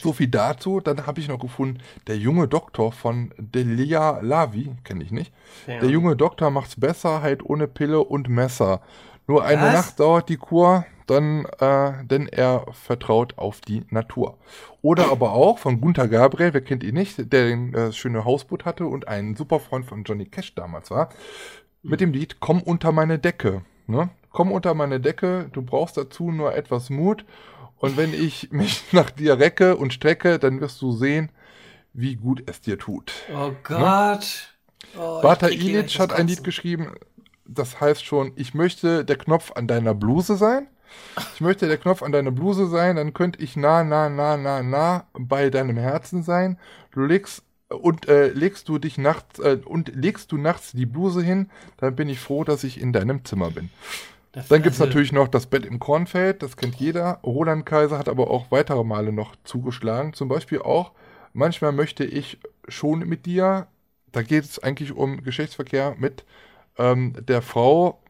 So viel dazu. Dann habe ich noch gefunden, der junge Doktor von Delia Lavi, kenne ich nicht. Ja. Der junge Doktor macht's besser, halt ohne Pille und Messer. Nur eine Was? Nacht dauert die Kur, dann, äh, denn er vertraut auf die Natur. Oder aber auch von Gunther Gabriel, wer kennt ihn nicht, der ein äh, schöne Hausboot hatte und ein Superfreund von Johnny Cash damals war, mit dem Lied Komm unter meine Decke. Ne? Komm unter meine Decke, du brauchst dazu nur etwas Mut und wenn ich mich nach dir recke und strecke, dann wirst du sehen, wie gut es dir tut. Oh ne? Gott. Oh, Bata Ilic hat ein Lied geschrieben, das heißt schon, ich möchte der Knopf an deiner Bluse sein. Ich möchte der Knopf an deiner Bluse sein, dann könnte ich nah, nah, nah, nah, nah bei deinem Herzen sein. Du legst und äh, legst du dich nachts äh, und legst du nachts die Bluse hin, dann bin ich froh, dass ich in deinem Zimmer bin. Dann gibt es also natürlich noch das Bett im Kornfeld, das kennt jeder. Roland Kaiser hat aber auch weitere Male noch zugeschlagen. Zum Beispiel auch, manchmal möchte ich schon mit dir, da geht es eigentlich um Geschlechtsverkehr mit ähm, der Frau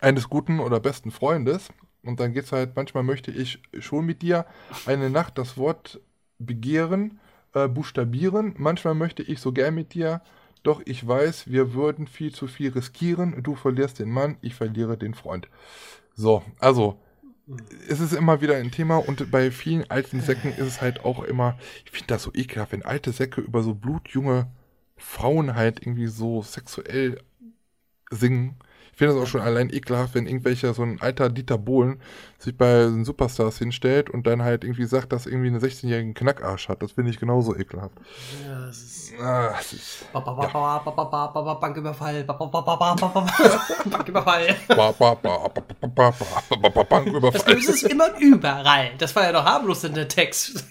eines guten oder besten Freundes. Und dann geht es halt, manchmal möchte ich schon mit dir eine Nacht das Wort begehren, äh, buchstabieren. Manchmal möchte ich so gern mit dir doch ich weiß, wir würden viel zu viel riskieren. Du verlierst den Mann, ich verliere den Freund. So, also es ist immer wieder ein Thema und bei vielen alten Säcken ist es halt auch immer, ich finde das so ekelhaft, wenn alte Säcke über so blutjunge Frauen halt irgendwie so sexuell singen. Ich finde es auch schon allein ekelhaft, wenn irgendwelcher, so ein alter Dieter Bohlen sich bei den Superstars hinstellt und dann halt irgendwie sagt, dass irgendwie eine 16-jährigen Knackarsch hat. Das finde ich genauso ekelhaft. Ja, das ist. Ah, das ist Banküberfall. Banküberfall. Banküberfall. Das ist immer überall. Das war ja doch harmlos in der Text.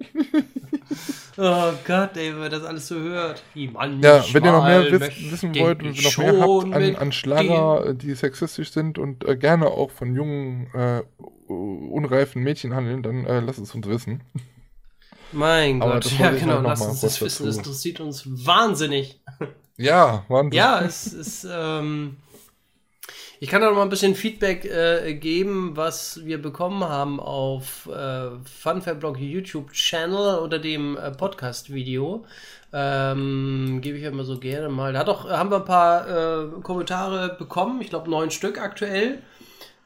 Oh Gott, ey, wenn man das alles so hört. ja, wenn ihr noch mehr wiss, wissen wollt und noch mehr habt an, an Schlager, die sexistisch sind und äh, gerne auch von jungen, äh, unreifen Mädchen handeln, dann äh, lasst es uns wissen. Mein Aber Gott, ja genau, lasst uns das wissen, das interessiert uns wahnsinnig. Ja, wahnsinnig. Ja, es ist, ähm, ich kann da noch mal ein bisschen Feedback äh, geben, was wir bekommen haben auf äh, Funfair-Blog YouTube-Channel unter dem äh, Podcast-Video. Ähm, Gebe ich immer so gerne mal. Da hat haben wir ein paar äh, Kommentare bekommen, ich glaube neun Stück aktuell.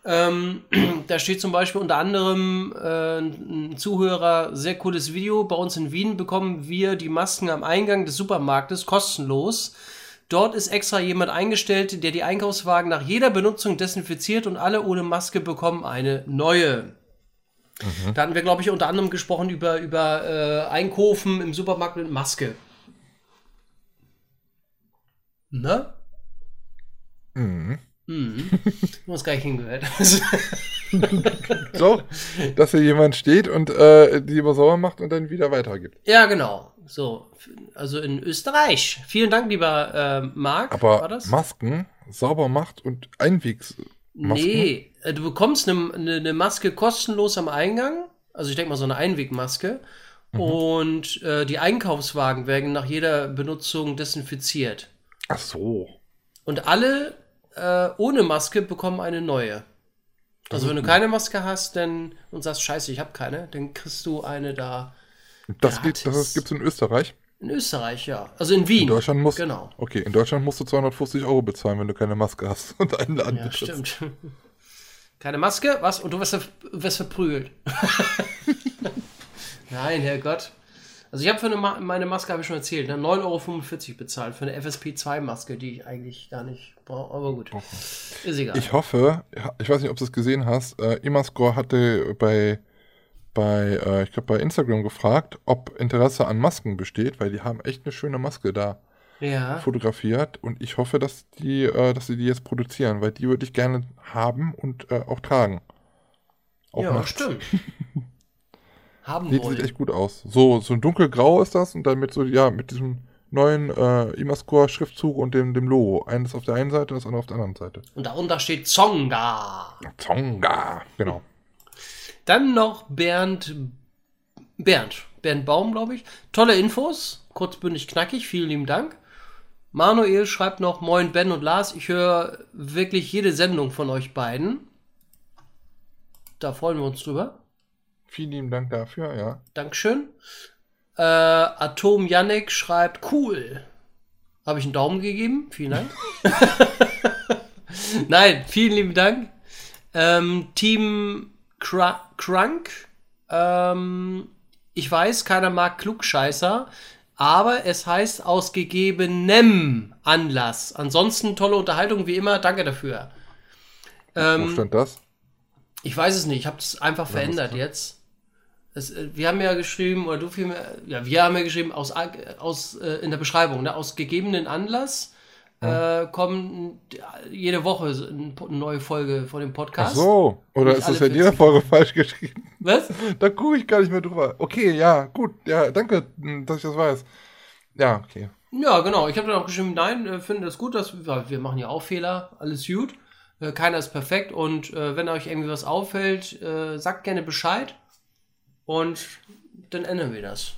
Ähm, da steht zum Beispiel unter anderem äh, ein Zuhörer, sehr cooles Video. Bei uns in Wien bekommen wir die Masken am Eingang des Supermarktes kostenlos. Dort ist extra jemand eingestellt, der die Einkaufswagen nach jeder Benutzung desinfiziert und alle ohne Maske bekommen eine neue. Mhm. Da hatten wir, glaube ich, unter anderem gesprochen über, über äh, Einkaufen im Supermarkt mit Maske. Ne? Mhm. Mhm. Du hast gar nicht hingehört. so, dass hier jemand steht und äh, die immer sauber macht und dann wieder weitergibt. Ja, genau. So, also in Österreich. Vielen Dank, lieber äh, Marc. Aber Masken sauber macht und Einwegs. Nee, äh, du bekommst eine, eine, eine, Maske kostenlos am Eingang. Also ich denke mal so eine Einwegmaske. Mhm. Und äh, die Einkaufswagen werden nach jeder Benutzung desinfiziert. Ach so. Und alle äh, ohne Maske bekommen eine neue. Also wenn du keine Maske hast dann, und sagst, scheiße, ich habe keine, dann kriegst du eine da das, geht, das gibt es in Österreich? In Österreich, ja. Also in Wien. In Deutschland musst, genau. Okay, in Deutschland musst du 250 Euro bezahlen, wenn du keine Maske hast und einen Laden Ja, betrittst. stimmt. Keine Maske, was? Und du wirst, wirst verprügelt. Nein, Herrgott. Also ich habe für eine Ma meine Maske, habe ich schon erzählt, ne, 9,45 Euro bezahlt für eine FSP2-Maske, die ich eigentlich gar nicht brauche. Aber gut, okay. ist egal. Ich hoffe, ich weiß nicht, ob du es gesehen hast, äh, Imascore hatte bei bei, äh, ich glaube, bei Instagram gefragt, ob Interesse an Masken besteht, weil die haben echt eine schöne Maske da ja. fotografiert und ich hoffe, dass die, äh, dass sie die jetzt produzieren, weil die würde ich gerne haben und äh, auch tragen. Auch ja, nachts. stimmt. haben sieht, wollen. Sieht echt gut aus. So, so ein dunkelgrau ist das und dann mit so, ja, mit diesem neuen äh, Imascore-Schriftzug und dem, dem Logo. Eines auf der einen Seite, das andere auf der anderen Seite. Und darunter steht Zonga. Zonga, genau. Dann noch Bernd, Bernd, Bernd Baum, glaube ich. Tolle Infos. kurzbündig knackig. Vielen lieben Dank. Manuel schreibt noch, Moin Ben und Lars, ich höre wirklich jede Sendung von euch beiden. Da freuen wir uns drüber. Vielen lieben Dank dafür, ja. Dankeschön. Äh, Atom Yannick schreibt, cool. Habe ich einen Daumen gegeben? Vielen Dank. Nein, vielen lieben Dank. Ähm, Team Cr Crunk. Ähm, ich weiß, keiner mag Klugscheißer, aber es heißt aus gegebenem Anlass. Ansonsten tolle Unterhaltung wie immer. Danke dafür. Ähm, Wo stand das? Ich weiß es nicht. Ich habe es einfach ja, verändert jetzt. Es, äh, wir haben ja geschrieben, oder du vielmehr, ja, wir haben ja geschrieben, aus, aus, äh, in der Beschreibung, ne, aus gegebenen Anlass. Äh, kommen jede Woche eine neue Folge von dem Podcast. Ach so, oder ist das in jeder Folge falsch geschrieben? Was? Da gucke ich gar nicht mehr drüber. Okay, ja, gut, ja, danke, dass ich das weiß. Ja, okay. Ja, genau. Ich habe dann auch geschrieben, nein, äh, finde das gut, dass wir, wir machen ja auch Fehler, alles gut. Äh, keiner ist perfekt und äh, wenn euch irgendwie was auffällt, äh, sagt gerne Bescheid. Und dann ändern wir das.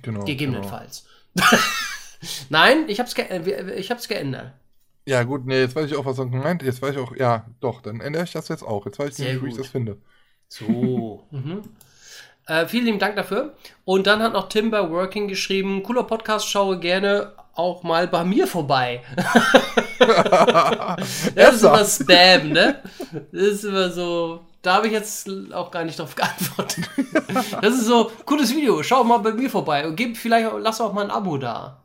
Genau. Gegebenenfalls. Genau. Nein, ich hab's, ge äh, ich hab's geändert. Ja, gut, nee, jetzt weiß ich auch, was er gemeint Jetzt weiß ich auch, ja, doch, dann ändere ich das jetzt auch. Jetzt weiß ich nicht, wie ich das finde. So. mhm. äh, vielen lieben Dank dafür. Und dann hat noch Timber Working geschrieben: cooler Podcast, schaue gerne auch mal bei mir vorbei. das ist immer Spam, ne? Das ist immer so. Da habe ich jetzt auch gar nicht drauf geantwortet. Das ist so, cooles Video, schau mal bei mir vorbei und gib vielleicht, lass auch mal ein Abo da.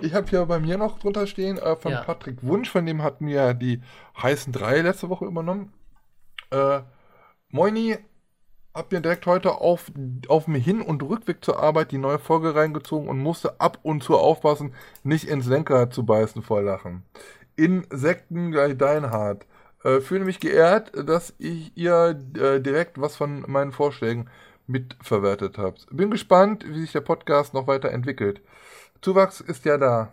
Ich habe hier bei mir noch drunter stehen äh, von ja. Patrick Wunsch, von dem hatten wir die heißen drei letzte Woche übernommen. Äh, Moini, hab mir direkt heute auf, auf dem Hin- und Rückweg zur Arbeit die neue Folge reingezogen und musste ab und zu aufpassen, nicht ins Lenkrad zu beißen vor Lachen. Insekten gleich Deinhard. Äh, fühle mich geehrt, dass ich ihr äh, direkt was von meinen Vorschlägen mitverwertet habt. Bin gespannt, wie sich der Podcast noch weiterentwickelt. Zuwachs ist ja da.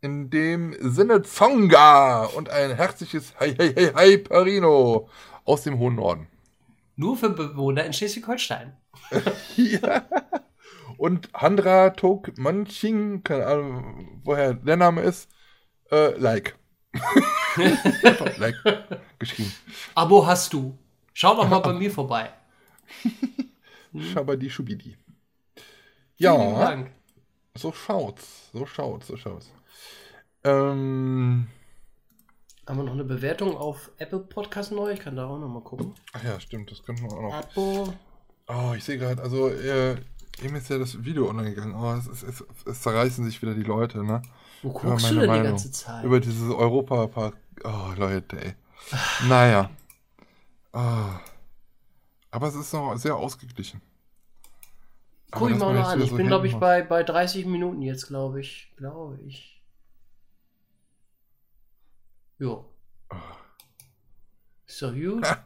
In dem Sinne Zonga und ein herzliches Hi Hi Hi Hi Parino aus dem hohen Norden. Nur für Bewohner in Schleswig-Holstein. ja. Und Handra Tok Manching, keine Ahnung, woher der Name ist, äh, like. like geschrieben. Abo hast du. Schau doch mal bei mir vorbei. Schabadi Schubidi. Ja. So schaut's. So schaut's. So schaut's. Ähm, haben wir noch eine Bewertung auf Apple Podcast neu? Ich kann da auch noch mal gucken. Ach ja, stimmt, das könnten wir auch noch. Abo. Oh, ich sehe gerade, also äh, eben ist ja das Video online gegangen. Oh, es, es, es, es, zerreißen sich wieder die Leute, ne? Wo guckst du denn Meinung. die ganze Zeit? Über dieses Europapark. Oh, Leute, ey. naja. Oh. Aber es ist noch sehr ausgeglichen. Guck ich mal noch an. Ich so bin, glaube ich, bei, bei 30 Minuten jetzt, glaube ich. Glaube ich. Jo. Ist doch gut.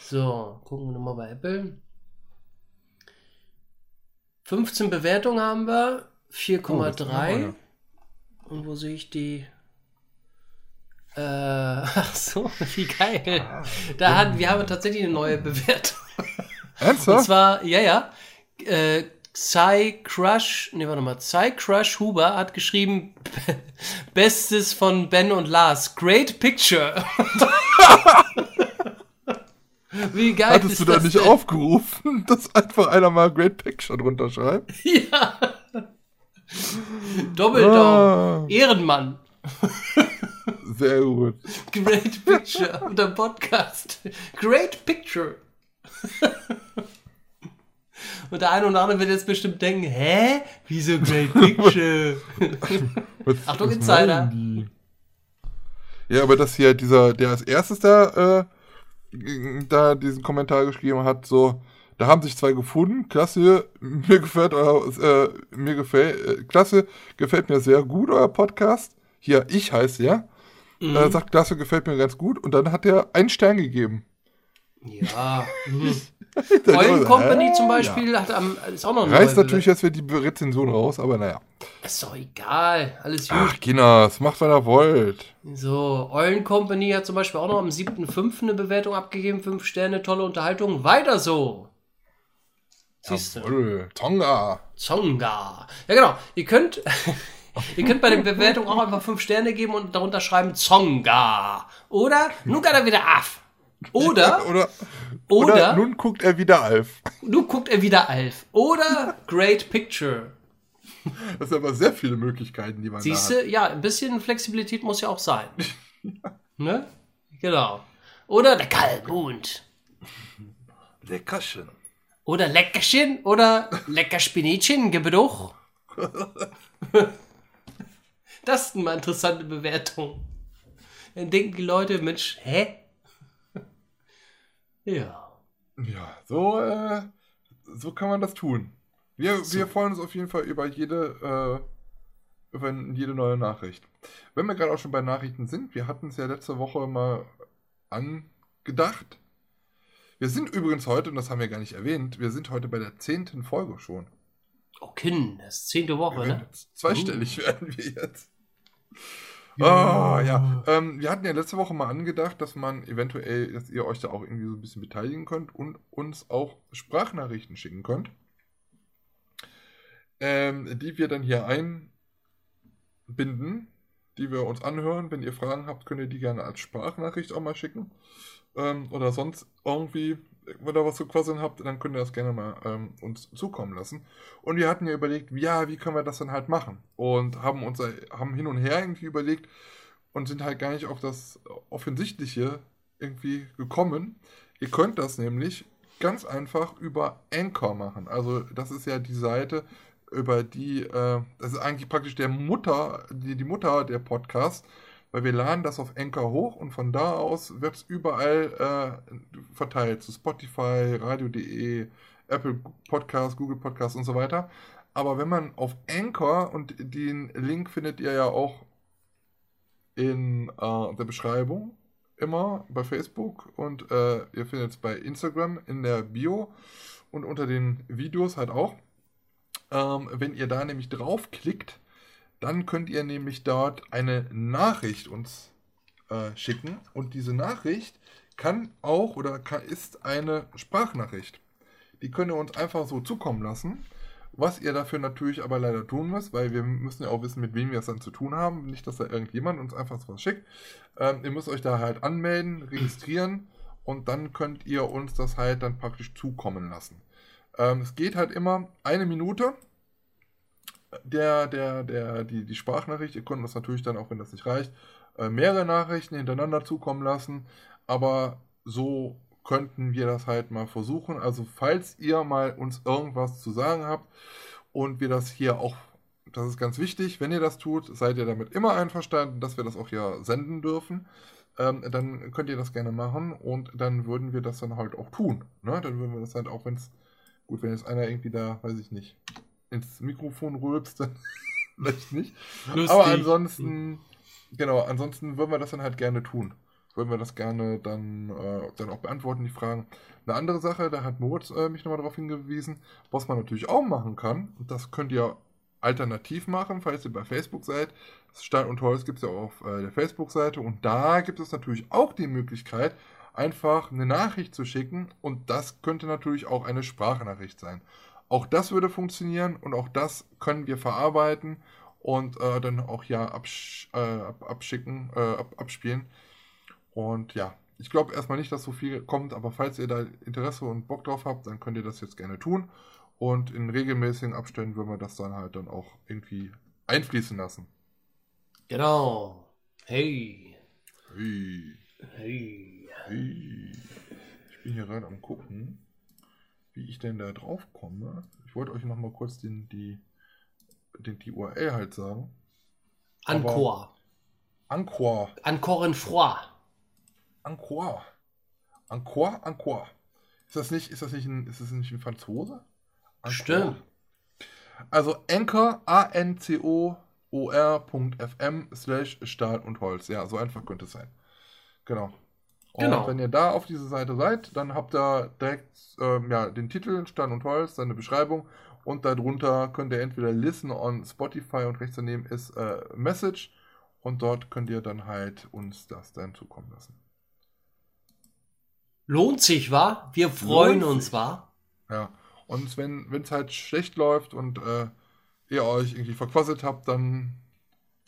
So, gucken wir nochmal bei Apple. 15 Bewertungen haben wir, 4,3. Oh, Und wo sehe ich die? Äh, ach so, wie geil. Ah, da hatten, wir haben tatsächlich eine neue Bewertung. Ernsthaft? Und zwar, ja, ja. Äh, Psy Crush, ne, warte mal, Psy Crush Huber hat geschrieben, Bestes von Ben und Lars, Great Picture. Wie geil Hattest ist du da nicht denn? aufgerufen, dass einfach einer mal Great Picture drunter schreibt? Ja. Doppeldown. Ah. Ehrenmann. Sehr gut. Great Picture. Und der Podcast. Great Picture. Und der eine oder andere wird jetzt bestimmt denken, hä? Wieso Great Picture? Achtung, Insider. Ja, aber das hier, dieser, der als erstes da, äh, da diesen Kommentar geschrieben hat, so, da haben sich zwei gefunden, klasse, mir gefällt euer, äh, mir gefällt, äh, klasse, gefällt mir sehr gut, euer Podcast. Hier, ich heiße ja. Mhm. Äh, sagt, klasse, gefällt mir ganz gut. Und dann hat er einen Stern gegeben. Ja. Mhm. Oil Company zum Beispiel ja. hat am, ist auch noch ein Reißt natürlich jetzt wird die Rezension raus, aber naja. Ist doch egal, alles gut. Ach, Kinders, macht, was ihr wollt. So, Eulen Company hat zum Beispiel auch noch am 7.5. eine Bewertung abgegeben, 5 Sterne, tolle Unterhaltung, weiter so. Siehst du? Tonga. Zonga. Ja, genau. Ihr könnt, ihr könnt bei der Bewertung auch einfach fünf Sterne geben und darunter schreiben Zonga. Oder nun geht er wieder af. Oder, Oder, Oder- oder nun guckt er wieder Alf. nun guckt er wieder Alf. Oder Great Picture. Das sind aber sehr viele Möglichkeiten, die man Siehst da hat. du, ja, ein bisschen Flexibilität muss ja auch sein. ne? Genau. Oder der Kalmund. Leckerchen. Oder Leckerchen oder lecker Spinätchen, Gebruch. das sind mal interessante Bewertungen. Dann denken die Leute, Mensch, hä? ja. Ja, so, äh, so kann man das tun. Wir, wir freuen uns auf jeden Fall über jede, äh, über jede neue Nachricht. Wenn wir gerade auch schon bei Nachrichten sind, wir hatten es ja letzte Woche mal angedacht. Wir sind übrigens heute, und das haben wir gar nicht erwähnt, wir sind heute bei der zehnten Folge schon. Oh, Kind, das ist zehnte Woche, ne? zweistellig werden wir jetzt. Ah, ja. Ähm, wir hatten ja letzte Woche mal angedacht, dass man eventuell, dass ihr euch da auch irgendwie so ein bisschen beteiligen könnt und uns auch Sprachnachrichten schicken könnt, ähm, die wir dann hier einbinden, die wir uns anhören. Wenn ihr Fragen habt, könnt ihr die gerne als Sprachnachricht auch mal schicken. Ähm, oder sonst irgendwie, wenn ihr was zu quasseln habt, dann könnt ihr das gerne mal ähm, uns zukommen lassen. Und wir hatten ja überlegt, ja, wie können wir das dann halt machen? Und haben uns haben hin und her irgendwie überlegt und sind halt gar nicht auf das Offensichtliche irgendwie gekommen. Ihr könnt das nämlich ganz einfach über Anchor machen. Also das ist ja die Seite, über die, äh, das ist eigentlich praktisch der Mutter, die, die Mutter der Podcast, weil wir laden das auf Anchor hoch und von da aus wird es überall äh, verteilt, zu Spotify, Radio.de, Apple Podcast, Google Podcast und so weiter. Aber wenn man auf Anchor, und den Link findet ihr ja auch in äh, der Beschreibung, immer bei Facebook und äh, ihr findet es bei Instagram in der Bio und unter den Videos halt auch. Ähm, wenn ihr da nämlich draufklickt, dann könnt ihr nämlich dort eine Nachricht uns äh, schicken und diese Nachricht kann auch oder kann, ist eine Sprachnachricht. Die könnt ihr uns einfach so zukommen lassen. Was ihr dafür natürlich aber leider tun müsst, weil wir müssen ja auch wissen, mit wem wir es dann zu tun haben. Nicht, dass da irgendjemand uns einfach so was schickt. Ähm, ihr müsst euch da halt anmelden, registrieren und dann könnt ihr uns das halt dann praktisch zukommen lassen. Ähm, es geht halt immer eine Minute. Der, der, der, die, die Sprachnachricht, ihr könnt uns natürlich dann, auch wenn das nicht reicht, äh, mehrere Nachrichten hintereinander zukommen lassen. Aber so könnten wir das halt mal versuchen. Also falls ihr mal uns irgendwas zu sagen habt und wir das hier auch, das ist ganz wichtig, wenn ihr das tut, seid ihr damit immer einverstanden, dass wir das auch hier senden dürfen. Ähm, dann könnt ihr das gerne machen und dann würden wir das dann halt auch tun. Ne? Dann würden wir das halt auch, wenn es, gut, wenn jetzt einer irgendwie da, weiß ich nicht, ins Mikrofon rülpst, dann vielleicht nicht. Lustig. Aber ansonsten, genau, ansonsten würden wir das dann halt gerne tun. Würden wir das gerne dann, äh, dann auch beantworten, die Fragen. Eine andere Sache, da hat Moritz äh, mich nochmal darauf hingewiesen, was man natürlich auch machen kann, und das könnt ihr alternativ machen, falls ihr bei Facebook seid. Stein und Holz gibt es ja auch auf äh, der Facebook-Seite und da gibt es natürlich auch die Möglichkeit, einfach eine Nachricht zu schicken und das könnte natürlich auch eine Sprachnachricht sein. Auch das würde funktionieren und auch das können wir verarbeiten und äh, dann auch ja absch äh, ab abschicken, äh, ab abspielen. Und ja, ich glaube erstmal nicht, dass so viel kommt, aber falls ihr da Interesse und Bock drauf habt, dann könnt ihr das jetzt gerne tun. Und in regelmäßigen Abständen würden wir das dann halt dann auch irgendwie einfließen lassen. Genau. Hey. Hey, Hey. hey. Ich bin hier gerade am gucken, wie ich denn da drauf komme. Ich wollte euch nochmal kurz den, die, den, die URL halt sagen. Ancor. Anchor. Ancor in Froid. Anchor. Anchor, Anchor. Ist das nicht, ist das nicht ein, ist das nicht ein Franzose? Anchor. Stimmt. Also Anchor, A-N-C-O-O-R.fm slash Stahl und Holz. Ja, so einfach könnte es sein. Genau. Und Genau. wenn ihr da auf diese Seite seid, dann habt ihr direkt ähm, ja, den Titel Stahl und Holz, dann eine Beschreibung und darunter könnt ihr entweder Listen on Spotify und rechts daneben ist äh, Message und dort könnt ihr dann halt uns das dann zukommen lassen. Lohnt sich, wa? Wir freuen Lohnt uns, sich. wa? Ja. Und wenn es halt schlecht läuft und äh, ihr euch irgendwie verquasselt habt, dann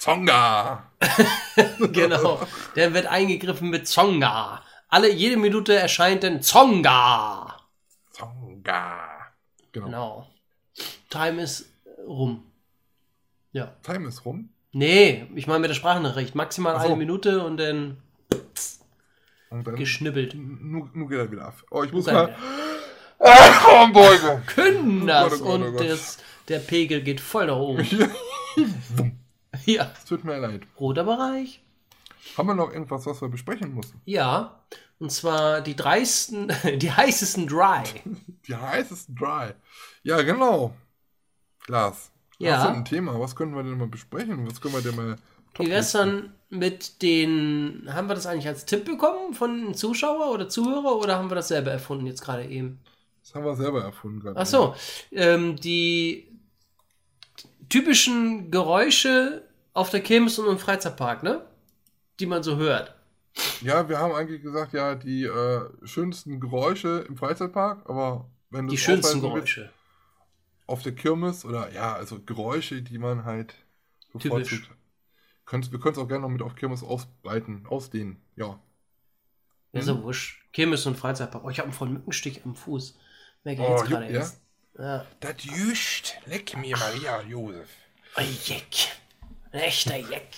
Zonga! genau. Der wird eingegriffen mit Zonga. Alle, jede Minute erscheint ein Zonga. Zonga. Genau. genau. Time ist rum. Ja. Time ist rum? Nee, ich meine mit der Sprachnachricht. Maximal so. eine Minute und dann, und dann geschnibbelt. Nur, geht er wieder ab. Oh, ich muss mal. Armbeuge! Können das! Oh Gott, oh Gott, und das, der Pegel geht voll nach oben. ja. Es tut mir leid. Roter Bereich. Haben wir noch irgendwas, was wir besprechen müssen? Ja. Und zwar die dreisten, die heißesten Dry. Die heißesten Dry. Ja, genau. Lars. Ja. Was ist ein Thema? Was können wir denn mal besprechen? Was können wir denn mal. Wär's dann mit den. Haben wir das eigentlich als Tipp bekommen von Zuschauer oder Zuhörer oder haben wir das selber erfunden jetzt gerade eben? Das haben wir selber erfunden gerade. Ach so. Ähm, die typischen Geräusche auf der Kirmes und im Freizeitpark, ne? Die man so hört. Ja, wir haben eigentlich gesagt, ja, die äh, schönsten Geräusche im Freizeitpark, aber wenn du Die schönsten Geräusche. Auf der Kirmes oder ja, also Geräusche, die man halt bevorzugt. Könnt, wir können es auch gerne noch mit auf Kirmes ausbreiten, ausdehnen, ja. Ja, so hm? wurscht. Kirmes und Freizeitpark. Oh, ich habe einen vollen Mückenstich am Fuß. Merke ich oh, jetzt gerade ja? erst. Ja. Das jüscht. Leck mir Maria, Josef. Jeck. Ein echter Jeck.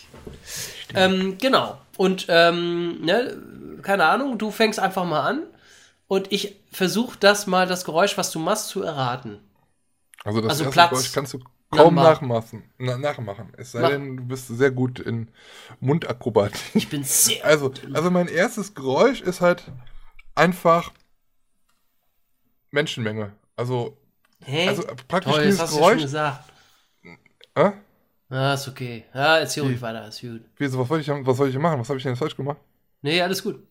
Ähm, genau. Und, ähm, ne, keine Ahnung, du fängst einfach mal an und ich versuche das mal, das Geräusch, was du machst, zu erraten. Also das also erste Platz Geräusch kannst du kaum nachmachen. Na, nachmachen. Es sei Mach. denn, du bist sehr gut in Mundakrobatik. Ich bin sehr also, gut. Also mein erstes Geräusch ist halt einfach Menschenmenge. Also, Hä? also praktisch Toll, dieses das hast Geräusch. Du schon gesagt. Äh? Ah, ist okay. Ja, erzähl ruhig weiter, ist gut. Wieso, was soll ich, was soll ich machen? Was habe ich denn jetzt falsch gemacht? Nee, alles gut.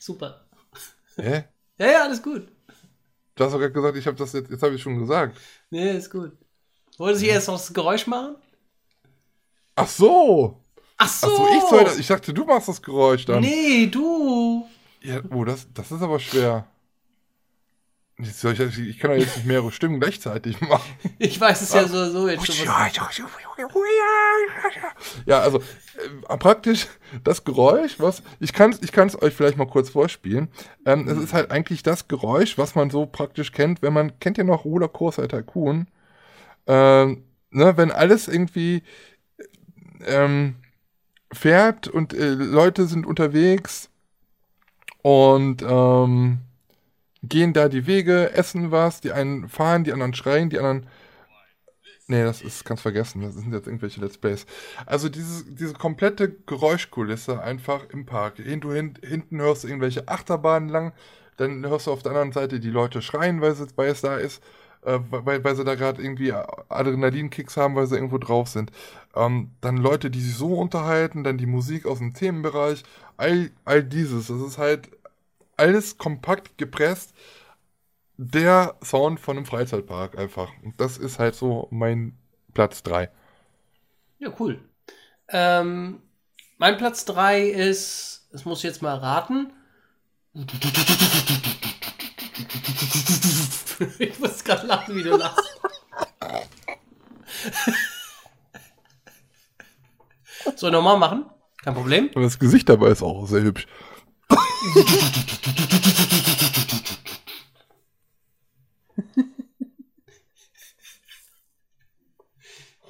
Super. Hä? ja, ja, alles gut. Du hast doch gerade gesagt, ich habe das jetzt, jetzt habe ich schon gesagt. Nee, ist gut. Wolltest du erst noch das Geräusch machen? Ach so. Ach so. Ach so, ich soll das. Ich dachte, du machst das Geräusch dann. Nee, du. Ja, oh, das, das ist aber schwer. Ich, ich kann doch jetzt nicht mehrere Stimmen gleichzeitig machen. Ich weiß es ja so, jetzt schon. Ja, also äh, praktisch das Geräusch, was ich kann es ich kann's euch vielleicht mal kurz vorspielen. Ähm, es ist halt eigentlich das Geräusch, was man so praktisch kennt, wenn man kennt ja noch Rollercoaster Tycoon. Ähm, ne, wenn alles irgendwie ähm, fährt und äh, Leute sind unterwegs und ähm, gehen da die Wege, essen was, die einen fahren, die anderen schreien, die anderen. Nee, das ist ganz vergessen. Das sind jetzt irgendwelche Let's Plays. Also diese, diese komplette Geräuschkulisse einfach im Park. Du hin, hinten hörst du irgendwelche Achterbahnen lang, dann hörst du auf der anderen Seite die Leute schreien, weil, sie, weil es da ist, äh, weil, weil sie da gerade irgendwie Adrenalinkicks haben, weil sie irgendwo drauf sind. Ähm, dann Leute, die sich so unterhalten, dann die Musik aus dem Themenbereich, all, all dieses. Das ist halt alles kompakt gepresst. Der Sound von einem Freizeitpark einfach. Und das ist halt so mein Platz 3. Ja, cool. Ähm, mein Platz 3 ist, das muss ich jetzt mal raten. Ich muss gerade lachen, wie du lachst. so, nochmal machen? Kein Problem. Und das Gesicht dabei ist auch sehr hübsch.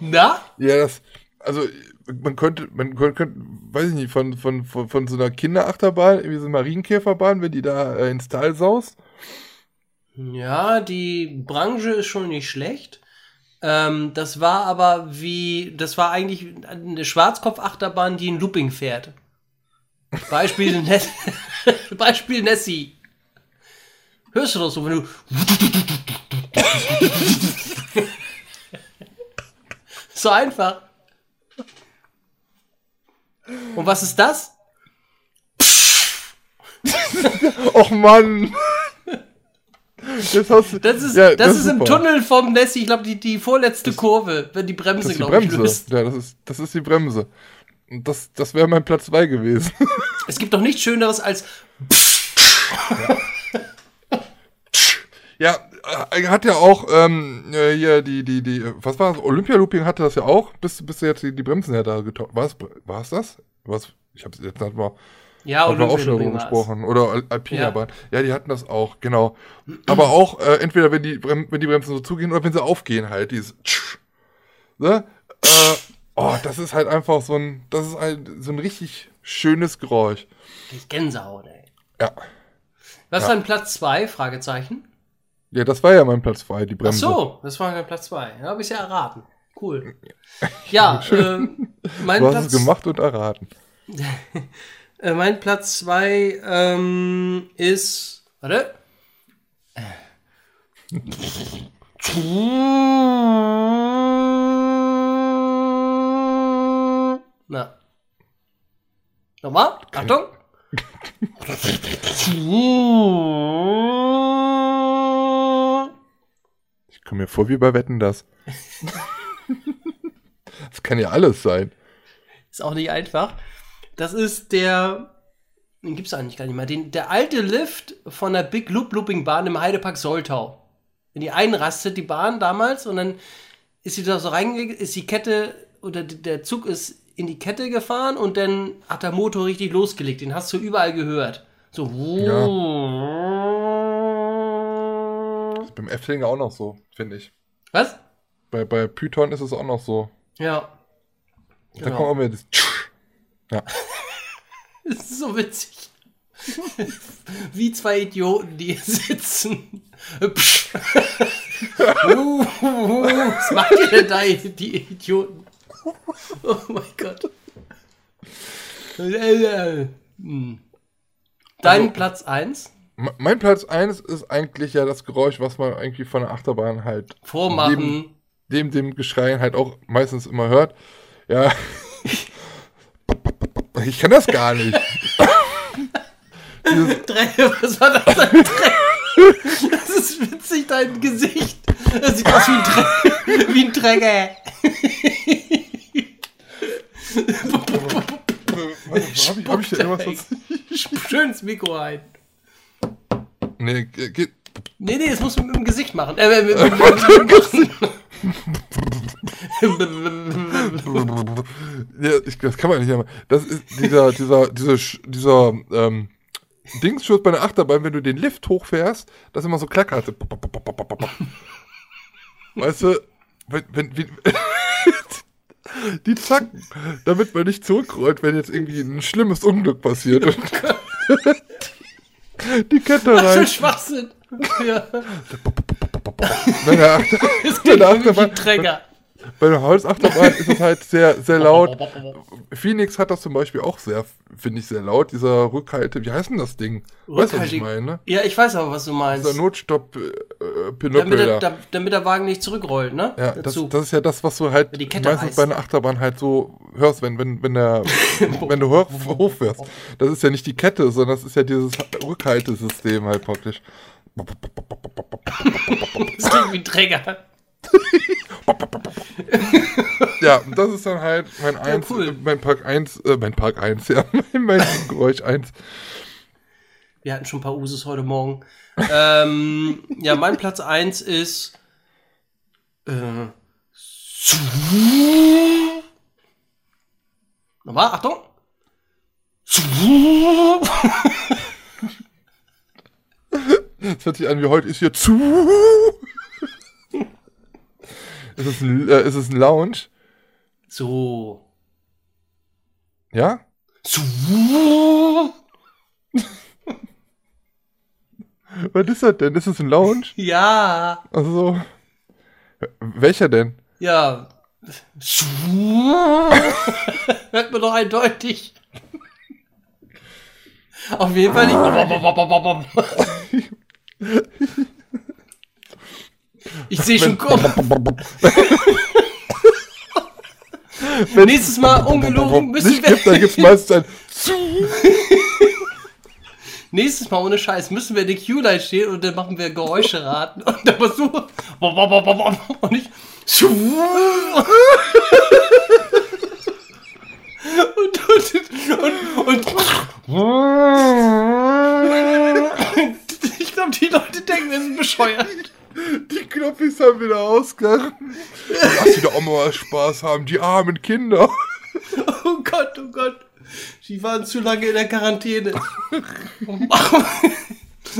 Na? Ja, das, also man könnte, man könnte, weiß ich nicht, von, von, von, von so einer Kinderachterbahn, irgendwie so eine Marienkäferbahn, wenn die da äh, ins Tal saust. Ja, die Branche ist schon nicht schlecht. Ähm, das war aber wie, das war eigentlich eine Schwarzkopfachterbahn, die ein Looping fährt. Beispiel, Ness Beispiel Nessie. Hörst du das so, wenn du. so einfach. Und was ist das? Och Mann! Das, hast, das ist, ja, das, das ist im Tunnel vom Nessie, ich glaube, die, die vorletzte Kurve, wenn die Bremse, glaube ich, löst. Ja, das ist, das ist die Bremse. Das, das wäre mein Platz 2 gewesen. Es gibt doch nichts Schöneres als. ja, äh, hat ja auch ähm, äh, hier die, die, die, was war das? Olympia-Looping hatte das ja auch, bis, bis jetzt die, die Bremsen ja da getauscht. Was? War es das? Was? Ich hab's jetzt nicht mal. Ja, wir auch schon darüber gesprochen. Oder Al Alpina-Bahn. Ja. ja, die hatten das auch, genau. Aber auch, äh, entweder wenn die, Brem wenn die Bremsen so zugehen oder wenn sie aufgehen halt, dieses Tsch, ne? Äh, oh, das ist halt einfach so ein, das ist ein, so ein richtig schönes Geräusch. Gänsehaut, ey. Ja. Was Ja. war denn Platz 2? Fragezeichen. Ja, das war ja mein Platz 2, die Ach Bremse. so, das war Platz 2. Ja, habe ich ja erraten. Cool. Ja, äh, mein Du hast Platz es gemacht und erraten. Äh, mein Platz 2 ähm, ist. Warte. Na. Nochmal. Achtung. Ich komme mir vor wie bei Wetten das. das kann ja alles sein. Ist auch nicht einfach. Das ist der. Den gibt's eigentlich gar nicht mehr. Den, der alte Lift von der Big Loop Looping Bahn im Heidepark Soltau. Wenn die einrastet, die Bahn damals, und dann ist sie da so reingegangen, ist die Kette, oder der Zug ist in die Kette gefahren und dann hat der Motor richtig losgelegt. Den hast du überall gehört. So. Beim Efteling auch noch so, finde ich. Was? Bei, bei Python ist es auch noch so. Ja. Da Genau. kommt auch mehr das Ja. Das ist so witzig. Wie zwei Idioten, die hier sitzen. Uh, Was macht ihr denn da, die Idioten? Oh mein Gott. Hm. Dein Also- Platz 1? Me- Mein Platz 1 ist eigentlich ja das Geräusch, was man eigentlich von der Achterbahn halt Vormachen. dem, dem Geschrei halt auch meistens immer hört. Ja. Ich kann das gar nicht. Drä- Was war das Das ist witzig, dein Gesicht. Das sieht aus wie ein, Dreck, wie ein Träger. Hab ich, hab ich da irgendwas was? Schön ins Mikro ein. Nee, ge- geht. Nee, nee, das musst du mit dem Gesicht machen. Äh, mit, mit, mit, mit, Ja, ich, das kann man nicht mehr. Das ist dieser, dieser, dieser, Sch- dieser, ähm, Dingsschutz bei der Achterbahn, wenn du den Lift hochfährst, das immer so klackert. Weißt du, wenn, wenn, wie, die Zacken, damit man nicht zurückrollt, wenn jetzt irgendwie ein schlimmes Unglück passiert. Und die Kette Was für rein. Schwachsinn. Ja, Bei der, das Achterbahn, Träger. Bei der Holzachterbahn ist es halt sehr, sehr laut. Phoenix hat das zum Beispiel auch sehr, finde ich, sehr laut. Dieser Rückhalte, wie heißt denn das Ding? Weißt du, was ich meine, ne? Ja, ich weiß aber, was du meinst. Dieser Notstopp äh, Damit der, da. da, damit der Wagen nicht zurückrollt, ne? Ja, das, das ist ja das, was du halt meistens reißt. bei einer Achterbahn halt so hörst, wenn, wenn, wenn, der, wenn du hoch, hochfährst. Das ist ja nicht die Kette, sondern das ist ja dieses Rückhaltesystem halt praktisch. Das klingt wie ein Träger. Ja, das ist dann halt mein eins, cool. äh, mein Park 1, äh, mein Park 1, ja, mein, mein Geräusch 1. Wir hatten schon ein paar Usus heute Morgen. ähm, ja, mein Platz 1 ist. Äh, Nochmal, Achtung! Das hört sich an wie heute ist hier zu. Ist, es ein, äh, ist es ein Lounge? So. Ja? So. Was ist das denn? Ist es ein Lounge? Ja. Also. Welcher denn? Ja. Hört man doch eindeutig. Auf jeden Fall nicht. Ich sehe schon kommen. Nächstes Mal ungelogen müssen nicht gibt, dann wir. gibt es meistens ein Nächstes Mal ohne Scheiß müssen wir in der Q-Line stehen und dann machen wir Geräusche raten. Und dann du. Und ich. Und, und, und, und ich glaube, die Leute denken, wir sind bescheuert. Die Knoppis haben wieder ausgegangen. Lass sie doch auch mal Spaß haben, die armen Kinder. Oh Gott, oh Gott. Die waren zu lange in der Quarantäne.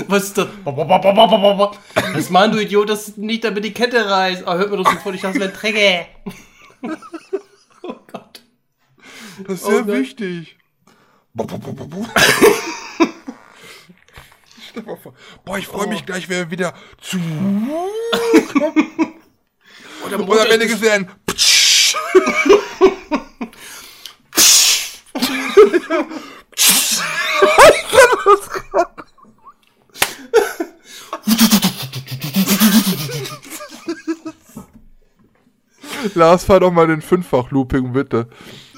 Was ist das? Das Mann, du Idiot, das nicht damit die Kette reißt. Oh, hört mir doch so vor, ich dachte, wäre Träge. Oh Gott. Das ist Oh sehr Gott. wichtig. Stell dir mal vor. Boah, ich freue mich gleich, wenn wir wieder zu. Oder Und am Ende gesehen. Lars, fahr doch mal den Fünffach-Looping, bitte.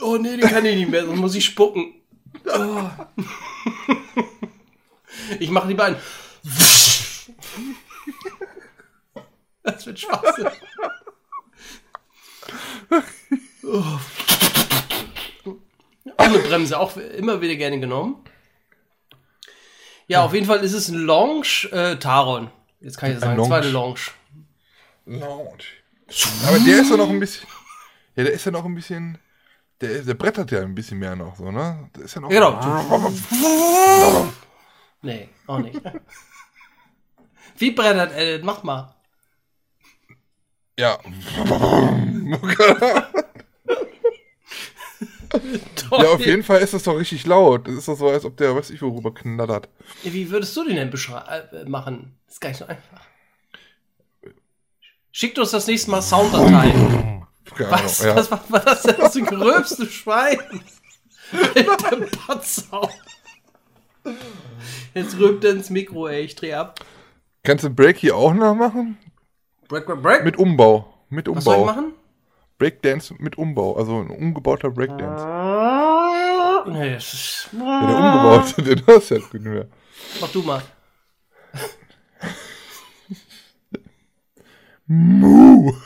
Oh nee, den kann ich nicht mehr, sonst muss ich spucken. Oh. Ich mache lieber ein. Das wird Schwachsinn. Oh. Auch eine Bremse, auch immer wieder gerne genommen. Ja, auf jeden Fall ist es ein Lounge äh, Taron. Jetzt kann ich das Ein sagen, zweite Lounge. Lounge. Aber der ist ja noch ein bisschen. Ja, der ist ja noch ein bisschen. Der, der brettert ja ein bisschen mehr noch so, ne? Der ist ja noch. Genau. Nee, auch nicht. Wie brettert er denn? Mach mal. Ja. Ja, auf jeden Fall ist das doch richtig laut. Das ist doch so, als ob der, weiß ich, worüber knattert. Wie würdest du den denn äh, machen? ist gar nicht so einfach. Schickt uns das nächste Mal Sounddateien. Was? Ja. Was war, das denn aus dem gröbsten Schwein? Alter Patzau. Jetzt rülpt er ins Mikro, ey. Ich dreh ab. Kannst du Breaky auch noch machen? Break, break, break. Mit Umbau. Mit Was soll ich Umbau. machen? Breakdance mit Umbau. Also ein umgebauter Breakdance. Nee, das ist, Ja, der umgebaute, den hast du jetzt nicht mehr. mach du mal. Mu.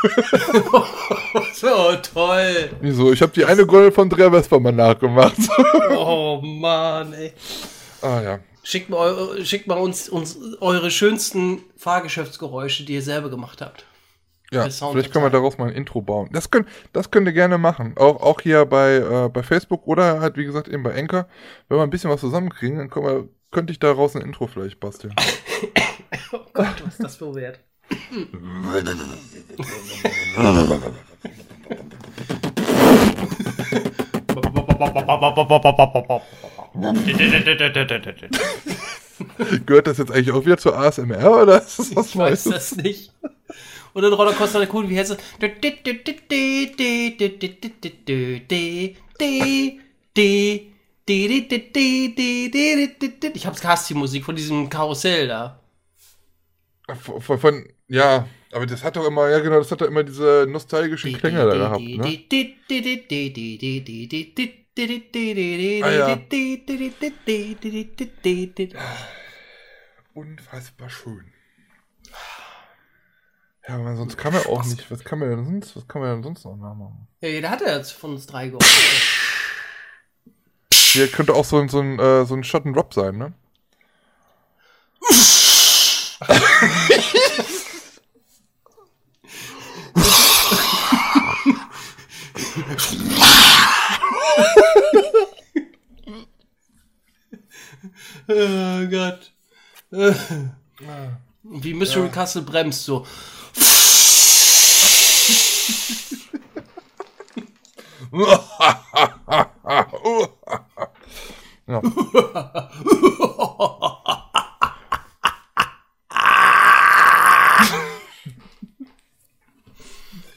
So, toll. Wieso? Ich habe die eine Gondel von Drea Vespa mal nachgemacht. Oh, Mann, ey. Ah ja. Schickt mal, eure, schickt mal uns, uns eure schönsten Fahrgeschäftsgeräusche, die ihr selber gemacht habt. Ja, vielleicht können wir daraus mal ein Intro bauen. Das, können, das könnt ihr gerne machen. Auch, auch hier bei, äh, bei Facebook oder halt, wie gesagt, eben bei Enker. Wenn wir ein bisschen was zusammenkriegen, dann können wir, könnte ich daraus ein Intro vielleicht basteln. Oh Gott, was ist das für wert? Gehört das jetzt eigentlich auch wieder zur ASMR oder ist das was Ich weiß das nicht. Oder ein Rollercoaster der Kuh, wie heißt es? Ich hab's Casting-Musik von diesem Karussell da. Von, von, von, ja, aber das hat doch immer, ja genau, das hat doch immer diese nostalgischen Klänge da gehabt, ne? Ah, ja. Unfassbar schön. Ja, aber sonst kann man auch nicht. Was kann man denn sonst, was kann man denn sonst noch machen? Ja, jeder hat ja jetzt von uns drei geordnet. Hier könnte auch so, ein- so ein, äh, so ein Shot and Drop sein, ne? Oh Gott. Wie Mystery Castle bremst so. Ja.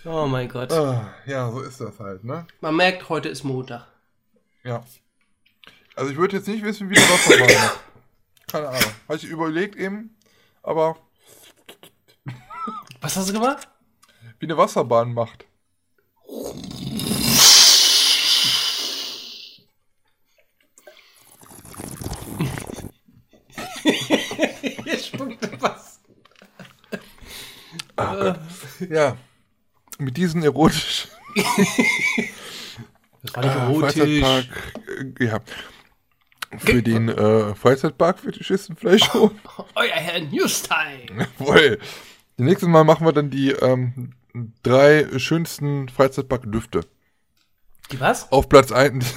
Oh mein Gott. Ah, ja, so ist das halt, ne? Man merkt, heute ist Montag. Ja. Also ich würde jetzt nicht wissen, wie der Wasserbahn macht. Keine Ahnung. Habe ich überlegt eben, aber Was hast du gemacht? wie eine Wasserbahn macht. Hier spuckt was. Ja. Mit diesen erotischen Das war nicht Ah, erotisch. Äh, ja. Für den äh, Freizeitpark-Fetischisten vielleicht schon. Euer Herr Newstime. Jawohl. Das nächste Mal machen wir dann die ähm, drei schönsten Freizeitpark-Düfte. Die was? Auf Platz 1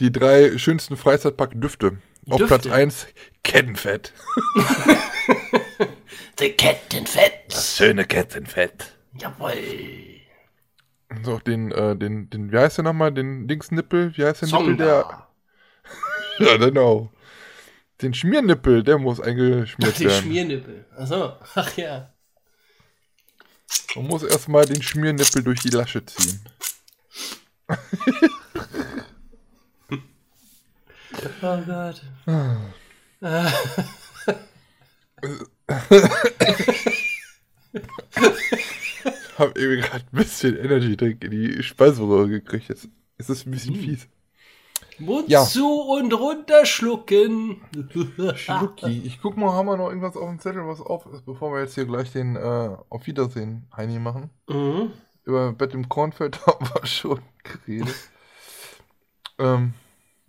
die drei schönsten Freizeitpark-Düfte. Auf? Platz 1 Kettenfett. The Kettenfett. Das schöne Kettenfett. Jawohl. So, den, äh, den, den, wie heißt der nochmal? Den Dingsnippel? Wie heißt der Nippel? Der. ja, genau. Den Schmiernippel, der muss eingeschmiert Die werden. Schmiernippel. Achso. Ach ja. Man muss erstmal den Schmiernippel durch die Lasche ziehen. Oh Gott. Hab irgendwie gerade ein bisschen Energy Drink in die Speiseröhre gekriegt. Jetzt ist es ein bisschen Hm. fies. Mund Ja. zu und runter schlucken. Schlucki. Ich guck mal, haben wir noch irgendwas auf dem Zettel, was auf ist, bevor wir jetzt hier gleich den äh, Auf Wiedersehen Heini machen. Mhm. Über Bett im Kornfeld haben wir schon geredet. ähm,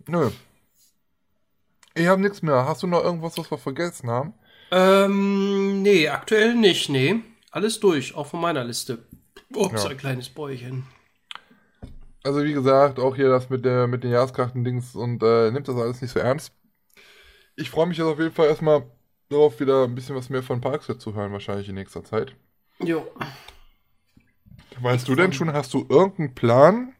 nö. Ich habe nichts mehr. Hast du noch irgendwas, was wir vergessen haben? Ähm, nee, aktuell nicht, nee. Alles durch, auch von meiner Liste. Ups, Ja. ein kleines Bäuchchen. Also wie gesagt, auch hier das mit der mit den Jahreskarten-Dings und äh, nimmt das alles nicht so ernst. Ich freue mich jetzt auf jeden Fall erstmal darauf, wieder ein bisschen was mehr von Parkset zu hören, wahrscheinlich in nächster Zeit. Jo. Meinst du denn schon, hast du irgendeinen Plan,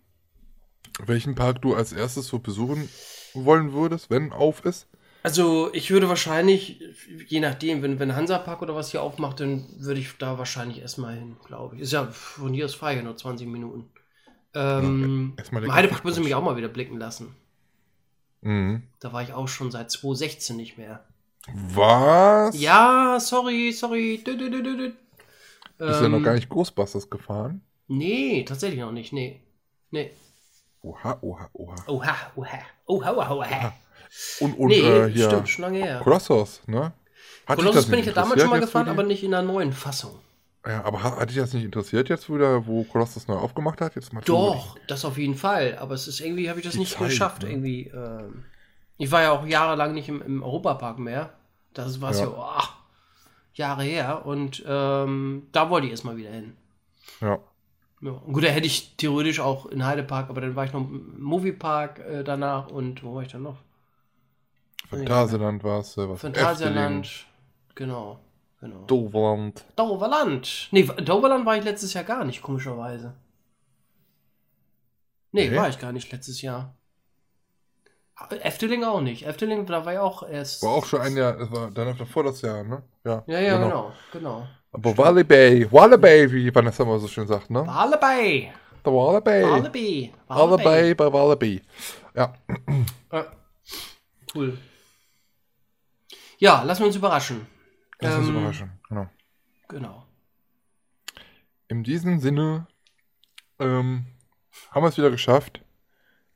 welchen Park du als erstes so besuchen wollen würdest, wenn auf ist? Also, ich würde wahrscheinlich, je nachdem, wenn, wenn Hansapark oder was hier aufmacht, dann würde ich da wahrscheinlich erstmal hin, glaube ich. Ist ja von hier aus frei, nur 20 Minuten. Ähm, im der Heidepark müssen mich auch mal wieder blicken lassen. Mhm. Da war ich auch schon seit 2016 nicht mehr. Was? Ja, sorry, sorry. Dü, dü, dü. Bist du ja noch Ähm, gar nicht Ghostbusters gefahren? Nee, tatsächlich noch nicht, nee. Nee. Oha, oha, oha. Oha, oha. Oha, oha, oha. Und, und nee, äh, hier, stimmt, schon lange her. Colossus, ne? Hat Colossus bin ich ja damals schon mal gefahren, aber nicht in der neuen Fassung. Ja, aber hat, dich das nicht interessiert jetzt wieder, wo Colossus neu aufgemacht hat? Jetzt mal Doch, das auf jeden Fall. Aber es ist irgendwie, habe ich das nicht Zeit, geschafft. ne? Irgendwie. Ähm, ich war ja auch jahrelang nicht im, im Europapark mehr. Das war es ja, Ja. oh, Jahre her. Und ähm, da wollte ich erstmal wieder hin. Ja. Ja. Gut, da hätte ich theoretisch auch in Heidepark, aber dann war ich noch im Moviepark äh, danach und wo war ich dann noch? Phantasialand war es, äh, Phantasialand. Genau, genau. Doverland. Doverland. Nee, Doverland war ich letztes Jahr gar nicht, komischerweise. Nee, Nee? war ich gar nicht letztes Jahr. Efteling auch nicht. Efteling, da war ich auch erst. War auch schon ein Jahr, das war dann davor das Jahr, ne? Ja, Ja, ja, genau, genau. Aber Wally Bay, Wally Bay, wie Vanessa mal so schön sagt, ne? Wallabei. Der Wally Bay. Wally Bay bei Wally Bay. Ja, Ja. Cool. Ja, lassen wir uns überraschen. Das ist Ähm, überraschend. Genau. Genau. In diesem Sinne ähm, haben wir es wieder geschafft.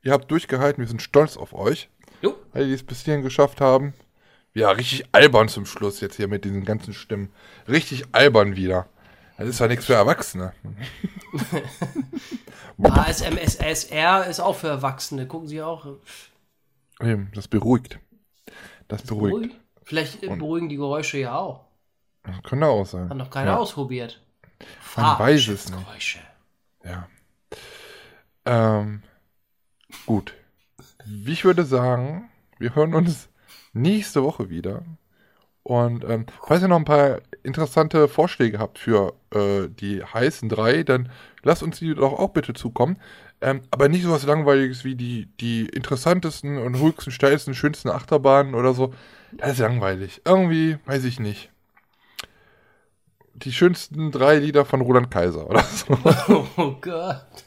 Ihr habt durchgehalten, wir sind stolz auf euch. Jo. Alle, die es bis hierhin geschafft haben. Ja, richtig albern zum Schluss jetzt hier mit diesen ganzen Stimmen. Richtig albern wieder. Das ist ja nichts für Erwachsene. ASMSSR ist auch für Erwachsene. Gucken Sie auch. Das beruhigt. Das beruhigt. Ruhig. Vielleicht Und- beruhigen die Geräusche ja auch. Könnte auch sein. Hat noch keiner ja. ausprobiert. Man weiß es nicht. Geräusche. Ja. Ähm, gut. Ich würde sagen, wir hören uns nächste Woche wieder. Und ähm, falls ihr noch ein paar interessante Vorschläge habt für äh, die heißen drei, dann lasst uns die doch auch bitte zukommen. Ähm, aber nicht so was Langweiliges wie die, die interessantesten und ruhigsten, steilsten, schönsten Achterbahnen oder so. Das ist langweilig. Irgendwie, weiß ich nicht. Die schönsten drei Lieder von Roland Kaiser oder so Oh Gott.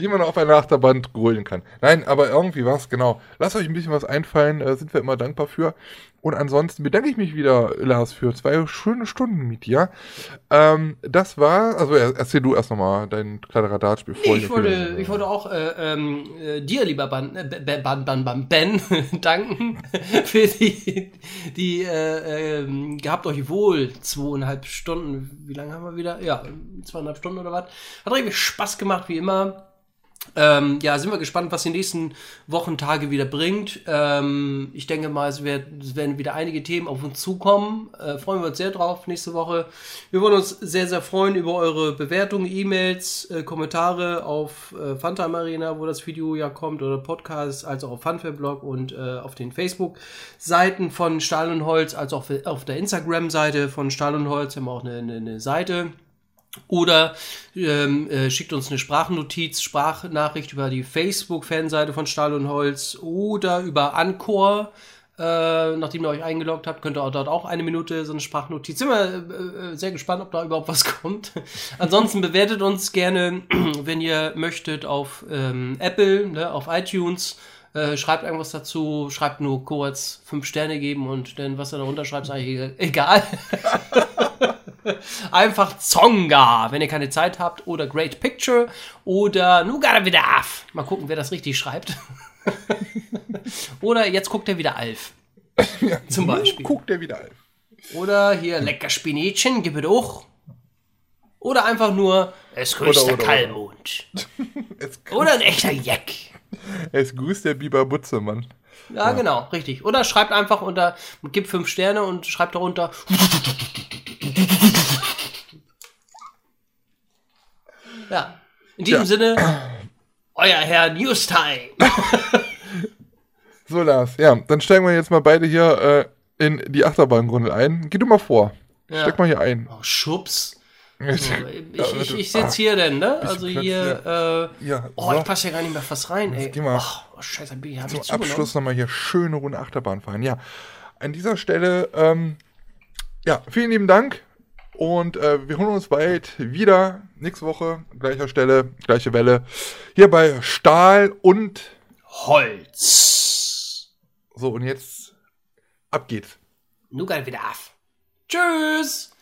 die man auf einer Achterbahn grölen kann. Nein, aber irgendwie was, genau. Lasst euch ein bisschen was einfallen, äh, sind wir immer dankbar für. Und ansonsten bedanke ich mich wieder, Lars, für zwei schöne Stunden mit dir. Ähm, das war, also er- erzähl du erst nochmal dein kleiner Radarspiel Nee, vor. ich, wollte, ich wollte auch äh, ähm, äh, dir, lieber Ban, äh, Ben, Ban, Ban, Ban, Ben, danken für die, die äh, ähm, gehabt euch wohl zweieinhalb Stunden. Wie lange haben wir wieder? Ja, zweieinhalb Stunden oder was. Hat richtig Spaß gemacht, wie immer. Ähm, ja, sind wir gespannt, was die nächsten Wochen, Tage wieder bringt. Ähm, ich denke mal, es, wird, es, werden wieder einige Themen auf uns zukommen. Äh, freuen wir uns sehr drauf nächste Woche. Wir wollen uns sehr, sehr freuen über eure Bewertungen, E-Mails, äh, Kommentare auf äh, Funtime Arena, wo das Video ja kommt, oder Podcast, also auf Funfair-Blog und äh, auf den Facebook-Seiten von Stahl und Holz, also auch auf der Instagram-Seite von Stahl und Holz haben wir auch eine, eine, eine Seite. Oder ähm, äh, schickt uns eine Sprachnotiz, Sprachnachricht über die Facebook-Fanseite von Stahl und Holz oder über Anchor. Äh, nachdem ihr euch eingeloggt habt, könnt ihr auch dort auch eine Minute so eine Sprachnotiz. Sind wir äh, sehr gespannt, ob da überhaupt was kommt. Ansonsten bewertet uns gerne, wenn ihr möchtet, auf ähm, Apple, ne, auf iTunes. Äh, schreibt irgendwas dazu, schreibt nur kurz fünf Sterne geben und dann, was ihr darunter schreibt, ist eigentlich egal. Einfach Zonga, wenn ihr keine Zeit habt. Oder Great Picture. Oder Nu gotta wieder Af. Mal gucken, wer das richtig schreibt. oder jetzt guckt er wieder Alf. Ja, Zum Beispiel. Guckt er wieder Alf. Oder hier lecker Spinätchen, gib es auch. Oder einfach nur, es grüßt der Kalmund. oder ein echter Jack. Es grüßt der Biber Butze, Mann. Ja, ja, genau, richtig. Oder schreibt einfach unter, gib fünf Sterne und schreibt darunter. Ja. In diesem ja. Sinne, euer Herr Newstime. so, Lars. Ja, dann steigen wir jetzt mal beide hier äh, in die Achterbahngrundel ein. Geh du mal vor. Ja. Steig mal hier ein. Oh, Schubs. So, ich, ich, ich sitze hier denn, ne? Also hier, äh, ja, oh, so. ich passe ja gar nicht mehr fast rein, ey. Geh mal oh scheiße, hab ich Zum Abschluss nochmal hier schöne runde Achterbahn fahren. Ja, an dieser Stelle, ähm, ja, vielen lieben Dank und äh, wir hören uns bald wieder. Nächste Woche, gleicher Stelle, gleiche Welle. Hier bei Stahl und Holz. So, und jetzt ab geht's. Nun wieder auf. Tschüss.